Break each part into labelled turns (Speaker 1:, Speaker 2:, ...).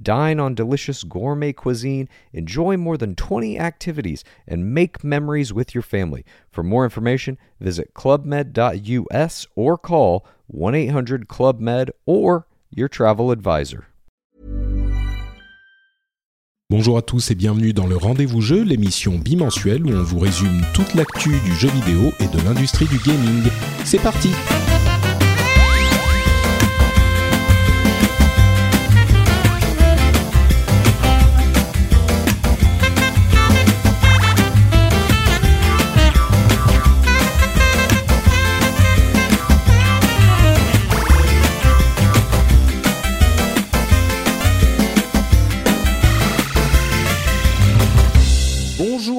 Speaker 1: Dine on delicious gourmet cuisine, enjoy more than 20 activities, and make memories with your family. For more information, visit clubmed.us or call 1 800 Club Med or your travel advisor.
Speaker 2: Bonjour à tous et bienvenue dans le Rendez-vous Jeu, l'émission bimensuelle où on vous résume toute l'actu du jeu vidéo et de l'industrie du gaming. C'est parti!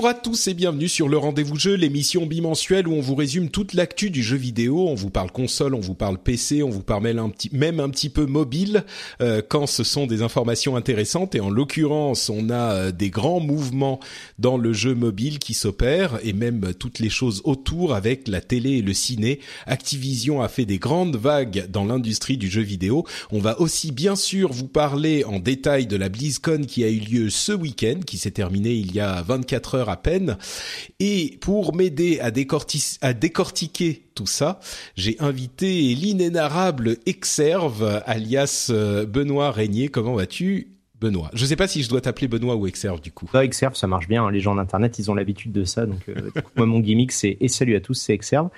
Speaker 2: Bonjour à tous et bienvenue sur le Rendez-vous Jeu, l'émission bimensuelle où on vous résume toute l'actu du jeu vidéo. On vous parle console, on vous parle PC, on vous parle même un petit, peu mobile euh, quand ce sont des informations intéressantes. Et en l'occurrence, on a euh, des grands mouvements dans le jeu mobile qui s'opèrent et même toutes les choses autour avec la télé et le ciné. Activision a fait des grandes vagues dans l'industrie du jeu vidéo. On va aussi bien sûr vous parler en détail de la BlizzCon qui a eu lieu ce week-end, qui s'est terminé il y a 24 heures à peine. Et pour m'aider à, à décortiquer tout ça, j'ai invité l'inénarrable Exerve, alias euh, Benoît Régnier. Comment vas-tu Benoît? Je sais pas si je dois t'appeler Benoît ou Exerve du coup.
Speaker 3: Bah, Exerve, ça marche bien. Hein. Les gens d'internet, ils ont l'habitude de ça. Donc, euh, moi, mon gimmick, c'est et salut à tous, c'est Exerve.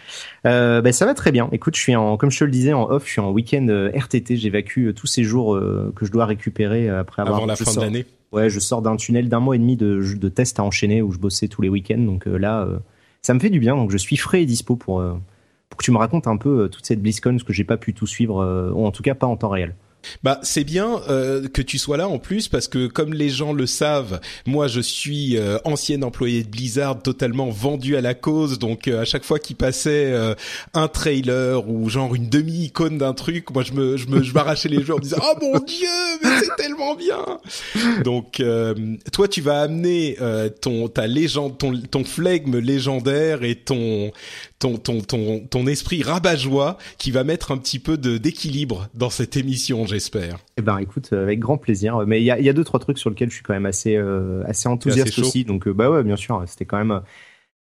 Speaker 3: Euh, bah, ça va très bien. Écoute, je suis en, comme je te le disais en off, je suis en week-end euh, RTT. J'évacue tous ces jours que je dois récupérer après avoir.
Speaker 2: Avant la fin de l'année.
Speaker 3: Ouais, je sors d'un tunnel d'un mois et demi de, tests à enchaîner où je bossais tous les week-ends. Donc euh, là, euh, ça me fait du bien. Donc je suis frais et dispo pour, euh, que tu me racontes un peu toute cette BlizzCon, ce que j'ai pas pu tout suivre, ou en tout cas pas en temps réel.
Speaker 2: Bah c'est bien euh, que tu sois là en plus parce que comme les gens le savent, moi je suis euh, ancien employé de Blizzard totalement vendu à la cause donc euh, à chaque fois qu'il passait un trailer ou genre une demi icône d'un truc, moi je me je me je m'arrachais les joueurs en disant "Oh mon dieu, mais c'est tellement bien." Donc toi tu vas amener ton ta légende ton ton flegme légendaire et ton ton ton ton ton esprit rabat-joie qui va mettre un petit peu de d'équilibre dans cette émission, j'espère.
Speaker 3: Eh ben écoute, euh, avec grand plaisir. Mais il y a il y a deux trois trucs sur lesquels je suis quand même assez euh, assez enthousiaste aussi. Donc euh, bah ouais, bien sûr, c'était quand même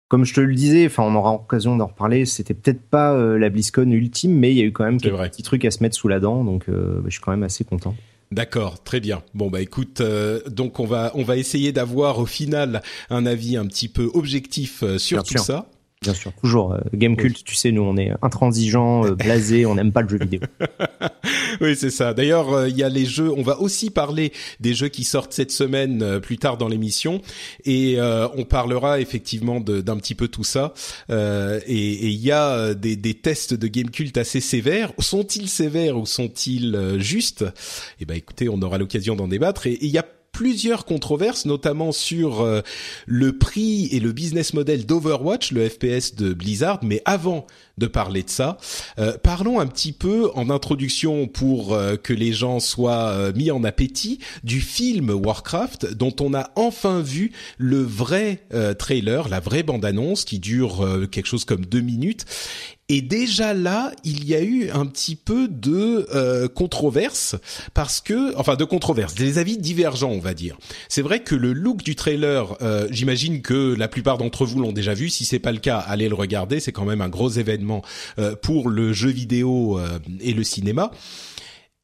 Speaker 3: comme je te le disais, enfin, on aura l'occasion d'en reparler. C'était peut-être pas la BlizzCon ultime, mais il y a eu quand même quelques petits trucs à se mettre sous la dent, donc bah, je suis quand même assez content.
Speaker 2: D'accord, très bien. Bon bah écoute, donc on va on va essayer d'avoir au final un avis un petit peu objectif sur tout ça.
Speaker 3: Bien sûr, toujours. Euh, Game Cult, tu sais, nous, on est intransigeants, euh, blasés, on n'aime pas le jeu vidéo.
Speaker 2: oui, c'est ça. D'ailleurs, euh, il y a les jeux. On va aussi parler des jeux qui sortent cette semaine plus tard dans l'émission, et on parlera effectivement d'un petit peu tout ça. et il y a des, des, tests de Game Cult assez sévères. Sont-ils sévères ou sont-ils justes? Eh ben, écoutez, on aura l'occasion d'en débattre. Et il y a plusieurs controverses, notamment sur euh, le prix et le business model d'Overwatch, le FPS de Blizzard. Mais avant de parler de ça, euh, parlons un petit peu en introduction pour euh, que les gens soient mis en appétit du film Warcraft, dont on a enfin vu le vrai trailer, la vraie bande-annonce qui dure quelque chose comme deux minutes et déjà là, il y a eu un petit peu de euh, controverse parce que, enfin, de controverse, des avis divergents, on va dire. C'est vrai que le look du trailer, euh, j'imagine que la plupart d'entre vous l'ont déjà vu. Si c'est pas le cas, allez le regarder. C'est quand même un gros événement euh, pour le jeu vidéo et le cinéma.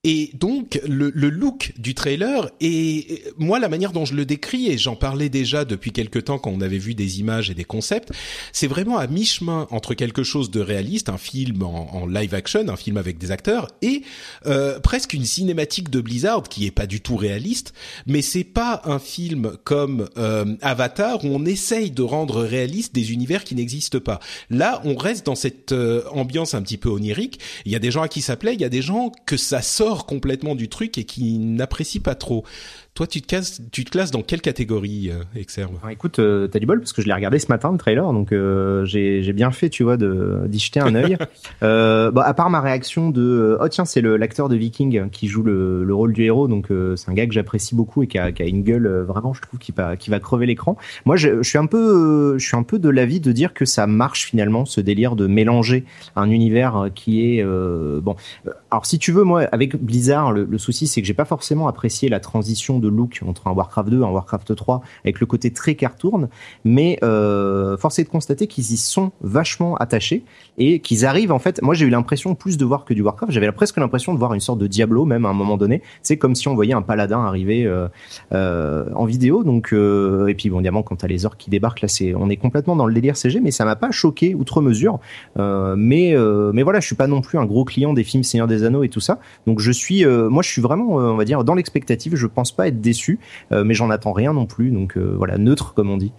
Speaker 2: Et donc le, le, look du trailer et moi la manière dont je le décris et j'en parlais déjà depuis quelque temps quand on avait vu des images et des concepts, c'est vraiment à mi-chemin entre quelque chose de réaliste, un film en, en, live action, un film avec des acteurs et euh, presque une cinématique de Blizzard qui est pas du tout réaliste, mais c'est pas un film comme euh, Avatar où on essaye de rendre réaliste des univers qui n'existent pas. Là, on reste dans cette euh, ambiance un petit peu onirique. Il y a des gens à qui ça plaît, il y a des gens que ça sort complètement du truc et qui n'apprécie pas trop. Toi, tu te, classes, tu te classes dans quelle catégorie, euh, Exerve?
Speaker 3: Écoute, euh, t'as du bol parce que je l'ai regardé ce matin le trailer, donc euh, j'ai bien fait, tu vois, d'y jeter un œil. euh, bah, à part ma réaction de oh tiens, c'est l'acteur de Viking qui joue le, le rôle du héros, donc c'est un gars que j'apprécie beaucoup et qui a, qui a une gueule vraiment, je trouve, qui va qui va crever l'écran. Moi, je, je, suis un peu, je suis un peu de l'avis de dire que ça marche finalement ce délire de mélanger un univers qui est bon. Alors si tu veux, moi, avec Blizzard, le, le souci c'est que j'ai pas forcément apprécié la transition de look entre un Warcraft 2 et un Warcraft 3 avec le côté très cartoon, mais euh, force est de constater qu'ils y sont vachement attachés et qu'ils arrivent en fait. Moi, j'ai eu l'impression plus de voir que du Warcraft. J'avais presque l'impression de voir une sorte de Diablo même à un moment donné. C'est comme si on voyait un paladin arriver euh, euh, en vidéo. Donc euh, et puis bon, évidemment, quand t'as les orques qui débarquent là, c'est on est complètement dans le délire CG, mais ça m'a pas choqué outre mesure. Mais mais voilà, je suis pas non plus un gros client des films Seigneur des Anneaux et tout ça. Donc je suis, moi, je suis vraiment, on va dire, dans l'expectative. Je pense pas être déçu, mais j'en attends rien non plus. Donc voilà, neutre comme on dit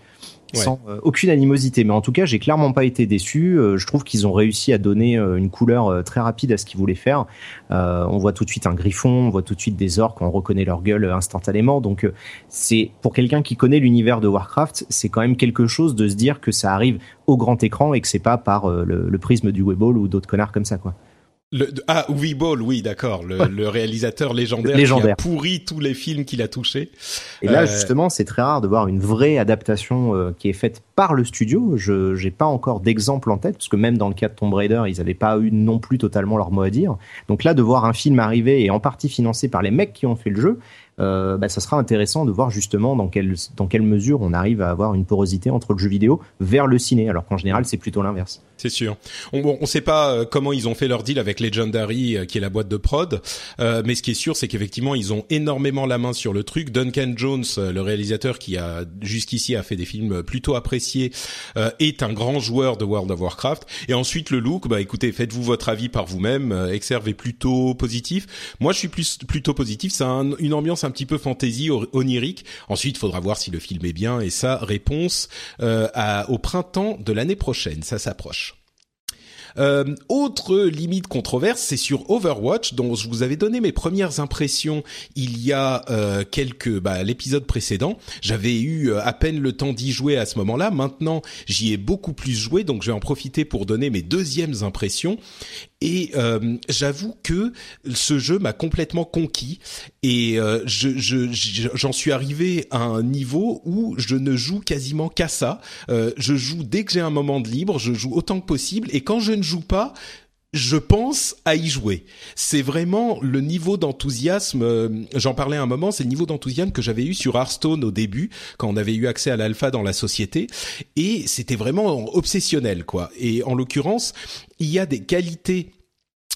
Speaker 3: sans euh, aucune animosité. Mais en tout cas, j'ai clairement pas été déçu. Euh, je trouve qu'ils ont réussi à donner euh, une couleur très rapide à ce qu'ils voulaient faire. on voit tout de suite un griffon, on voit tout de suite des orques, on reconnaît leur gueule instantanément. Donc c'est pour quelqu'un qui connaît l'univers de Warcraft, c'est quand même quelque chose de se dire que ça arrive au grand écran et que c'est pas par le, le, prisme du Webull ou d'autres connards comme ça, quoi.
Speaker 2: Le, ah, Uwe Ball, oui, d'accord, le, le, réalisateur légendaire, légendaire, qui a pourri tous les films qu'il a touchés.
Speaker 3: Et là, euh, justement, c'est très rare de voir une vraie adaptation euh, qui est faite par le studio. Je j'ai pas encore d'exemple en tête, parce que même dans le cas de Tomb Raider, ils n'avaient pas eu non plus totalement leur mot à dire. Donc là, de voir un film arriver et en partie financé par les mecs qui ont fait le jeu, euh, bah, ça sera intéressant de voir justement dans quelle, dans quelle mesure on arrive à avoir une porosité entre le jeu vidéo vers le ciné, alors qu'en général c'est plutôt l'inverse.
Speaker 2: C'est sûr. On ne on sait pas euh, comment ils ont fait leur deal avec Legendary, euh, qui est la boîte de prod, euh, mais ce qui est sûr, c'est qu'effectivement ils ont énormément la main sur le truc. Duncan Jones, le réalisateur qui a jusqu'ici a fait des films plutôt appréciés, est un grand joueur de World of Warcraft. Et ensuite le look, bah écoutez, faites-vous votre avis par vous-même. Exerve est plutôt positif. Moi, je suis plus plutôt positif. C'est une ambiance un petit peu fantasy onirique. Ensuite, il faudra voir si le film est bien et sa réponse euh, au printemps de l'année prochaine. Ça s'approche. Euh, autre limite controverse, c'est sur Overwatch, dont je vous avais donné mes premières impressions il y a euh, quelques bah, l'épisode précédent. J'avais eu à peine le temps d'y jouer à ce moment-là. Maintenant, j'y ai beaucoup plus joué, donc je vais en profiter pour donner mes deuxièmes impressions. Et euh, j'avoue que ce jeu m'a complètement conquis et euh, je, j'en suis arrivé à un niveau où je ne joue quasiment qu'à ça. Euh, je joue dès que j'ai un moment de libre, je joue autant que possible et quand je ne joue pas, je pense à y jouer. C'est vraiment le niveau d'enthousiasme, j'en parlais un moment, c'est le niveau d'enthousiasme que j'avais eu sur Hearthstone au début, quand on avait eu accès à l'alpha dans la société, et c'était vraiment obsessionnel, quoi. Et en l'occurrence, il y a des qualités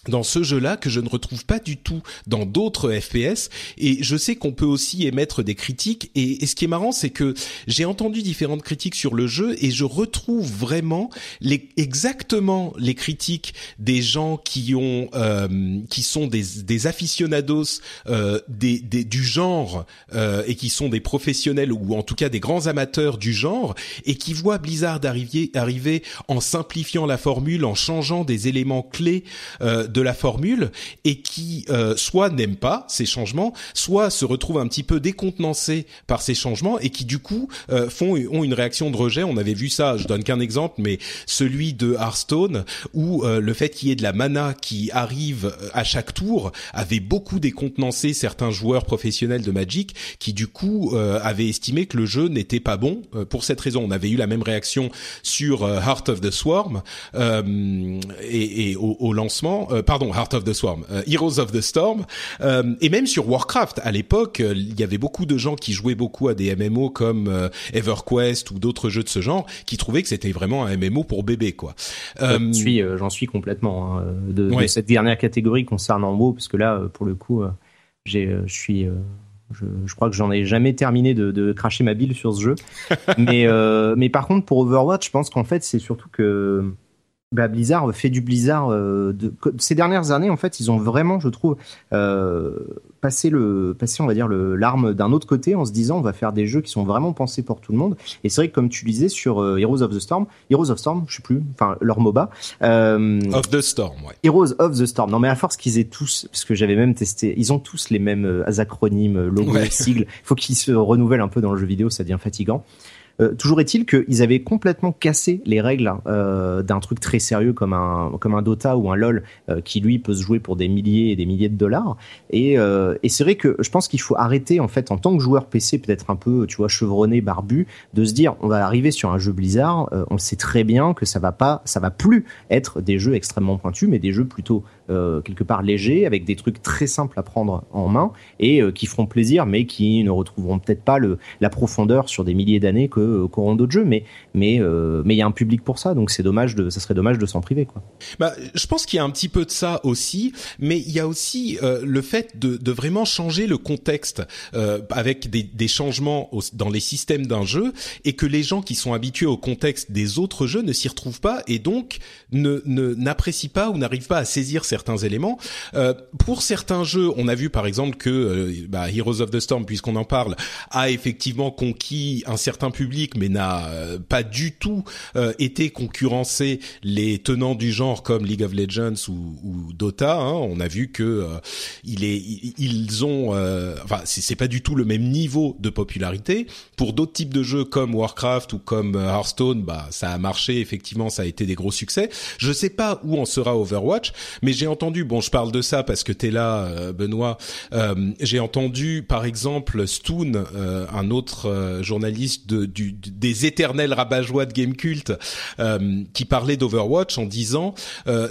Speaker 2: dans ce jeu-là que je ne retrouve pas du tout dans d'autres FPS et je sais qu'on peut aussi émettre des critiques. Et, ce qui est marrant c'est que j'ai entendu différentes critiques sur le jeu et je retrouve vraiment les, exactement les critiques des gens qui ont euh, qui sont des, des aficionados euh, des, des, du genre euh, et qui sont des professionnels ou en tout cas des grands amateurs du genre et qui voient Blizzard arriver arriver en simplifiant la formule en changeant des éléments clés euh, de la formule et qui euh, soit n'aiment pas ces changements, soit se retrouvent un petit peu décontenancés par ces changements et qui du coup euh, font ont une réaction de rejet. On avait vu ça, je donne qu'un exemple, mais celui de Hearthstone où euh, le fait qu'il y ait de la mana qui arrive à chaque tour avait beaucoup décontenancé certains joueurs professionnels de Magic qui du coup avaient estimé que le jeu n'était pas bon pour cette raison. On avait eu la même réaction sur Heart of the Swarm et, et au, au, lancement euh, pardon, Heart of the Swarm, euh, Heroes of the Storm, euh, et même sur Warcraft à l'époque, il y avait beaucoup de gens qui jouaient beaucoup à des MMO comme EverQuest ou d'autres jeux de ce genre, qui trouvaient que c'était vraiment un MMO pour bébé quoi.
Speaker 3: j'en suis, j'en suis complètement hein, de, cette dernière catégorie concernant WoW, parce que là, pour le coup, j'ai, je suis je, je, crois que j'en ai jamais terminé de, de, cracher ma bile sur ce jeu. mais, euh, mais par contre, pour Overwatch, je pense qu'en fait, c'est surtout que bah, Blizzard fait du Blizzard. Euh, de, ces dernières années, en fait, ils ont vraiment, je trouve, euh, passer le, passer, on va dire le l'arme d'un autre côté en se disant on va faire des jeux qui sont vraiment pensés pour tout le monde. Et c'est vrai que comme tu disais sur euh, Heroes of the Storm, Heroes of Storm, je sais plus, enfin leur MOBA.
Speaker 2: Euh, of the Storm, ouais.
Speaker 3: Heroes of the Storm. Non mais à force qu'ils aient tous, parce que j'avais même testé, ils ont tous les mêmes euh, acronymes, logos, sigles. Il faut qu'ils se renouvellent un peu dans le jeu vidéo, ça devient fatigant. Euh, toujours est-il qu'ils avaient complètement cassé les règles euh, d'un truc très sérieux comme un comme un Dota ou un LoL euh, qui lui peut se jouer pour des milliers et des milliers de dollars. Et, et c'est vrai que je pense qu'il faut arrêter en fait en tant que joueur PC peut-être un peu tu vois chevronné barbu de se dire on va arriver sur un jeu Blizzard, on sait très bien que ça va pas ça va plus être des jeux extrêmement pointus mais des jeux plutôt euh, quelque part léger, avec des trucs très simples à prendre en main et euh, qui feront plaisir, mais qui ne retrouveront peut-être pas le, la profondeur sur des milliers d'années que euh, qu'auront d'autres jeux. Mais mais mais il y a un public pour ça, donc c'est dommage de, ça serait dommage de s'en priver quoi.
Speaker 2: Bah, je pense qu'il y a un petit peu de ça aussi, mais il y a aussi le fait de, de vraiment changer le contexte avec des, des changements dans les systèmes d'un jeu et que les gens qui sont habitués au contexte des autres jeux ne s'y retrouvent pas et donc ne n'apprécient pas ou n'arrivent pas à saisir certains éléments. Euh, pour certains jeux, on a vu par exemple que euh, bah, Heroes of the Storm, puisqu'on en parle, a effectivement conquis un certain public, mais n'a euh, pas du tout été concurrencé les tenants du genre comme League of Legends ou, Dota. Hein. On a vu que il est, ils ont, enfin, c'est pas du tout le même niveau de popularité. Pour d'autres types de jeux comme Warcraft ou comme Hearthstone, bah ça a marché effectivement, ça a été des gros succès. Je sais pas où en sera Overwatch, mais j'ai entendu, bon, je parle de ça parce que t'es là, euh, Benoît. Euh, j'ai entendu, par exemple, Stoon, euh, un autre journaliste des éternels rabat de Game Cult, qui parlait d'Overwatch en disant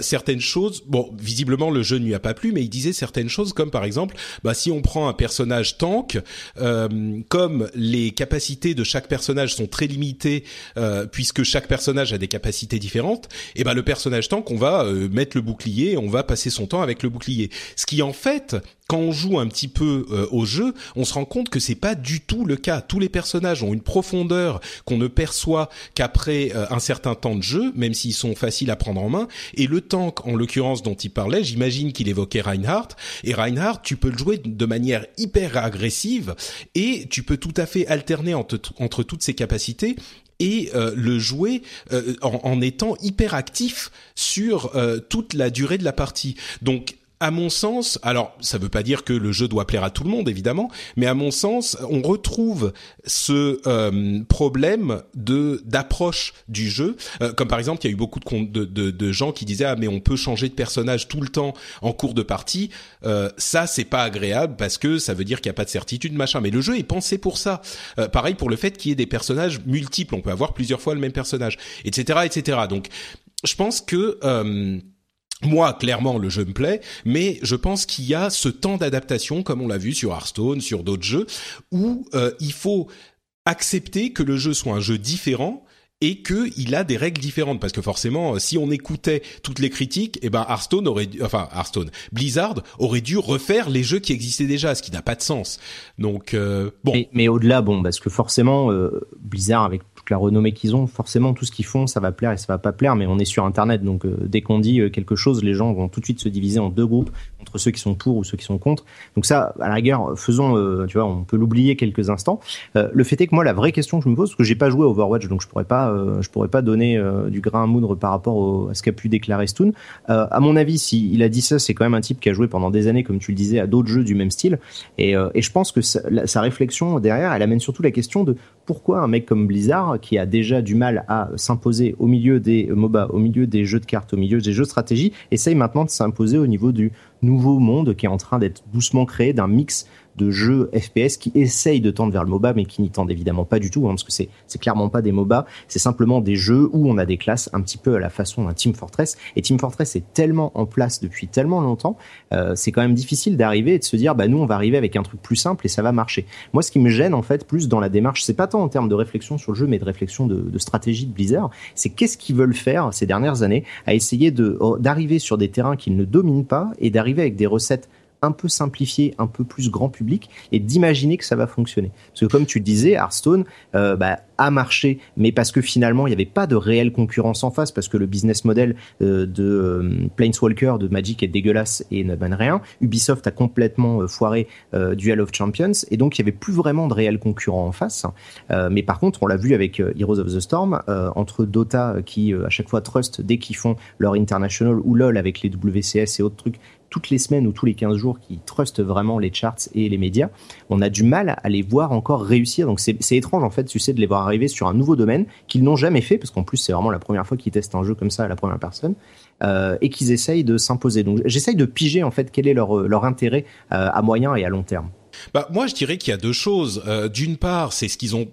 Speaker 2: certaines choses. Bon, visiblement le jeu ne lui a pas plu, mais il disait certaines choses comme par exemple, bah si on prend un personnage tank, comme les capacités de chaque personnage sont très limitées, puisque chaque personnage a des capacités différentes, et ben le personnage tank, on va mettre le bouclier, on va passer son temps avec le bouclier. Ce qui en fait, quand on joue un petit peu euh, au jeu, on se rend compte que c'est pas du tout le cas. Tous les personnages ont une profondeur qu'on ne perçoit qu'après euh, un certain temps de jeu, même s'ils sont faciles à prendre en main. Et le tank, en l'occurrence dont il parlait, j'imagine qu'il évoquait Reinhardt. Et Reinhardt, tu peux le jouer de manière hyper agressive et tu peux tout à fait alterner entre, entre toutes ces capacités et euh, le jouer euh, en, étant hyper actif sur euh, toute la durée de la partie. Donc à mon sens, alors ça veut pas dire que le jeu doit plaire à tout le monde évidemment, mais à mon sens, on retrouve ce euh, problème de d'approche du jeu, euh, comme par exemple, il y a eu beaucoup de, de, de, gens qui disaient ah mais on peut changer de personnage tout le temps en cours de partie, euh, ça c'est pas agréable parce que ça veut dire qu'il y a pas de certitude machin, mais le jeu est pensé pour ça. Euh, pareil pour le fait qu'il y ait des personnages multiples, on peut avoir plusieurs fois le même personnage, etc., etc. Donc je pense que moi, clairement, le jeu me plaît, mais je pense qu'il y a ce temps d'adaptation, comme on l'a vu sur Hearthstone, sur d'autres jeux, où euh, il faut accepter que le jeu soit un jeu différent et qu'il a des règles différentes. Parce que forcément euh, si on écoutait toutes les critiques eh ben Hearthstone aurait enfin Hearthstone Blizzard aurait dû refaire les jeux qui existaient déjà ce qui n'a pas de sens. Donc euh, bon.
Speaker 3: Mais, au-delà bon parce que forcément Blizzard avec la renommée qu'ils ont, forcément tout ce qu'ils font, ça va plaire et ça va pas plaire, mais on est sur Internet, donc euh, dès qu'on dit euh, quelque chose, les gens vont tout de suite se diviser en deux groupes, entre ceux qui sont pour ou ceux qui sont contre. Donc ça, à la rigueur, faisons, euh, tu vois, on peut l'oublier quelques instants. le fait est que moi, la vraie question que je me pose, parce que j'ai pas joué à Overwatch, donc je pourrais pas, je pourrais pas donner du grain à moudre par rapport à ce qu'a pu déclarer Stoon. à mon avis, si il a dit ça, c'est quand même un type qui a joué pendant des années, comme tu le disais, à d'autres jeux du même style. Et, et je pense que sa réflexion derrière, elle amène surtout la question de pourquoi un mec comme Blizzard, qui a déjà du mal à s'imposer au milieu des MOBA, au milieu des jeux de cartes, au milieu des jeux de stratégie, essaye maintenant de s'imposer au niveau du nouveau monde qui est en train d'être doucement créé d'un mix de jeux FPS qui essayent de tendre vers le MOBA, mais qui n'y tendent évidemment pas du tout, hein, parce que c'est c'est clairement pas des MOBA, c'est simplement des jeux où on a des classes un petit peu à la façon d'un Team Fortress. Et Team Fortress est tellement en place depuis tellement longtemps, euh, c'est quand même difficile d'arriver et de se dire, bah nous on va arriver avec un truc plus simple et ça va marcher. Moi, ce qui me gêne en fait plus dans la démarche, c'est pas tant en termes de réflexion sur le jeu, mais de réflexion de, de stratégie de Blizzard, c'est qu'est-ce qu'ils veulent faire ces dernières années à essayer de d'arriver sur des terrains qu'ils ne dominent pas et d'arriver avec des recettes un peu simplifié, un peu plus grand public, et d'imaginer que ça va fonctionner. Parce que comme tu le disais, Hearthstone euh, bah, a marché, mais parce que finalement il n'y avait pas de réelle concurrence en face, parce que le business model euh, de euh, Planeswalker, de Magic est dégueulasse et ne mène rien. Ubisoft a complètement foiré Duel of Champions, et donc il n'y avait plus vraiment de réel concurrent en face. mais par contre, on l'a vu avec Heroes of the Storm, entre Dota qui à chaque fois trust dès qu'ils font leur international ou LoL avec les WCS et autres trucs toutes les semaines ou tous les 15 jours qui trustent vraiment les charts et les médias, on a du mal à les voir encore réussir. Donc c'est étrange en fait, tu sais, de les voir arriver sur un nouveau domaine qu'ils n'ont jamais fait, parce qu'en plus c'est vraiment la première fois qu'ils testent un jeu comme ça à la première personne, euh, et qu'ils essayent de s'imposer. Donc j'essaye de piger en fait quel est leur, leur intérêt euh, à moyen et à long terme.
Speaker 2: Bah, moi, je dirais qu'il y a deux choses. Euh, d'une part, c'est ce qu'ils ont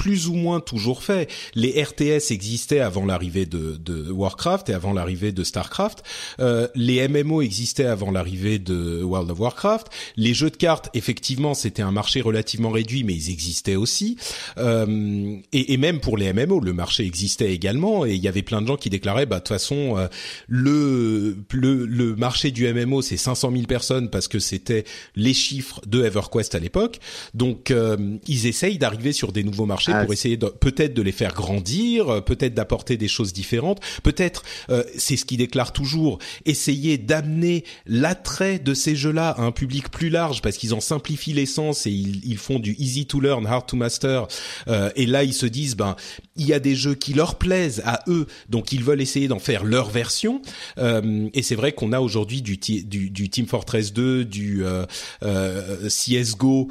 Speaker 2: plus ou moins toujours fait. Les RTS existaient avant l'arrivée de, de, Warcraft et avant l'arrivée de Starcraft. Euh, les MMO existaient avant l'arrivée de World of Warcraft. Les jeux de cartes, effectivement, c'était un marché relativement réduit, mais ils existaient aussi. Euh, et, et, même pour les MMO, le marché existait également. Et il y avait plein de gens qui déclaraient, bah de toute façon, euh, le, le, le marché du MMO, c'est 500 000 personnes parce que c'était les chiffres de EverQuest à l'époque. Donc euh, ils essayent d'arriver sur des nouveaux marchés ah, pour essayer peut-être de les faire grandir, euh, peut-être d'apporter des choses différentes, peut-être euh, c'est ce qu'ils déclarent toujours, essayer d'amener l'attrait de ces jeux-là à un public plus large parce qu'ils en simplifient l'essence et ils, ils, font du easy to learn, hard to master. Euh, et là ils se disent ben il y a des jeux qui leur plaisent à eux, donc ils veulent essayer d'en faire leur version. Euh, et c'est vrai qu'on a aujourd'hui du, du, du, Team Fortress 2, du euh, euh, CS:GO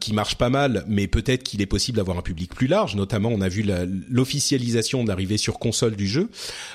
Speaker 2: qui marche pas mal, mais peut-être qu'il est possible d'avoir un public plus large. Notamment, on a vu l'officialisation d'arriver sur console du jeu.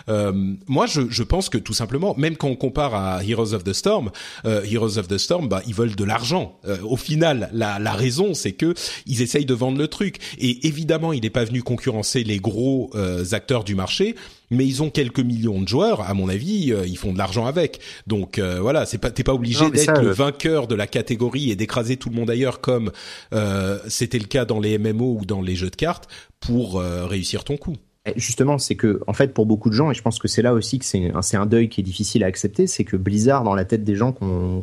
Speaker 2: Euh, moi, je, je, pense que tout simplement, même quand on compare à Heroes of the Storm, euh, Heroes of the Storm, bah, ils veulent de l'argent. Euh, au final, la, la raison, c'est que ils essayent de vendre le truc. Et évidemment, il n'est pas venu concurrencer les gros euh, acteurs du marché mais ils ont quelques millions de joueurs. À mon avis, euh, ils font de l'argent avec. Donc euh, voilà, c'est pas t'es pas obligé d'être le vainqueur de la catégorie et d'écraser tout le monde ailleurs comme euh, c'était le cas dans les MMO ou dans les jeux de cartes pour réussir ton coup.
Speaker 3: Justement, c'est que, en fait, pour beaucoup de gens, et je pense que c'est là aussi que c'est un, un, deuil qui est difficile à accepter, c'est que Blizzard, dans la tête des gens, qu'on,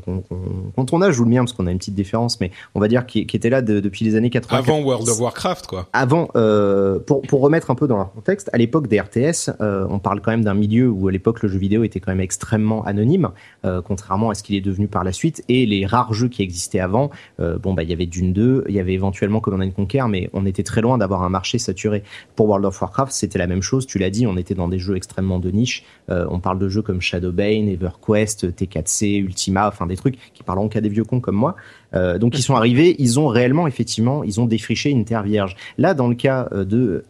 Speaker 3: quand on a, je vous le mien, parce qu'on a une petite différence, mais on va dire qui, qui était là depuis les années 80.
Speaker 2: Avant World of Warcraft, quoi.
Speaker 3: Avant, euh, pour, pour remettre un peu dans leur contexte, à l'époque des RTS, euh, on parle quand même d'un milieu où à l'époque le jeu vidéo était quand même extrêmement anonyme, euh, contrairement à ce qu'il est devenu par la suite, et les rares jeux qui existaient avant, bon, bah, il y avait Dune 2, il y avait éventuellement Command Conquer, mais on était très loin d'avoir un marché saturé. Pour World of Warcraft, c'était la même chose. Tu l'as dit, on était dans des jeux extrêmement de niche. Euh, on parle de jeux comme Shadowbane, EverQuest, T4C, Ultima, enfin des trucs qui parleront qu'à des vieux cons comme moi. Euh, donc ils sont arrivés, ils ont réellement, effectivement, ils ont défriché une terre vierge. Là, dans le cas euh, de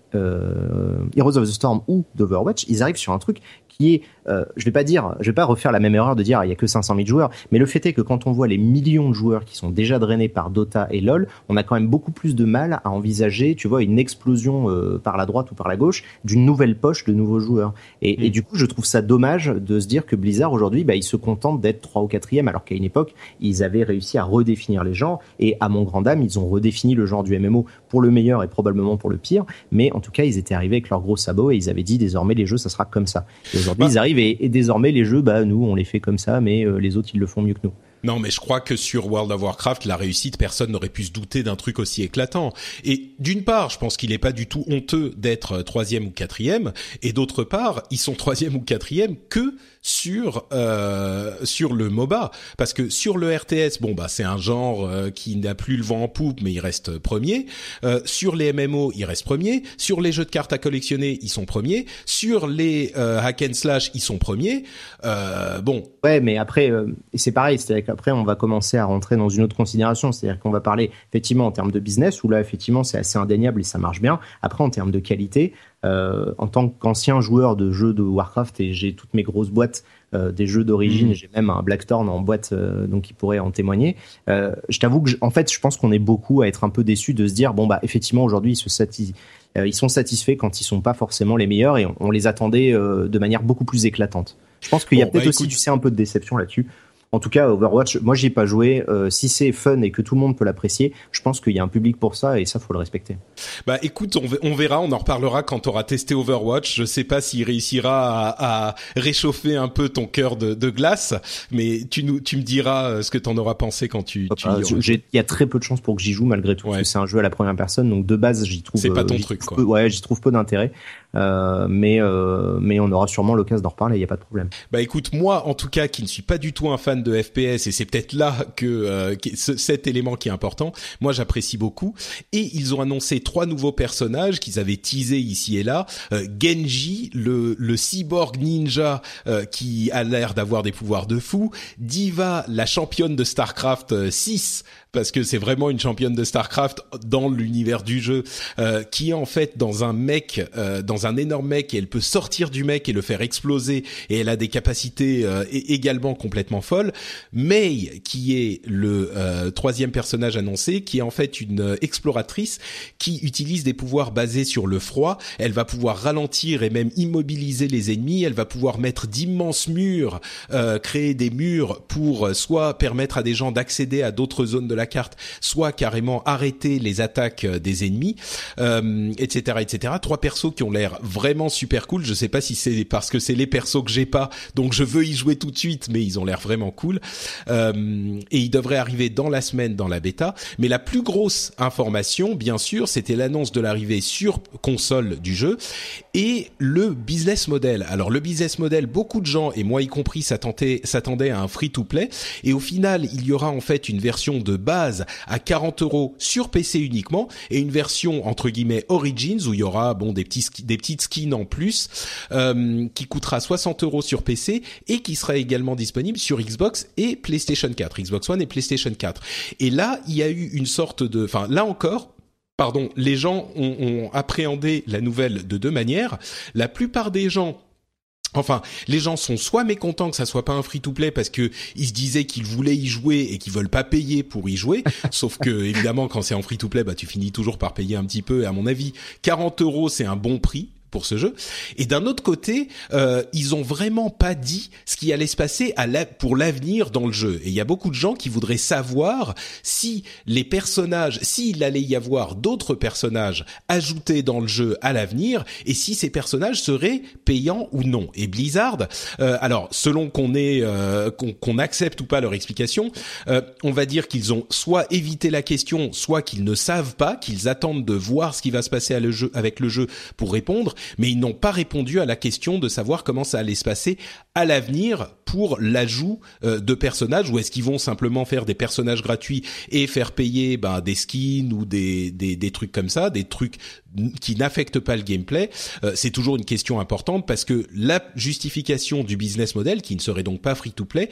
Speaker 3: Heroes of the Storm ou d'Overwatch, ils arrivent sur un truc qui est euh, je vais pas dire, je vais pas refaire la même erreur de dire il y a que 500 000 joueurs, mais le fait est que quand on voit les millions de joueurs qui sont déjà drainés par Dota et LoL, on a quand même beaucoup plus de mal à envisager, tu vois, une explosion euh, par la droite ou par la gauche d'une nouvelle poche de nouveaux joueurs. Et, et, mm. du coup, je trouve ça dommage de se dire que Blizzard aujourd'hui, bah, ils se contentent d'être 3 ou 4e, alors qu'à une époque, ils avaient réussi à redéfinir les genres. Et à mon grand dame, ils ont redéfini le genre du MMO pour le meilleur et probablement pour le pire. Mais en tout cas, ils étaient arrivés avec leurs gros sabots et ils avaient dit désormais les jeux, ça sera comme ça. Et aujourd'hui, bah, ils arrivent et, désormais les jeux, bah nous on les fait comme ça, mais euh, les autres ils le font mieux que nous.
Speaker 2: Non, mais je crois que sur World of Warcraft, la réussite, personne n'aurait pu se douter d'un truc aussi éclatant. Et d'une part, je pense qu'il n'est pas du tout honteux d'être troisième ou quatrième, et d'autre part, ils sont troisième ou quatrième que sur euh, sur le MOBA. Parce que sur le RTS bon bah c'est un genre euh, qui n'a plus le vent en poupe mais il reste premier. Euh, sur les MMO il reste premier. Sur les jeux de cartes à collectionner ils sont premiers. Sur les hack and slash ils sont premiers. Bon.
Speaker 3: Ouais mais après c'est pareil c'est-à-dire qu'après on va commencer à rentrer dans une autre considération. C'est-à-dire qu'on va parler effectivement en termes de business où là effectivement c'est assez indéniable et ça marche bien. Après en termes de qualité en tant qu'ancien joueur de jeux de Warcraft et j'ai toutes mes grosses boîtes euh, des jeux d'origine, mmh. j'ai même un Blackthorn en boîte euh, donc qui pourrait en témoigner. je t'avoue que en fait je pense qu'on est beaucoup à être un peu déçu de se dire bon bah effectivement aujourd'hui ils se ils sont satisfaits quand ils sont pas forcément les meilleurs et on, les attendait de manière beaucoup plus éclatante. Je pense qu'il y a peut-être bah, aussi tu sais un peu de déception là-dessus En tout cas, Overwatch, moi j'y ai pas joué. Euh, si c'est fun et que tout le monde peut l'apprécier, je pense qu'il y a un public pour ça et ça faut le respecter.
Speaker 2: Bah écoute, on, verra, on en reparlera quand tu auras testé Overwatch. Je sais pas s'il réussira à, réchauffer un peu ton cœur de, glace, mais tu nous, tu me diras euh, ce que tu en auras pensé quand tu. tu
Speaker 3: il y a très peu de chances pour que j'y joue malgré tout. c'est un jeu à la première personne, donc de base j'y trouve.
Speaker 2: C'est pas ton truc,
Speaker 3: quoi. ouais, j'y trouve peu d'intérêt. Euh, mais euh, mais on aura sûrement l'occasion d'en reparler, il y a pas de problème.
Speaker 2: Bah écoute, moi en tout cas qui ne suis pas du tout un fan de FPS et c'est peut-être là que euh, cet élément qui est important, moi j'apprécie beaucoup. Et ils ont annoncé trois nouveaux personnages qu'ils avaient teasé ici et là, Genji, le le cyborg ninja qui a l'air d'avoir des pouvoirs de fou, Diva, la championne de StarCraft 6 parce que c'est vraiment une championne de Starcraft dans l'univers du jeu, euh, qui est en fait dans un mec, euh, dans un énorme mec, et elle peut sortir du mec et le faire exploser, et elle a des capacités euh, également complètement folles. Mei, qui est le euh, troisième personnage annoncé, qui est en fait une exploratrice qui utilise des pouvoirs basés sur le froid. Elle va pouvoir ralentir et même immobiliser les ennemis. Elle va pouvoir mettre d'immenses murs, créer des murs pour soit permettre à des gens d'accéder à d'autres zones de la carte, soit carrément arrêter les attaques euh, des ennemis, euh, etc., etc. Trois persos qui ont l'air vraiment super cool. Je sais pas si c'est parce que c'est les persos que j'ai pas, donc je veux y jouer tout de suite, mais ils ont l'air vraiment cool. Euh, et ils devraient arriver dans la semaine dans la bêta. Mais la plus grosse information, bien sûr, c'était l'annonce de l'arrivée sur console du jeu et le business model. Alors le business model, beaucoup de gens et moi y compris s'attendaient à un free-to-play et au final il y aura en fait une version de base à 40 euros sur PC uniquement et une version entre guillemets Origins où il y aura bon des petits des petites skins en plus euh, qui coûtera 60 euros sur PC et qui sera également disponible sur Xbox et PlayStation 4, Xbox One et PlayStation 4. Et là, il y a eu une sorte de, enfin là encore, pardon, les gens ont, ont, appréhendé la nouvelle de deux manières. La plupart des gens Enfin, les gens sont soit mécontents que ça soit pas un free-to-play parce que ils se disaient qu'ils voulaient y jouer et qu'ils veulent pas payer pour y jouer. Sauf que évidemment, quand c'est en free-to-play, bah tu finis toujours par payer un petit peu. Et à mon avis, 40 euros c'est un bon prix pour ce jeu. Et d'un autre côté, euh, ils ont vraiment pas dit ce qui allait se passer à la, pour l'avenir dans le jeu. Et il y a beaucoup de gens qui voudraient savoir si les personnages, s'il allait y avoir d'autres personnages ajoutés dans le jeu à l'avenir, et si ces personnages seraient payants ou non. Et Blizzard, euh, alors selon qu'on est euh, qu'on accepte ou pas leur explication, euh, on va dire qu'ils ont soit évité la question, soit qu'ils ne savent pas, qu'ils attendent de voir ce qui va se passer à le jeu, avec le jeu pour répondre mais ils n'ont pas répondu à la question de savoir comment ça allait se passer à l'avenir pour l'ajout euh, de personnages ou est-ce qu'ils vont simplement faire des personnages gratuits et faire payer ben, des skins ou des, des, des trucs comme ça, des trucs qui n'affectent pas le gameplay, euh, c'est toujours une question importante parce que la justification du business model, qui ne serait donc pas free to play,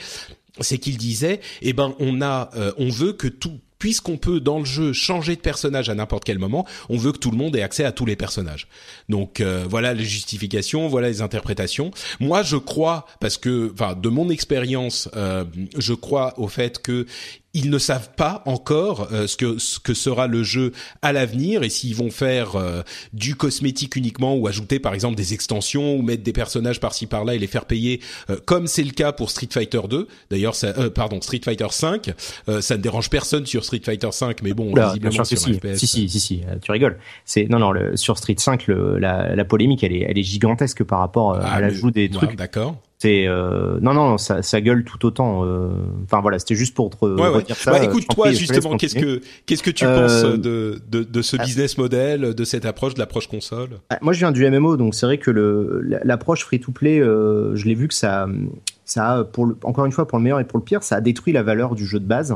Speaker 2: c'est qu'il disait, eh ben on a, euh, on veut que tout puisqu'on peut dans le jeu changer de personnage à n'importe quel moment, on veut que tout le monde ait accès à tous les personnages. Donc euh, voilà les justifications, voilà les interprétations. Moi, je crois parce que, enfin, de mon expérience, euh, je crois au fait que ils ne savent pas encore euh, ce que ce que sera le jeu à l'avenir et s'ils vont faire euh, du cosmétique uniquement ou ajouter par exemple des extensions ou mettre des personnages par-ci par-là et les faire payer euh, comme c'est le cas pour Street Fighter 2. D'ailleurs pardon, Street Fighter 5, ça ne dérange personne sur Street Fighter 5 mais bon, visiblement sur
Speaker 3: si. FPS. Si si si si, tu rigoles. C'est non non, le, sur Street 5 le, la, la polémique elle est elle est gigantesque par rapport à ah, l'ajout des trucs.
Speaker 2: D'accord.
Speaker 3: C'est euh, non non ça, ça gueule tout autant. Euh, enfin voilà, c'était juste pour te redire ça.
Speaker 2: Bah, écoute toi justement, qu'est-ce que qu'est-ce que tu penses euh, de, de, de ce ah. business model, de cette approche, de l'approche console?
Speaker 3: Ah, Moi je viens du MMO, donc c'est vrai que le l'approche free to play, je l'ai vu que ça ça pour le, encore une fois pour le meilleur et pour le pire, ça a détruit la valeur du jeu de base.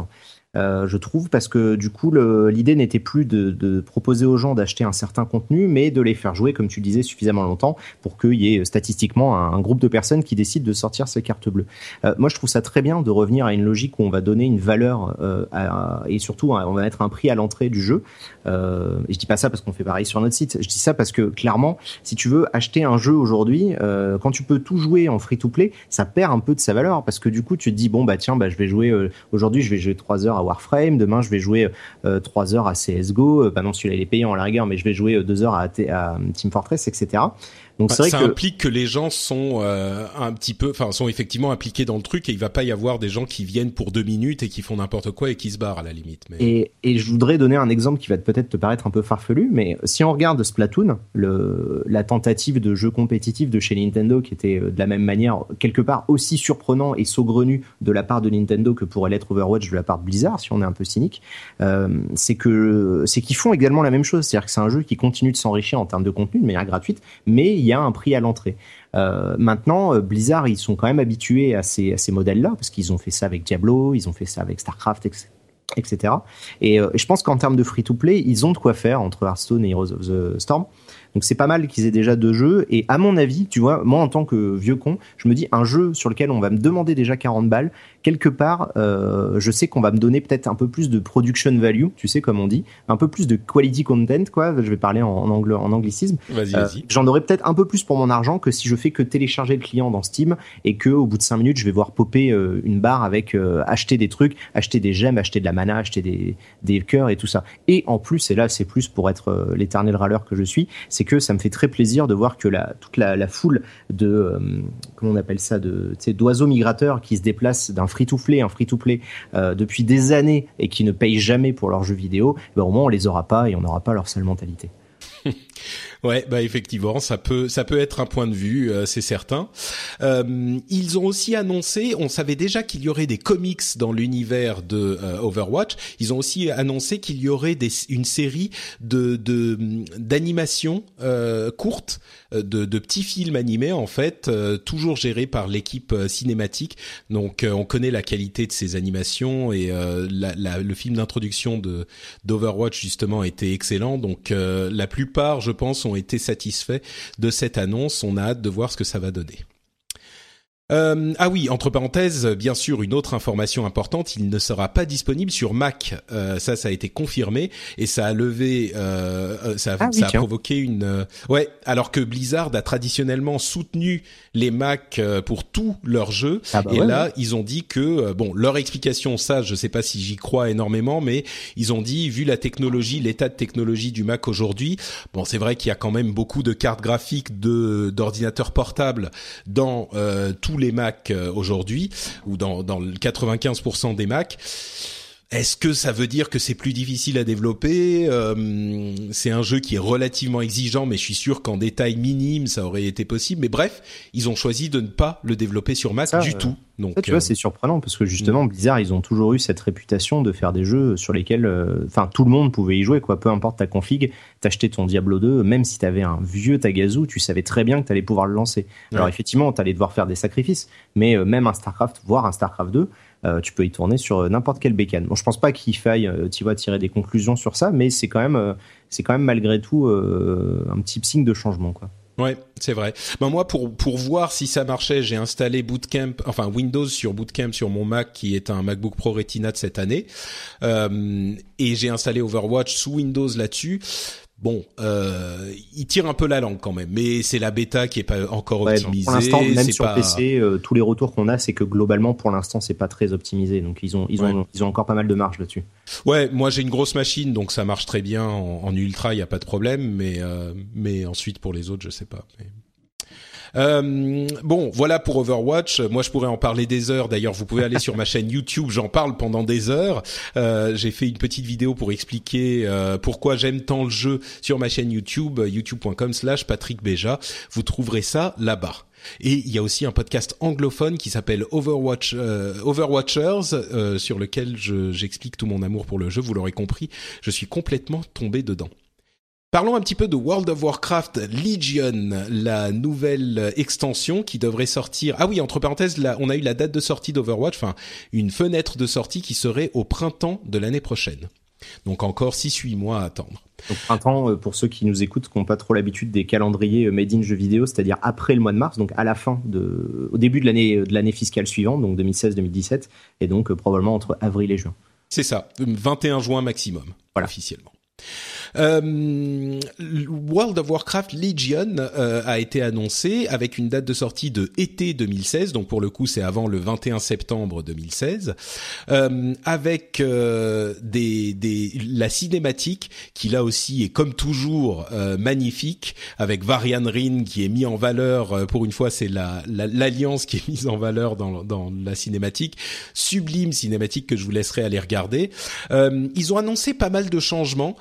Speaker 3: Euh, je trouve, parce que du coup, l'idée n'était plus de, de, proposer aux gens d'acheter un certain contenu, mais de les faire jouer, comme tu disais, suffisamment longtemps pour qu'il y ait statistiquement un, groupe de personnes qui décident de sortir ces cartes bleues. Euh, moi, je trouve ça très bien de revenir à une logique où on va donner une valeur euh, à, et surtout on va mettre un prix à l'entrée du jeu. Euh, et je dis pas ça parce qu'on fait pareil sur notre site. Je dis ça parce que clairement, si tu veux acheter un jeu aujourd'hui, euh, quand tu peux tout jouer en free to play, ça perd un peu de sa valeur parce que du coup, tu te dis bon bah tiens, bah je vais jouer aujourd'hui, je vais jouer trois heures Warframe, demain je vais jouer euh, 3 heures à CSGO, bah non celui-là il est payant à la rigueur, mais je vais jouer 2 heures à, à Team Fortress, etc.
Speaker 2: Donc c'est vrai ça implique que les gens sont euh, un petit peu, enfin sont effectivement impliqués dans le truc et il va pas y avoir des gens qui viennent pour deux minutes et qui font n'importe quoi et qui se barrent à la limite.
Speaker 3: Mais... Et, et je voudrais donner un exemple qui va peut-être te paraître un peu farfelu, mais si on regarde Splatoon, le, la tentative de jeu compétitif de chez Nintendo qui était euh, de la même manière quelque part aussi surprenant et saugrenu de la part de Nintendo que pourrait l'être Overwatch de la part de Blizzard, si on est un peu cynique, euh, c'est que c'est qu'ils font également la même chose, c'est-à-dire que c'est un jeu qui continue de s'enrichir en termes de contenu de manière gratuite, mais il y a un prix à l'entrée. Euh, maintenant, euh, Blizzard, ils sont quand même habitués à ces, modèles-là, parce qu'ils ont fait ça avec Diablo, ils ont fait ça avec StarCraft, etc. etc. Et euh, je pense qu'en termes de free-to-play, ils ont de quoi faire entre Hearthstone et Heroes of the Storm. Donc c'est pas mal qu'ils aient déjà deux jeux. Et à mon avis, tu vois, moi en tant que vieux con, je me dis un jeu sur lequel on va me demander déjà 40 balles, quelque part, euh, je sais qu'on va me donner peut-être un peu plus de production value, tu sais comme on dit, un peu plus de quality content, quoi. Je vais parler en, en, en anglicisme.
Speaker 2: Vas-y, vas-y.
Speaker 3: Euh, J'en aurais peut-être un peu plus pour mon argent que si je fais que télécharger le client dans Steam et que au bout de 5 minutes, je vais voir popper euh, une barre avec euh, acheter des trucs, acheter des gemmes, acheter de la mana, acheter des des cœurs et tout ça. Et en plus, et là c'est plus pour être l'éternel râleur que je suis, c'est que ça me fait très plaisir de voir que la toute la, la foule de euh, comment on appelle ça de d'oiseaux migrateurs qui se déplacent d'un free-to-play, un free-to-play euh, depuis des années et qui ne payent jamais pour leurs jeux vidéo, ben, au moins on les aura pas et on n'aura pas leur sale mentalité.
Speaker 2: Ouais, bah effectivement, ça peut ça peut être un point de vue, euh, c'est certain. Euh, ils ont aussi annoncé, on savait déjà qu'il y aurait des comics dans l'univers de euh, Overwatch. Ils ont aussi annoncé qu'il y aurait des, une série de d'animations euh, courtes, euh, de, de, petits films animés en fait, toujours gérés par l'équipe cinématique. Donc on connaît la qualité de ces animations et la, la, le film d'introduction de d'Overwatch justement était excellent. Donc la plupart, je pense, ont été satisfaits de cette annonce. On a hâte de voir ce que ça va donner. Euh, ah oui, entre parenthèses, bien sûr, une autre information importante, il ne sera pas disponible sur Mac. Euh, ça, ça a été confirmé et ça a levé, euh, euh ça, ah, ça a provoqué une. Euh, ouais, alors que Blizzard a traditionnellement soutenu les Mac euh, pour tous leurs jeux, ah bah et ouais, là, ouais. ils ont dit que bon, leur explication, ça, je sais pas si j'y crois énormément, mais ils ont dit, vu la technologie, l'état de technologie du Mac aujourd'hui, bon, c'est vrai qu'il y a quand même beaucoup de cartes graphiques de d'ordinateurs portables dans tous les Mac euh, aujourd'hui ou dans, dans le 95% des Mac. Est-ce que ça veut dire que c'est plus difficile à développer euh, C'est un jeu qui est relativement exigeant, mais je suis sûr qu'en détail minime, ça aurait été possible. Mais bref, ils ont choisi de ne pas le développer sur Mac ça, du euh, tout. Donc,
Speaker 3: ça, tu euh... vois, c'est surprenant parce que justement, Blizzard, ils ont toujours eu cette réputation de faire des jeux sur lesquels, enfin, tout le monde pouvait y jouer, quoi. Peu importe ta config, t'achetais ton Diablo 2, même si t'avais un vieux Tagazu, tu savais très bien que t'allais pouvoir le lancer. Ouais. Alors effectivement, t'allais devoir faire des sacrifices, mais euh, même un Starcraft, voire un Starcraft 2 euh, tu peux y tourner sur euh, n'importe quelle bécane. Bon, je pense pas qu'il faille, euh, tu vois, tirer des conclusions sur ça, mais c'est quand même, euh, c'est quand même malgré tout un petit signe de changement, quoi.
Speaker 2: Ouais, c'est vrai. Ben moi, pour pour voir si ça marchait, j'ai installé Bootcamp, enfin Windows sur Bootcamp sur mon Mac, qui est un MacBook Pro Retina de cette année, euh, et j'ai installé Overwatch sous Windows là-dessus bon, euh, il tire un peu la langue quand même, mais c'est la bêta qui est pas encore ouais, optimisée.
Speaker 3: Pour l'instant, même sur pas... PC, euh, tous les retours qu'on a, c'est que globalement, pour l'instant, c'est pas très optimisé. Donc ils ont, ils ouais. ont, ils ont encore pas mal de marge là-dessus.
Speaker 2: Ouais, moi j'ai une grosse machine, donc ça marche très bien en, en ultra, il y a pas de problème, mais euh, mais ensuite pour les autres, je sais pas. Mais... Euh, bon, voilà pour Overwatch. Moi, je pourrais en parler des heures. D'ailleurs, vous pouvez aller sur ma chaîne YouTube. J'en parle pendant des heures. Euh, J'ai fait une petite vidéo pour expliquer euh, pourquoi j'aime tant le jeu sur ma chaîne YouTube, youtube.com/slash Patrick Béja. Vous trouverez ça là-bas. Et il y a aussi un podcast anglophone qui s'appelle Overwatch, Overwatchers, sur lequel j'explique je, tout mon amour pour le jeu. Vous l'aurez compris, je suis complètement tombé dedans. Parlons un petit peu de World of Warcraft Legion, la nouvelle extension qui devrait sortir. Ah oui, entre parenthèses, là, on a eu la date de sortie d'Overwatch, enfin une fenêtre de sortie qui serait au printemps de l'année prochaine. Donc encore 6-8 mois à attendre.
Speaker 3: Donc printemps, euh, pour ceux qui nous écoutent, qui n'ont pas trop l'habitude des calendriers euh, made in jeux vidéo, c'est-à-dire après le mois de mars, donc à la fin de, au début de l'année de l'année fiscale suivante, donc 2016-2017, et donc euh, probablement entre avril et juin.
Speaker 2: C'est ça, 21 juin maximum, voilà. officiellement. Euh, World of Warcraft Legion euh, a été annoncé avec une date de sortie de été 2016, donc pour le coup c'est avant le 21 septembre 2016, euh, avec des, des, la cinématique qui là aussi est comme toujours magnifique, avec Varian Rin qui est mis en valeur, pour une fois c'est la, l'alliance qui est mise en valeur dans la cinématique, sublime cinématique que je vous laisserai aller regarder. ils ont annoncé pas mal de changements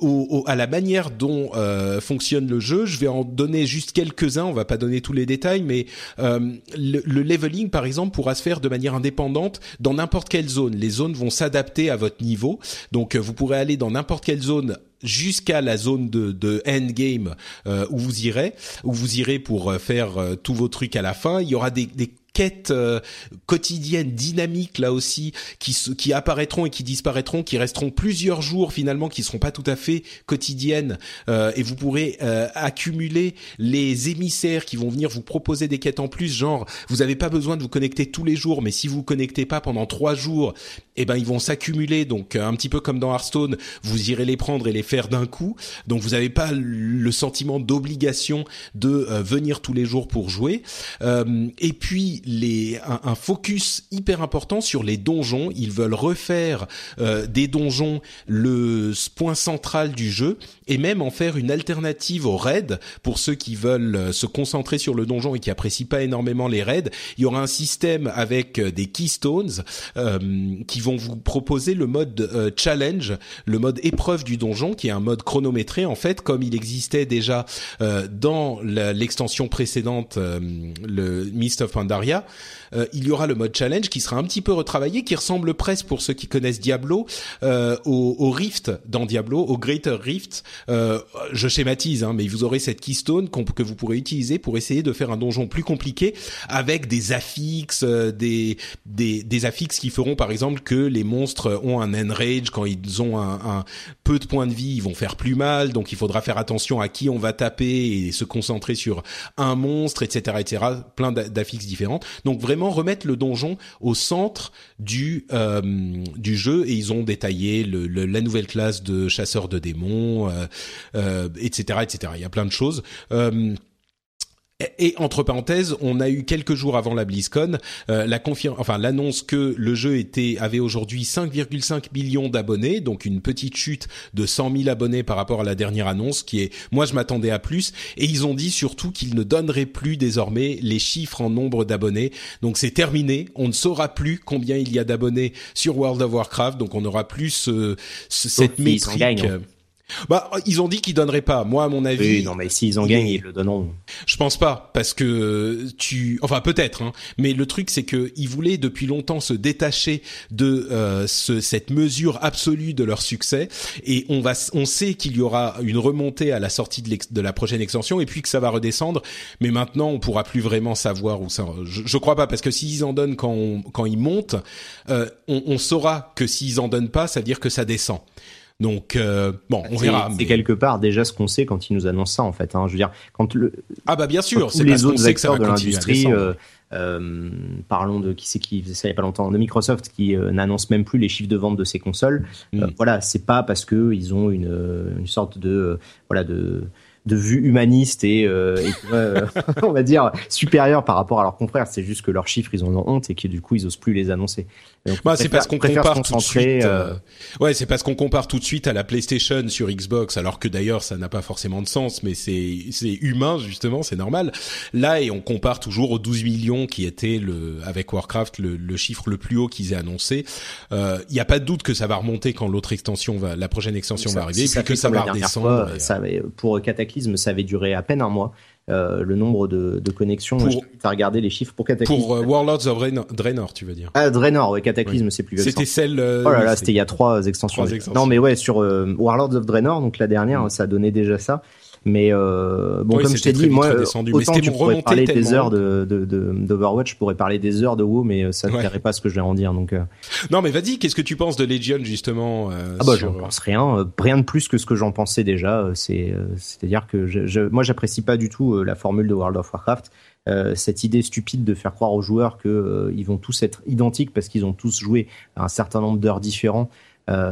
Speaker 2: au, à la manière dont euh, fonctionne le jeu. Je vais en donner juste quelques-uns. On va pas donner tous les détails, mais euh, le, le, leveling, par exemple, pourra se faire de manière indépendante dans n'importe quelle zone. Les zones vont s'adapter à votre niveau. Donc, euh, vous pourrez aller dans n'importe quelle zone jusqu'à la zone de, de endgame euh, où vous irez, où vous irez pour euh, faire euh, tous vos trucs à la fin. Il y aura des, des quêtes euh, quotidiennes dynamiques là aussi qui qui apparaîtront et qui disparaîtront qui resteront plusieurs jours finalement qui seront pas tout à fait quotidiennes. Euh, et vous pourrez euh, accumuler les émissaires qui vont venir vous proposer des quêtes en plus genre vous avez pas besoin de vous connecter tous les jours mais si vous vous connectez pas pendant trois jours eh ben ils vont s'accumuler. Donc un petit peu comme dans Hearthstone vous irez les prendre et les faire d'un coup. Donc vous n'avez pas le sentiment d'obligation de venir tous les jours pour jouer. Et puis les, un, focus hyper important sur les donjons. Ils veulent refaire euh, des donjons le point central du jeu et même en faire une alternative aux raids pour ceux qui veulent euh, se concentrer sur le donjon et qui apprécient pas énormément les raids. Il y aura un système avec euh, des keystones euh, qui vont vous proposer le mode challenge, le mode épreuve du donjon, qui est un mode chronométré en fait, comme il existait déjà dans l'extension précédente, le Mist of Pandaria. Euh, il y aura le mode challenge qui sera un petit peu retravaillé, qui ressemble presque pour ceux qui connaissent Diablo euh, au, au, Rift dans Diablo, au Greater Rift. Euh, je schématise, hein, mais vous aurez cette keystone que vous pourrez utiliser pour essayer de faire un donjon plus compliqué avec des affixes, des, des, des affixes qui feront par exemple que les monstres ont un enrage quand ils ont un, peu de points de vie, ils vont faire plus mal. Donc il faudra faire attention à qui on va taper et se concentrer sur un monstre, etc., etc. Plein d'affixes différentes. Donc vraiment remettre le donjon au centre du euh, du jeu et ils ont détaillé le, la nouvelle classe de chasseurs de démons, euh, euh, etc., etc. Il y a plein de choses. Euh, et entre parenthèses, on a eu quelques jours avant la BlizzCon euh, la enfin l'annonce que le jeu était avait aujourd'hui 5,5 millions d'abonnés, donc une petite chute de 100 000 abonnés par rapport à la dernière annonce, qui est, moi je m'attendais à plus. Et ils ont dit surtout qu'ils ne donneraient plus désormais les chiffres en nombre d'abonnés. Donc c'est terminé, on ne saura plus combien il y a d'abonnés sur World of Warcraft, donc on n'aura plus ce, cette métrique. Bah, ils ont dit qu'ils donneraient pas. Moi, à mon avis.
Speaker 3: Oui, non, mais s'ils en gagnent, ils le donneront.
Speaker 2: Je pense pas, parce que tu, enfin peut-être, hein, mais le truc c'est que ils voulaient depuis longtemps se détacher de euh, ce, cette mesure absolue de leur succès, et on va, on sait qu'il y aura une remontée à la sortie de, de, la prochaine extension, et puis que ça va redescendre. Mais maintenant, on pourra plus vraiment savoir où ça. Je, je crois pas, parce que s'ils en donnent quand quand ils montent, euh, on, on saura que s'ils en donnent pas, ça veut dire que ça descend. Donc euh, bon, on verra.
Speaker 3: C'est quelque part déjà ce qu'on sait quand ils nous annoncent ça en fait. Hein. Je veux dire, quand le
Speaker 2: ah bah bien sûr, c'est les autres acteurs de l'industrie.
Speaker 3: Euh, euh, parlons de qui c'est qui ça il y a pas longtemps de Microsoft qui euh, n'annonce même plus les chiffres de vente de ses consoles. Mm. voilà, c'est pas parce que ils ont une, une sorte de voilà de de vue humaniste et, euh, euh on va dire supérieur par rapport à leurs confrères. C'est juste que leurs chiffres, ils en ont honte et que du coup, ils osent plus les annoncer.
Speaker 2: Bah, c'est parce qu'on compare tout de suite. Euh, euh... Ouais, c'est parce qu'on compare tout de suite à la PlayStation sur Xbox, alors que d'ailleurs, ça n'a pas forcément de sens, mais c'est c'est humain justement, c'est normal. Là, et on compare toujours aux 12 millions qui étaient le avec Warcraft le, le chiffre le plus haut qu'ils aient annoncé. Il euh, n'y a pas de doute que ça va remonter quand l'autre extension va, la prochaine extension va arriver, et puis que ça va redescendre.
Speaker 3: Fois, ça, pour Cataclysme, ça avait duré à peine un mois. Euh, le nombre de, de connexions. Pour, tu as regardé les chiffres pour Cataclysme.
Speaker 2: Pour euh, Warlords of Draenor, tu veux dire
Speaker 3: Ah, Draenor, ouais, Cataclysme, c'est plus.
Speaker 2: C'était celle.
Speaker 3: Euh, oh là là, c'était il y a trois extensions. trois extensions. Non, mais ouais, sur Warlords of Draenor, donc la dernière, mm. ça donnait déjà ça. Mais euh, bon, comme je t'ai dit, moi, autant tu pourrais parler des heures de d'Overwatch, de, je pourrais parler des heures de WoW, mais ça ne ouais. pas ce que je vais en dire. Donc, euh...
Speaker 2: non, mais vas-y, qu'est-ce que tu penses de Legion justement euh,
Speaker 3: Ah bah, j'en pense rien, euh, rien de plus que ce que j'en pensais déjà. Euh, c'est, c'est-à-dire que je, je, moi, j'apprécie pas du tout la formule de World of Warcraft. Euh, cette idée stupide de faire croire aux joueurs que ils vont tous être identiques parce qu'ils ont tous joué à un certain nombre d'heures différents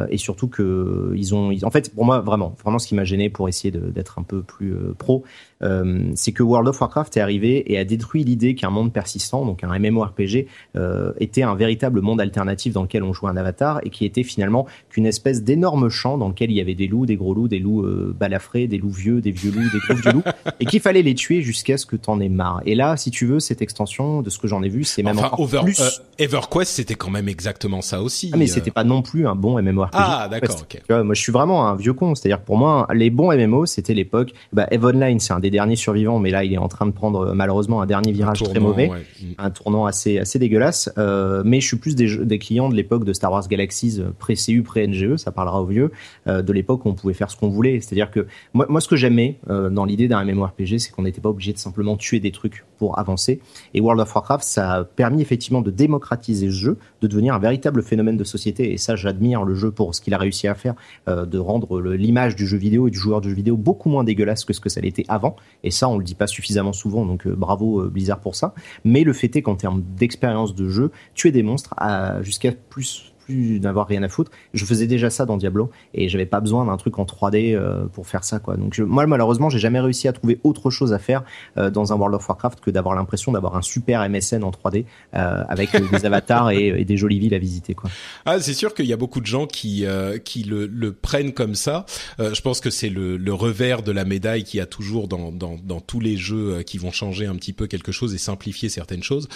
Speaker 3: et surtout que ils ont, en fait, pour moi, vraiment, vraiment, ce qui m'a gêné pour essayer d'être un peu plus pro, euh, c'est que World of Warcraft est arrivé et a détruit l'idée qu'un monde persistant, donc un MMORPG, euh, était un véritable monde alternatif dans lequel on jouait un avatar et qui était finalement qu'une espèce d'énorme champ dans lequel il y avait des loups, des gros loups, des loups euh, balafrés, des loups vieux, des vieux loups, des gros vieux loups, et qu'il fallait les tuer jusqu'à ce que t'en aies marre. Et là, si tu veux, cette extension, de ce que j'en ai vu, c'est même
Speaker 2: enfin,
Speaker 3: encore plus. Euh,
Speaker 2: EverQuest, c'était quand même exactement ça aussi.
Speaker 3: Ah, mais c'était pas non plus un bon MMORPG.
Speaker 2: Ah, d'accord. ok.
Speaker 3: moi, je suis vraiment un vieux con. C'est-à-dire pour moi, les bons MMO, c'était l'époque. Bah, Eve Online, c'est un des derniers survivants, mais là, il est en train de prendre malheureusement un dernier virage très mauvais, mm. un tournant assez assez dégueulasse. Euh, mais je suis plus des, des clients de l'époque de Star Wars Galaxies euh, pré-CU, pré-NGE, ça parlera aux vieux, euh, de l'époque où on pouvait faire ce qu'on voulait. C'est-à-dire que moi, moi, ce que j'aimais euh, dans l'idée d'un MMORPG, c'est qu'on n'était pas obligé de simplement tuer des trucs pour avancer. Et World of Warcraft, ça a permis effectivement de démocratiser ce jeu, de devenir un véritable phénomène de société. Et ça, j'admire le jeu pour ce qu'il a réussi à faire, euh, de rendre l'image du jeu vidéo et du joueur de jeu vidéo beaucoup moins dégueulasse que ce que ça l'était avant. Et ça, on le dit pas suffisamment souvent, donc euh, bravo euh, Blizzard pour ça. Mais le fait est qu'en termes d'expérience de jeu, tuer des monstres jusqu'à plus d'avoir rien à foutre. Je faisais déjà ça dans Diablo et j'avais pas besoin d'un truc en 3D euh, pour faire ça quoi. Donc moi malheureusement j'ai jamais réussi à trouver autre chose à faire euh, dans un World of Warcraft que d'avoir l'impression d'avoir un super MSN en 3D euh, avec des avatars et, des jolies villes à visiter quoi.
Speaker 2: Ah c'est sûr qu'il y a beaucoup de gens qui qui le, le, prennent comme ça. je pense que c'est le, le, revers de la médaille qui a toujours dans, dans, dans tous les jeux qui vont changer un petit peu quelque chose et simplifier certaines choses.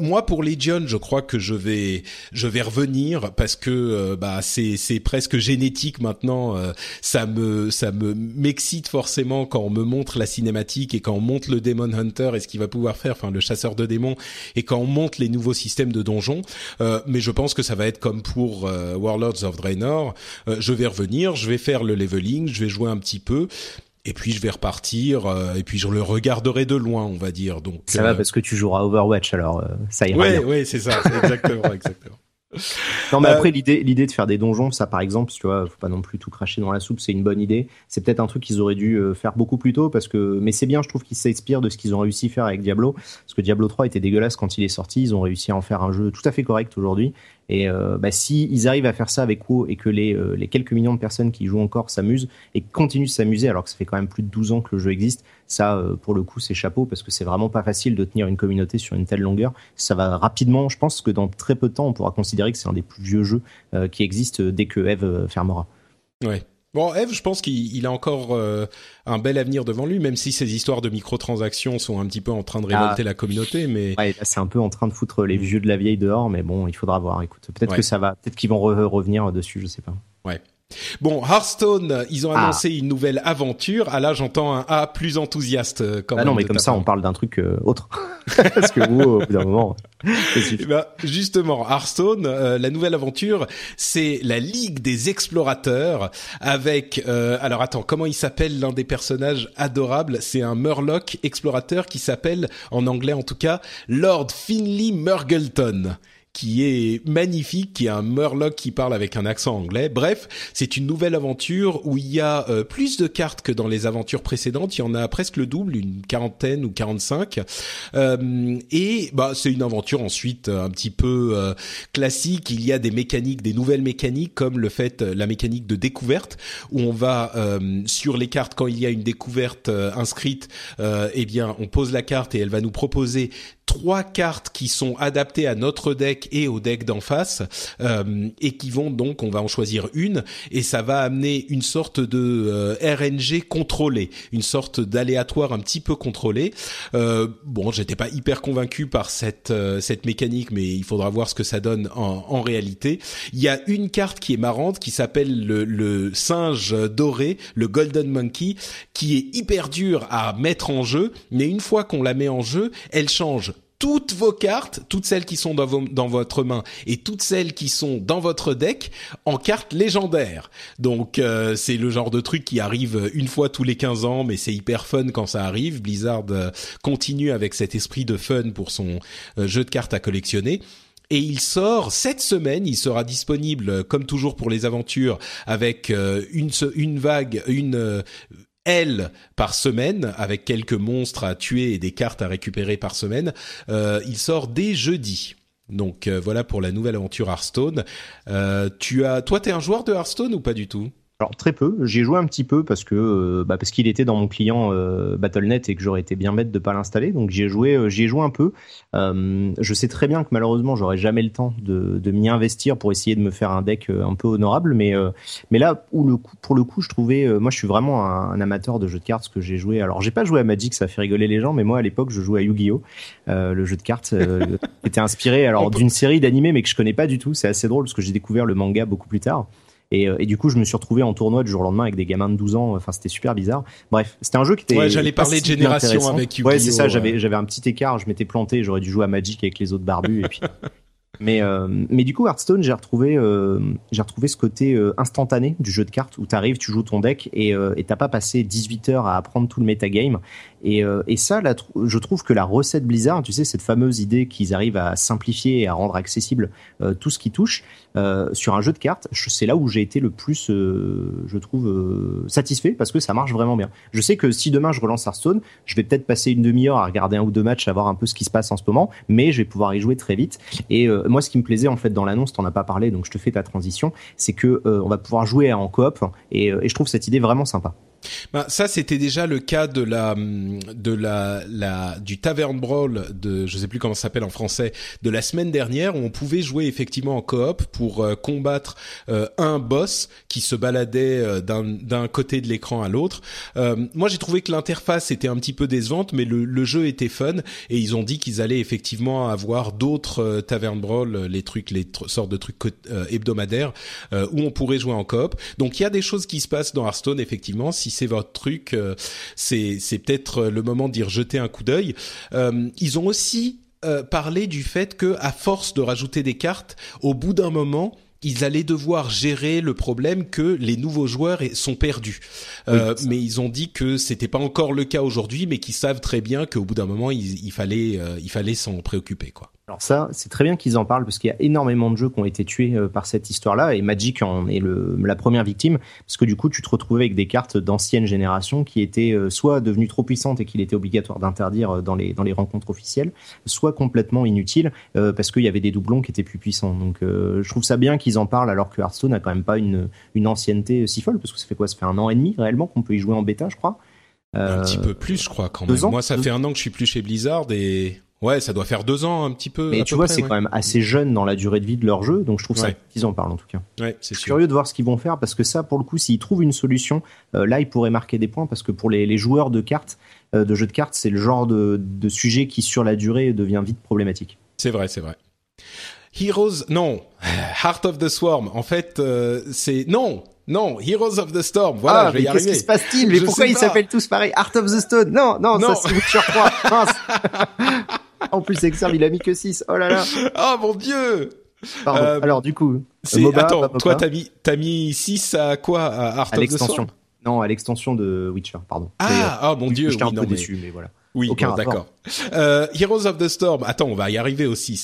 Speaker 2: moi pour Legion je crois que je vais je vais revenir parce que euh, bah c'est c'est presque génétique maintenant. Euh, ça me ça me m'excite forcément quand on me montre la cinématique et quand on montre le Demon Hunter et ce qu'il va pouvoir faire, enfin le chasseur de démons et quand on montre les nouveaux systèmes de donjons. Euh, mais je pense que ça va être comme pour Warlords of Draenor. je vais revenir, je vais faire le leveling, je vais jouer un petit peu et puis je vais repartir et puis je le regarderai de loin on va dire donc
Speaker 3: ça va parce que tu joueras Overwatch alors ça ira
Speaker 2: ouais ouais c'est ça exactement exactement
Speaker 3: non mais euh, après l'idée l'idée de faire des donjons ça par exemple tu vois faut pas non plus tout cracher dans la soupe c'est une bonne idée. C'est peut-être un truc qu'ils auraient dû euh, faire beaucoup plus tôt parce que mais c'est bien je trouve qu'ils s'inspirent de ce qu'ils ont réussi à faire avec Diablo. Parce que Diablo 3 était dégueulasse quand il est sorti. Ils ont réussi à en faire un jeu tout à fait correct aujourd'hui et euh, bah, si ils arrivent à faire ça avec WoW et que les, euh, les quelques millions de personnes qui jouent encore s'amusent et continuent de s'amuser alors que ça fait quand même plus de 12 ans que le jeu existe, ça euh, pour le coup c'est chapeau parce que c'est vraiment pas facile de tenir une communauté sur une telle longueur. Ça va rapidement, je pense que dans très peu de temps on pourra considérer que c'est un des plus vieux jeux qui existent dès que Eve fermera.
Speaker 2: Ouais. Bon, Eve, je pense qu'il a encore euh, un bel avenir devant lui, même si ces histoires de microtransactions sont un petit peu en train de révolter ah. la communauté. Mais
Speaker 3: ouais, c'est un peu en train de foutre les vieux de la vieille dehors, mais bon, il faudra voir. Écoute, peut-être que ça va, peut-être qu'ils vont revenir dessus, je sais pas.
Speaker 2: Ouais. Bon, Hearthstone, ils ont ah. annoncé une nouvelle aventure. Ah là, j'entends un A plus enthousiaste euh, quand
Speaker 3: ah non, mais comme ça, on parle d'un truc euh, autre. Parce que vous, au bout d'un moment.
Speaker 2: Eh ben, justement, Hearthstone, euh, la nouvelle aventure, c'est la Ligue des Explorateurs avec. alors attends, comment il s'appelle l'un des personnages adorables? C'est un Murloc explorateur qui s'appelle, en anglais en tout cas, Lord Finley Murgleton qui est magnifique, qui est un Murloc qui parle avec un accent anglais. Bref, c'est une nouvelle aventure où il y a euh, plus de cartes que dans les aventures précédentes. Il y en a presque le double, une quarantaine ou quarante-cinq. Euh, et bah c'est une aventure ensuite euh, un petit peu euh, classique. Il y a des mécaniques, des nouvelles mécaniques comme le fait la mécanique de découverte où on va sur les cartes quand il y a une découverte inscrite, eh bien on pose la carte et elle va nous proposer trois cartes qui sont adaptées à notre deck et au deck d'en face euh, et qui vont donc on va en choisir une et ça va amener une sorte de euh, RNG contrôlé, une sorte d'aléatoire un petit peu contrôlé. Euh, bon, j'étais pas hyper convaincu par cette euh, cette mécanique, mais il faudra voir ce que ça donne en, en réalité. Il y a une carte qui est marrante qui s'appelle le, le singe doré, le Golden Monkey, qui est hyper dur à mettre en jeu, mais une fois qu'on la met en jeu, elle change toutes vos cartes, toutes celles qui sont dans, votre main et toutes celles qui sont dans votre deck en cartes légendaires. Donc euh, c'est le genre de truc qui arrive une fois tous les 15 ans, mais c'est hyper fun quand ça arrive. Blizzard euh, continue avec cet esprit de fun pour son euh, jeu de cartes à collectionner. Et il sort cette semaine, il sera disponible comme toujours pour les aventures avec une, une vague, une L par semaine, avec quelques monstres à tuer et des cartes à récupérer par semaine. Euh, il sort dès jeudi. Donc voilà pour la nouvelle aventure Hearthstone. tu as, toi, t'es un joueur de Hearthstone ou pas du tout?
Speaker 3: Alors très peu, j'ai joué un petit peu parce que euh, bah, parce qu'il était dans mon client euh, Battle.net et que j'aurais été bien bête de pas l'installer, donc j'y ai joué, euh, j'y ai joué un peu. je sais très bien que malheureusement j'aurais jamais le temps de, de m'y investir pour essayer de me faire un deck un peu honorable, mais mais là où le coup, pour le coup je trouvais, moi je suis vraiment un, amateur de jeux de cartes, ce que j'ai joué. Alors j'ai pas joué à Magic, ça fait rigoler les gens, mais moi à l'époque je jouais à Yu-Gi-Oh, le jeu de cartes était inspiré alors d'une série d'animés mais que je connais pas du tout. C'est assez drôle parce que j'ai découvert le manga beaucoup plus tard. Et, euh, et, du coup, je me suis retrouvé en tournoi du jour au lendemain avec des gamins de 12 ans. Enfin, c'était super bizarre. Bref, c'était un jeu qui était.
Speaker 2: Ouais, j'allais parler de génération avec yu
Speaker 3: Ouais, c'est ça. J'avais j'avais un petit écart. Je m'étais planté. J'aurais dû jouer à Magic avec les autres barbus. et puis Mais, euh, mais du coup, Hearthstone, j'ai retrouvé, euh, j'ai retrouvé ce côté euh, instantané du jeu de cartes où tu arrives, tu joues ton deck et et t'as pas passé 18 heures à apprendre tout le metagame. Et, et ça, je trouve que la recette Blizzard, tu sais, cette fameuse idée qu'ils arrivent à simplifier et à rendre accessible tout ce qui touche sur un jeu de cartes, c'est là où j'ai été le plus, je trouve, satisfait parce que ça marche vraiment bien. Je sais que si demain je relance Hearthstone, je vais peut-être passer une demi-heure à regarder un ou deux matchs, à voir un peu ce qui se passe en ce moment, mais je vais pouvoir y jouer très vite. Et moi, ce qui me plaisait en fait dans l'annonce, t'en as pas parlé, donc je te fais ta transition, c'est que euh, on va pouvoir jouer en coop euh, et je trouve cette idée vraiment sympa.
Speaker 2: Bah, ça, c'était déjà le cas de la de la, la du Tavern Brawl de je sais plus comment ça s'appelle en français de la semaine dernière où on pouvait jouer effectivement en coop pour euh, combattre euh, un boss qui se baladait euh, d'un côté de l'écran à l'autre. moi, j'ai trouvé que l'interface était un petit peu décevante, mais le, le jeu était fun et ils ont dit qu'ils allaient effectivement avoir d'autres Tavern Brawl, les trucs, les sortes de trucs hebdomadaires où on pourrait jouer en coop. Donc il y a des choses qui se passent dans Hearthstone effectivement. Si c'est votre truc, euh, c'est c'est peut-être le moment d'y rejeter un coup d'œil. Euh, ils ont aussi euh, parlé du fait que à force de rajouter des cartes, au bout d'un moment ils allaient devoir gérer le problème que les nouveaux joueurs sont perdus. mais ils ont dit que c'était pas encore le cas aujourd'hui, mais qu'ils savent très bien qu'au bout d'un moment, il, il fallait, il fallait s'en préoccuper, quoi.
Speaker 3: Alors ça, c'est très bien qu'ils en parlent parce qu'il y a énormément de jeux qui ont été tués euh, par cette histoire-là et Magic en est le, la première victime parce que du coup, tu te retrouvais avec des cartes d'ancienne génération qui étaient euh, soit devenues trop puissantes et qu'il était obligatoire d'interdire euh, dans les dans les rencontres officielles, soit complètement inutiles parce qu'il y avait des doublons qui étaient plus puissants. Donc, je trouve ça bien qu'ils en parlent alors que Hearthstone n'a quand même pas une une ancienneté si folle parce que ça fait quoi? Ça fait un an et demi réellement qu'on peut y jouer en bêta, je crois.
Speaker 2: un petit peu plus, je crois quand même. Moi, ça fait un an que je suis plus chez Blizzard et Ouais, ça doit faire deux ans un petit peu.
Speaker 3: Mais tu vois, c'est quand même assez jeune dans la durée de vie de leur jeu, donc je trouve ça qu'ils en parlent en tout cas.
Speaker 2: Ouais, c'est
Speaker 3: curieux de voir ce qu'ils vont faire parce que ça, pour le coup, s'ils trouvent une solution, euh, là, ils pourraient marquer des points parce que pour les, les joueurs de cartes, euh, de jeux de cartes, c'est le genre de, de sujet qui, sur la durée, devient vite problématique.
Speaker 2: C'est vrai, c'est vrai. Heroes, non, Heart of the Swarm. En fait, euh, c'est non, non, Heroes of the Storm. Voilà, ah, je vais y
Speaker 3: arriver. Qu'est-ce qui se passe-t-il? Mais pourquoi ils s'appellent tous pareil Heart of the Stone Non, non, ça c'est Witcher 3. en plus, Exerve, il a mis que 6. Oh là là.
Speaker 2: Oh mon dieu
Speaker 3: Pardon. Euh, Alors du coup,
Speaker 2: MOBA, attends, toi t'as mis t'as mis 6 à quoi? À Heart
Speaker 3: à l'extension. Non, à l'extension de Witcher, pardon.
Speaker 2: Ah, oh mon dieu,
Speaker 3: j'étais un peu déçu, mais voilà.
Speaker 2: Oui, d'accord. Euh, Heroes of the Storm. Attends, on va y arriver aussi.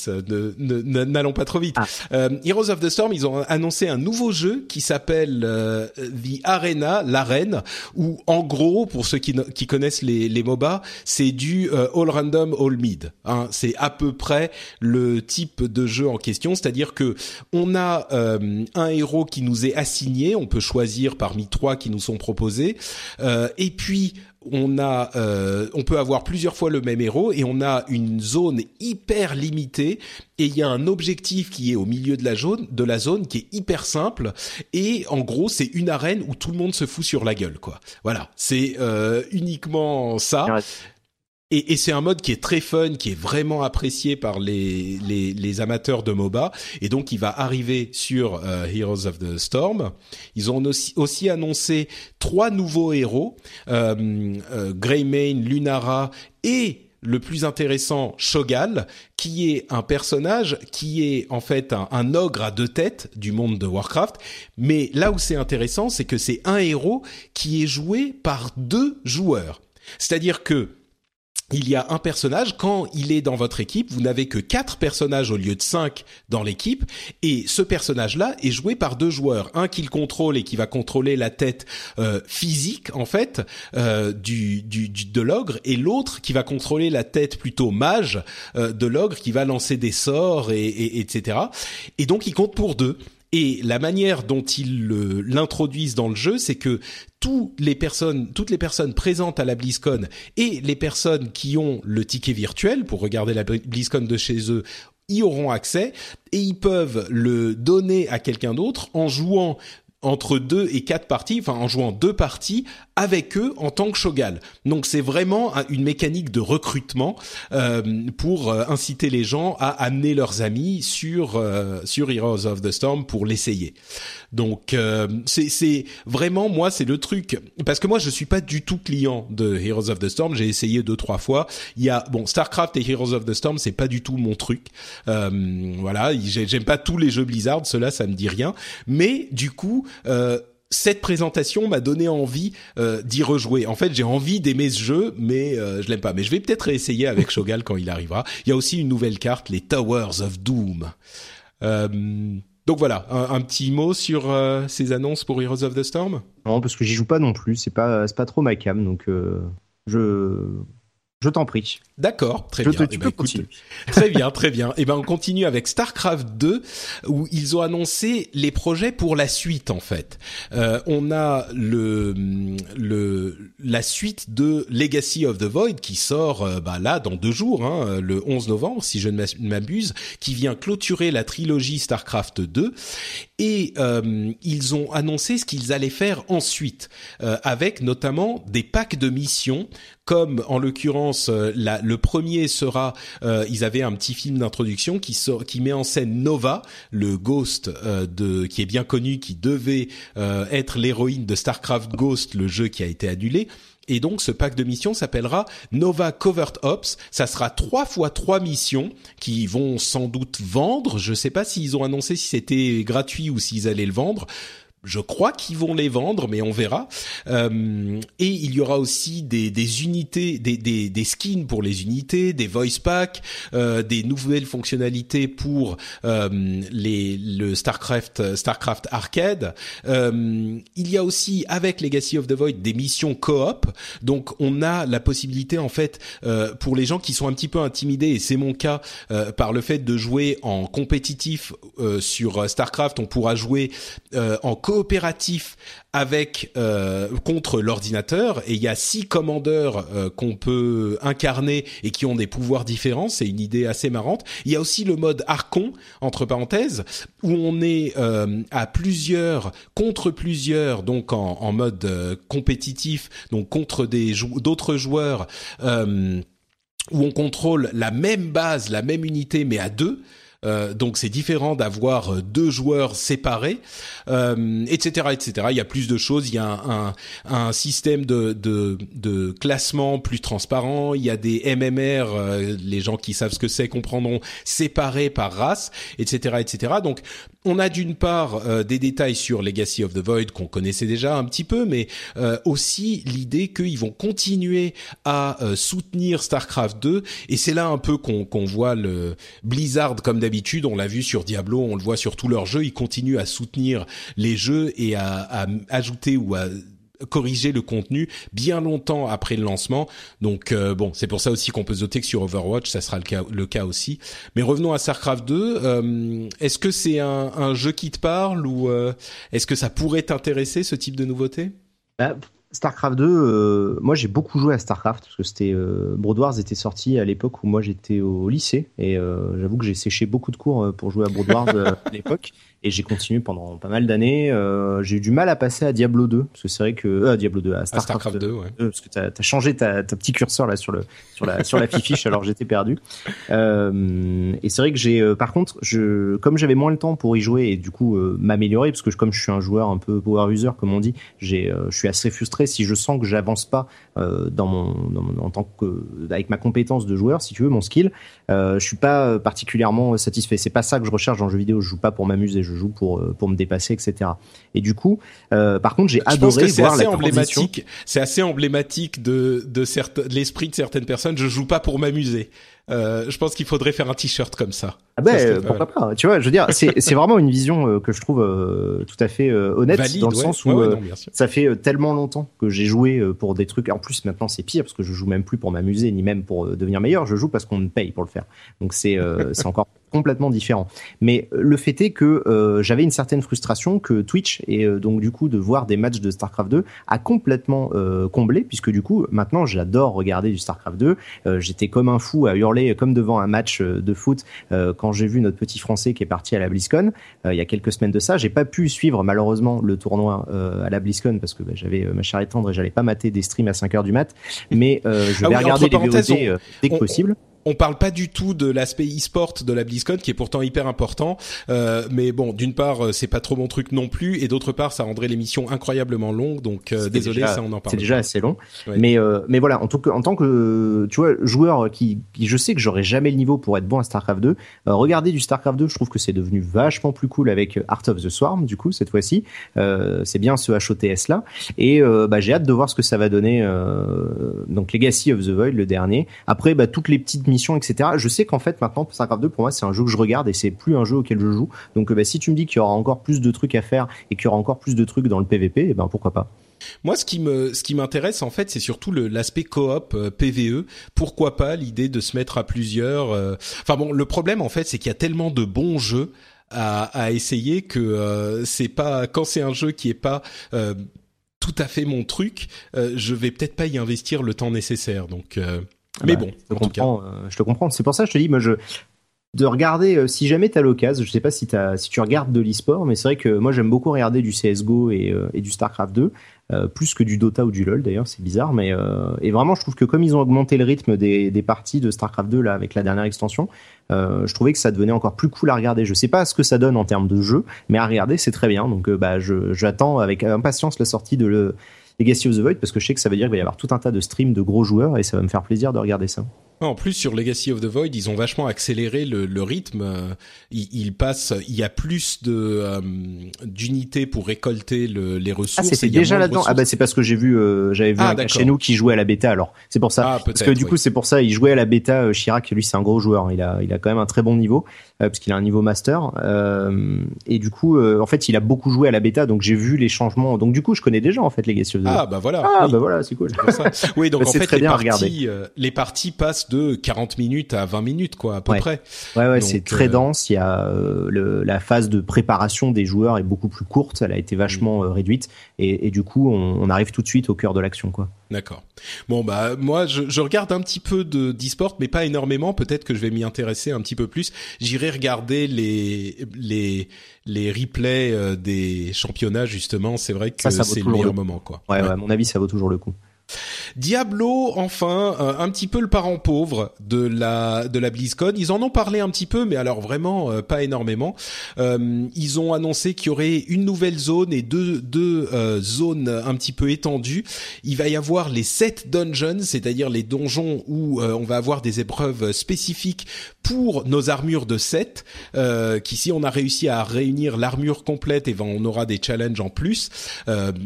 Speaker 2: N'allons pas trop vite. Ah. Euh, Heroes of the Storm, ils ont annoncé un nouveau jeu qui s'appelle euh, The Arena, l'arène, où en gros, pour ceux qui, qui connaissent les, les MOBA, c'est du euh, all random, all mid. Hein. C'est à peu près le type de jeu en question, c'est-à-dire que on a euh, un héros qui nous est assigné, on peut choisir parmi trois qui nous sont proposés, et puis on a, euh, on peut avoir plusieurs fois le même héros et on a une zone hyper limitée et il y a un objectif qui est au milieu de la zone, de la zone qui est hyper simple et en gros c'est une arène où tout le monde se fout sur la gueule quoi. Voilà, c'est euh, uniquement ça. Et, et c'est un mode qui est très fun, qui est vraiment apprécié par les, les, les amateurs de MOBA. Et donc, il va arriver sur euh, Heroes of the Storm. Ils ont aussi, aussi annoncé trois nouveaux héros, euh, euh, Greymane, Lunara et le plus intéressant, Shogal, qui est un personnage qui est en fait un, un, ogre à deux têtes du monde de Warcraft. Mais là où c'est intéressant, c'est que c'est un héros qui est joué par deux joueurs. C'est-à-dire que il y a un personnage, quand il est dans votre équipe, vous n'avez que quatre personnages au lieu de cinq dans l'équipe, et ce personnage-là est joué par deux joueurs. Un qui le contrôle et qui va contrôler la tête euh, physique, en fait, euh, du, de l'ogre, et l'autre qui va contrôler la tête plutôt mage euh, de l'ogre, qui va lancer des sorts, et, etc. Et donc il compte pour deux. Et la manière dont ils l'introduisent dans le jeu, c'est que toutes les personnes, présentes à la BlizzCon et les personnes qui ont le ticket virtuel pour regarder la BlizzCon de chez eux y auront accès. Et ils peuvent le donner à quelqu'un d'autre en jouant entre deux et quatre parties, enfin en jouant deux parties avec eux en tant que Shogal. Donc c'est vraiment une mécanique de recrutement euh, pour euh, inciter les gens à amener leurs amis sur euh, sur Heroes of the Storm pour l'essayer. Donc euh, c'est vraiment moi c'est le truc parce que moi je suis pas du tout client de Heroes of the Storm. J'ai essayé deux trois fois. Il y a bon Starcraft et Heroes of the Storm c'est pas du tout mon truc. Euh, voilà j'aime pas tous les jeux Blizzard. Cela ça me dit rien. Mais du coup euh, cette présentation m'a donné envie euh, d'y rejouer. En fait, j'ai envie d'aimer ce jeu, mais euh, je l'aime pas. Mais je vais peut-être réessayer avec Shogal quand il arrivera. Il y a aussi une nouvelle carte, les Towers of Doom. Euh, donc voilà, un, petit mot sur ces annonces pour Heroes of the Storm?
Speaker 3: Non, parce que j'y joue pas non plus. C'est pas, c'est pas trop ma cam, donc je je t'en prie.
Speaker 2: D'accord, très bien.
Speaker 3: Eh ben,
Speaker 2: très bien, très bien. Et eh ben on continue avec Starcraft 2 où ils ont annoncé les projets pour la suite en fait. Euh, on a le le la suite de Legacy of the Void qui sort euh, bah, là dans deux jours, hein, le 11 novembre si je ne m'abuse, qui vient clôturer la trilogie Starcraft 2 et euh, ils ont annoncé ce qu'ils allaient faire ensuite avec notamment des packs de missions comme en l'occurrence euh, le premier sera, euh, ils avaient un petit film d'introduction qui qui met en scène Nova, le Ghost euh, de qui est bien connu, qui devait être l'héroïne de Starcraft Ghost, le jeu qui a été annulé. Et donc ce pack de missions s'appellera Nova Covert Ops. Ça sera trois fois trois missions qui vont sans doute vendre. Je ne sais pas s'ils ont annoncé si c'était gratuit ou s'ils allaient le vendre je crois qu'ils vont les vendre, mais on verra. Euh, et il y aura aussi des, des unités, des, des, des, skins pour les unités, des voice packs, euh, des nouvelles fonctionnalités pour euh, les, le Starcraft, Starcraft Arcade. Euh, il y a aussi avec Legacy of the Void des missions coop. Donc on a la possibilité en fait euh, pour les gens qui sont un petit peu intimidés, et c'est mon cas, euh, par le fait de jouer en compétitif sur Starcraft, on pourra jouer en coop coopératif avec euh, contre l'ordinateur et il y a six commandeurs euh, qu'on peut incarner et qui ont des pouvoirs différents. C'est une idée assez marrante. Il y a aussi le mode Archon entre parenthèses où on est euh, à plusieurs contre plusieurs donc en, en mode compétitif donc contre des d'autres joueurs où on contrôle la même base, la même unité mais à deux. Euh, donc c'est différent d'avoir euh, deux joueurs séparés, euh, etc., etc. Il y a plus de choses. Il y a un, un, système de, de, de, classement plus transparent. Il y a des MMR. Euh, les gens qui savent ce que c'est comprendront séparés par race, etc., etc. Donc on a d'une part des détails sur Legacy of the Void qu'on connaissait déjà un petit peu, mais aussi l'idée qu'ils vont continuer à soutenir Starcraft 2. Et c'est là un peu qu'on qu'on voit le Blizzard comme d'habitude on l'a vu sur Diablo, on le voit sur tous leurs jeux, ils continuent à soutenir les jeux et à, ajouter ou à corriger le contenu bien longtemps après le lancement. Donc euh, bon, c'est pour ça aussi qu'on peut noter que sur Overwatch, ça sera le cas, aussi. Mais revenons à Starcraft 2. Euh, est-ce que c'est un, jeu qui te parle ou euh, est-ce que ça pourrait t'intéresser ce type de nouveauté?
Speaker 3: Bah, StarCraft 2, euh, moi j'ai beaucoup joué à StarCraft parce que c'était euh, Broad Wars était sorti à l'époque où moi j'étais au lycée. Et euh, j'avoue que j'ai séché beaucoup de cours pour jouer à Broad Wars à l'époque et j'ai continué pendant pas mal d'années. Euh, j'ai eu du mal à passer à Diablo 2 parce que c'est vrai que euh, Diablo 2 à
Speaker 2: Starcraft, 2, ouais.
Speaker 3: parce que t'as as changé ta, ta petit curseur là sur le sur la sur la fiche alors j'étais perdu. Euh, et c'est vrai que j'ai euh, par contre je comme j'avais moins le temps pour y jouer et du coup euh, m'améliorer parce que comme je suis un joueur un peu power user comme on dit, j'ai je suis assez frustré si je sens que j'avance pas euh, dans, mon, en tant que avec ma compétence de joueur, si tu veux, mon skill, euh, je suis pas particulièrement satisfait. C'est pas ça que je recherche dans le jeu vidéo. Je joue pas pour m'amuser, je joue pour pour me dépasser, etc. Et du coup, euh, par contre, j'ai adoré voir la
Speaker 2: emblématique. C'est assez emblématique de de, de l'esprit de certaines personnes. Je joue pas pour m'amuser. Euh, je pense qu'il faudrait faire un t-shirt comme ça.
Speaker 3: Ah ben pourquoi pas. Tu vois, je veux dire, c'est vraiment une vision euh, que je trouve euh, tout à fait honnête dans le sens où ça fait tellement longtemps que j'ai joué pour des trucs. En plus, maintenant c'est pire parce que je joue même plus pour m'amuser ni même pour devenir meilleur. Je joue parce qu'on me paye pour le faire. Donc c'est c'est encore complètement différent. Mais le fait est que j'avais une certaine frustration que Twitch et donc du coup de voir des matchs de Starcraft 2 a complètement comblé puisque du coup maintenant j'adore regarder du Starcraft 2. J'étais comme un fou à hurler comme devant un match euh, de foot euh, quand j'ai vu notre petit Français qui est parti à la BlizzCon euh, il y a quelques semaines de ça. J'ai pas pu suivre malheureusement le tournoi à la BlizzCon parce que bah, j'avais ma chère tendre et j'allais pas mater des streams à 5 heures du mat. Mais je ah vais regarder les VOD dès que possible
Speaker 2: on parle pas du tout de l'aspect e-sport de la BlizzCon qui est pourtant hyper important. Euh, mais bon, d'une part, euh, c'est pas trop mon truc non plus, et d'autre part, ça rendrait l'émission incroyablement longue. Donc euh, désolé, ça on en parle.
Speaker 3: C'est déjà assez long. Mais euh, mais voilà, en, tout en tant que tu vois joueur qui, qui je sais que j'aurais jamais le niveau pour être bon à Starcraft 2. regardez du Starcraft 2, je trouve que c'est devenu vachement plus cool avec Art of the Swarm. Du coup, cette fois-ci, c'est bien ce HOTS là. Et bah, j'ai hâte de voir ce que ça va donner. donc Legacy of the Void, le dernier. Après, bah, toutes les petites etc. Je sais qu'en fait maintenant StarCraft 2 pour moi c'est un jeu que je regarde et c'est plus un jeu auquel je joue. Donc bah, si tu me dis qu'il y aura encore plus de trucs à faire et qu'il y aura encore plus de trucs dans le PVP, eh ben pourquoi pas.
Speaker 2: Moi, ce qui me, ce qui m'intéresse en fait, c'est surtout l'aspect coop euh, PVE. Pourquoi pas l'idée de se mettre à plusieurs. Euh, enfin bon, le problème en fait, c'est qu'il y a tellement de bons jeux à, essayer que euh, c'est pas quand c'est un jeu qui est pas tout à fait mon truc, je vais peut-être pas y investir le temps nécessaire. Donc mais bah, bon,
Speaker 3: je te, comprends, euh, je te comprends. C'est pour ça que je te dis, moi, je de regarder euh, si jamais tu as l'occasion, je sais pas si, as, si tu regardes de l'e-sport, mais c'est vrai que moi j'aime beaucoup regarder du CSGO et, euh, et du StarCraft 2, plus que du Dota ou du LoL d'ailleurs, c'est bizarre, mais et vraiment je trouve que comme ils ont augmenté le rythme des, des parties de StarCraft 2 là avec la dernière extension, je trouvais que ça devenait encore plus cool à regarder. Je sais pas ce que ça donne en termes de jeu, mais à regarder c'est très bien, donc bah j'attends avec impatience la sortie de le Legacy of the Void parce que je sais que ça veut dire qu'il va y avoir tout un tas de streams de gros joueurs et ça va me faire plaisir de regarder ça.
Speaker 2: En plus, sur Legacy of the Void, ils ont vachement accéléré le, le rythme. Euh, il, il, passe, il y a plus de euh, d'unités pour récolter le, les ressources.
Speaker 3: Ah, c'était déjà là-dedans. Ah bah c'est parce que j'ai vu, euh, j'avais vu ah, un chez nous qui jouait à la bêta. Alors c'est pour ça. Ah, parce que du coup c'est pour ça, il jouait à la bêta. Chirac, lui, c'est un gros joueur. Il a, il a quand même un très bon niveau parce qu'il a un niveau master. et du coup, en fait, il a beaucoup joué à la bêta, donc j'ai vu les changements. Donc du coup, je connais déjà en fait Legacy of the
Speaker 2: Void. Ah bah voilà.
Speaker 3: Ah bah voilà, c'est cool.
Speaker 2: oui, donc bah, en fait, très les bien parties, les parties passent de 40 minutes à 20 minutes, quoi, à peu près.
Speaker 3: Ouais, ouais, c'est très euh, dense. Il y a euh, le, la phase de préparation des joueurs est beaucoup plus courte. Elle a été vachement mm. euh, réduite et, et, du coup, on, on, arrive tout de suite au cœur de l'action, quoi.
Speaker 2: D'accord. Bon bah moi je, je regarde un petit peu de d'e-sport mais pas énormément. Peut-être que je vais m'y intéresser un petit peu plus. J'irai regarder les les les replays des championnats justement. C'est vrai que c'est le meilleur moment quoi.
Speaker 3: Ouais, ouais, à mon avis ça vaut toujours le coup.
Speaker 2: Diablo, enfin, euh, un petit peu le parent pauvre de la de la BlizzCon. Ils en ont parlé un petit peu, mais alors vraiment euh, pas énormément. Euh, ils ont annoncé qu'il y aurait une nouvelle zone et deux deux zones un petit peu étendues. Il va y avoir les sept dungeons, c'est-à-dire les donjons où on va avoir des épreuves spécifiques pour nos armures de 7, euh, qu'ici on a réussi à réunir l'armure complète et ben, on aura des challenges en plus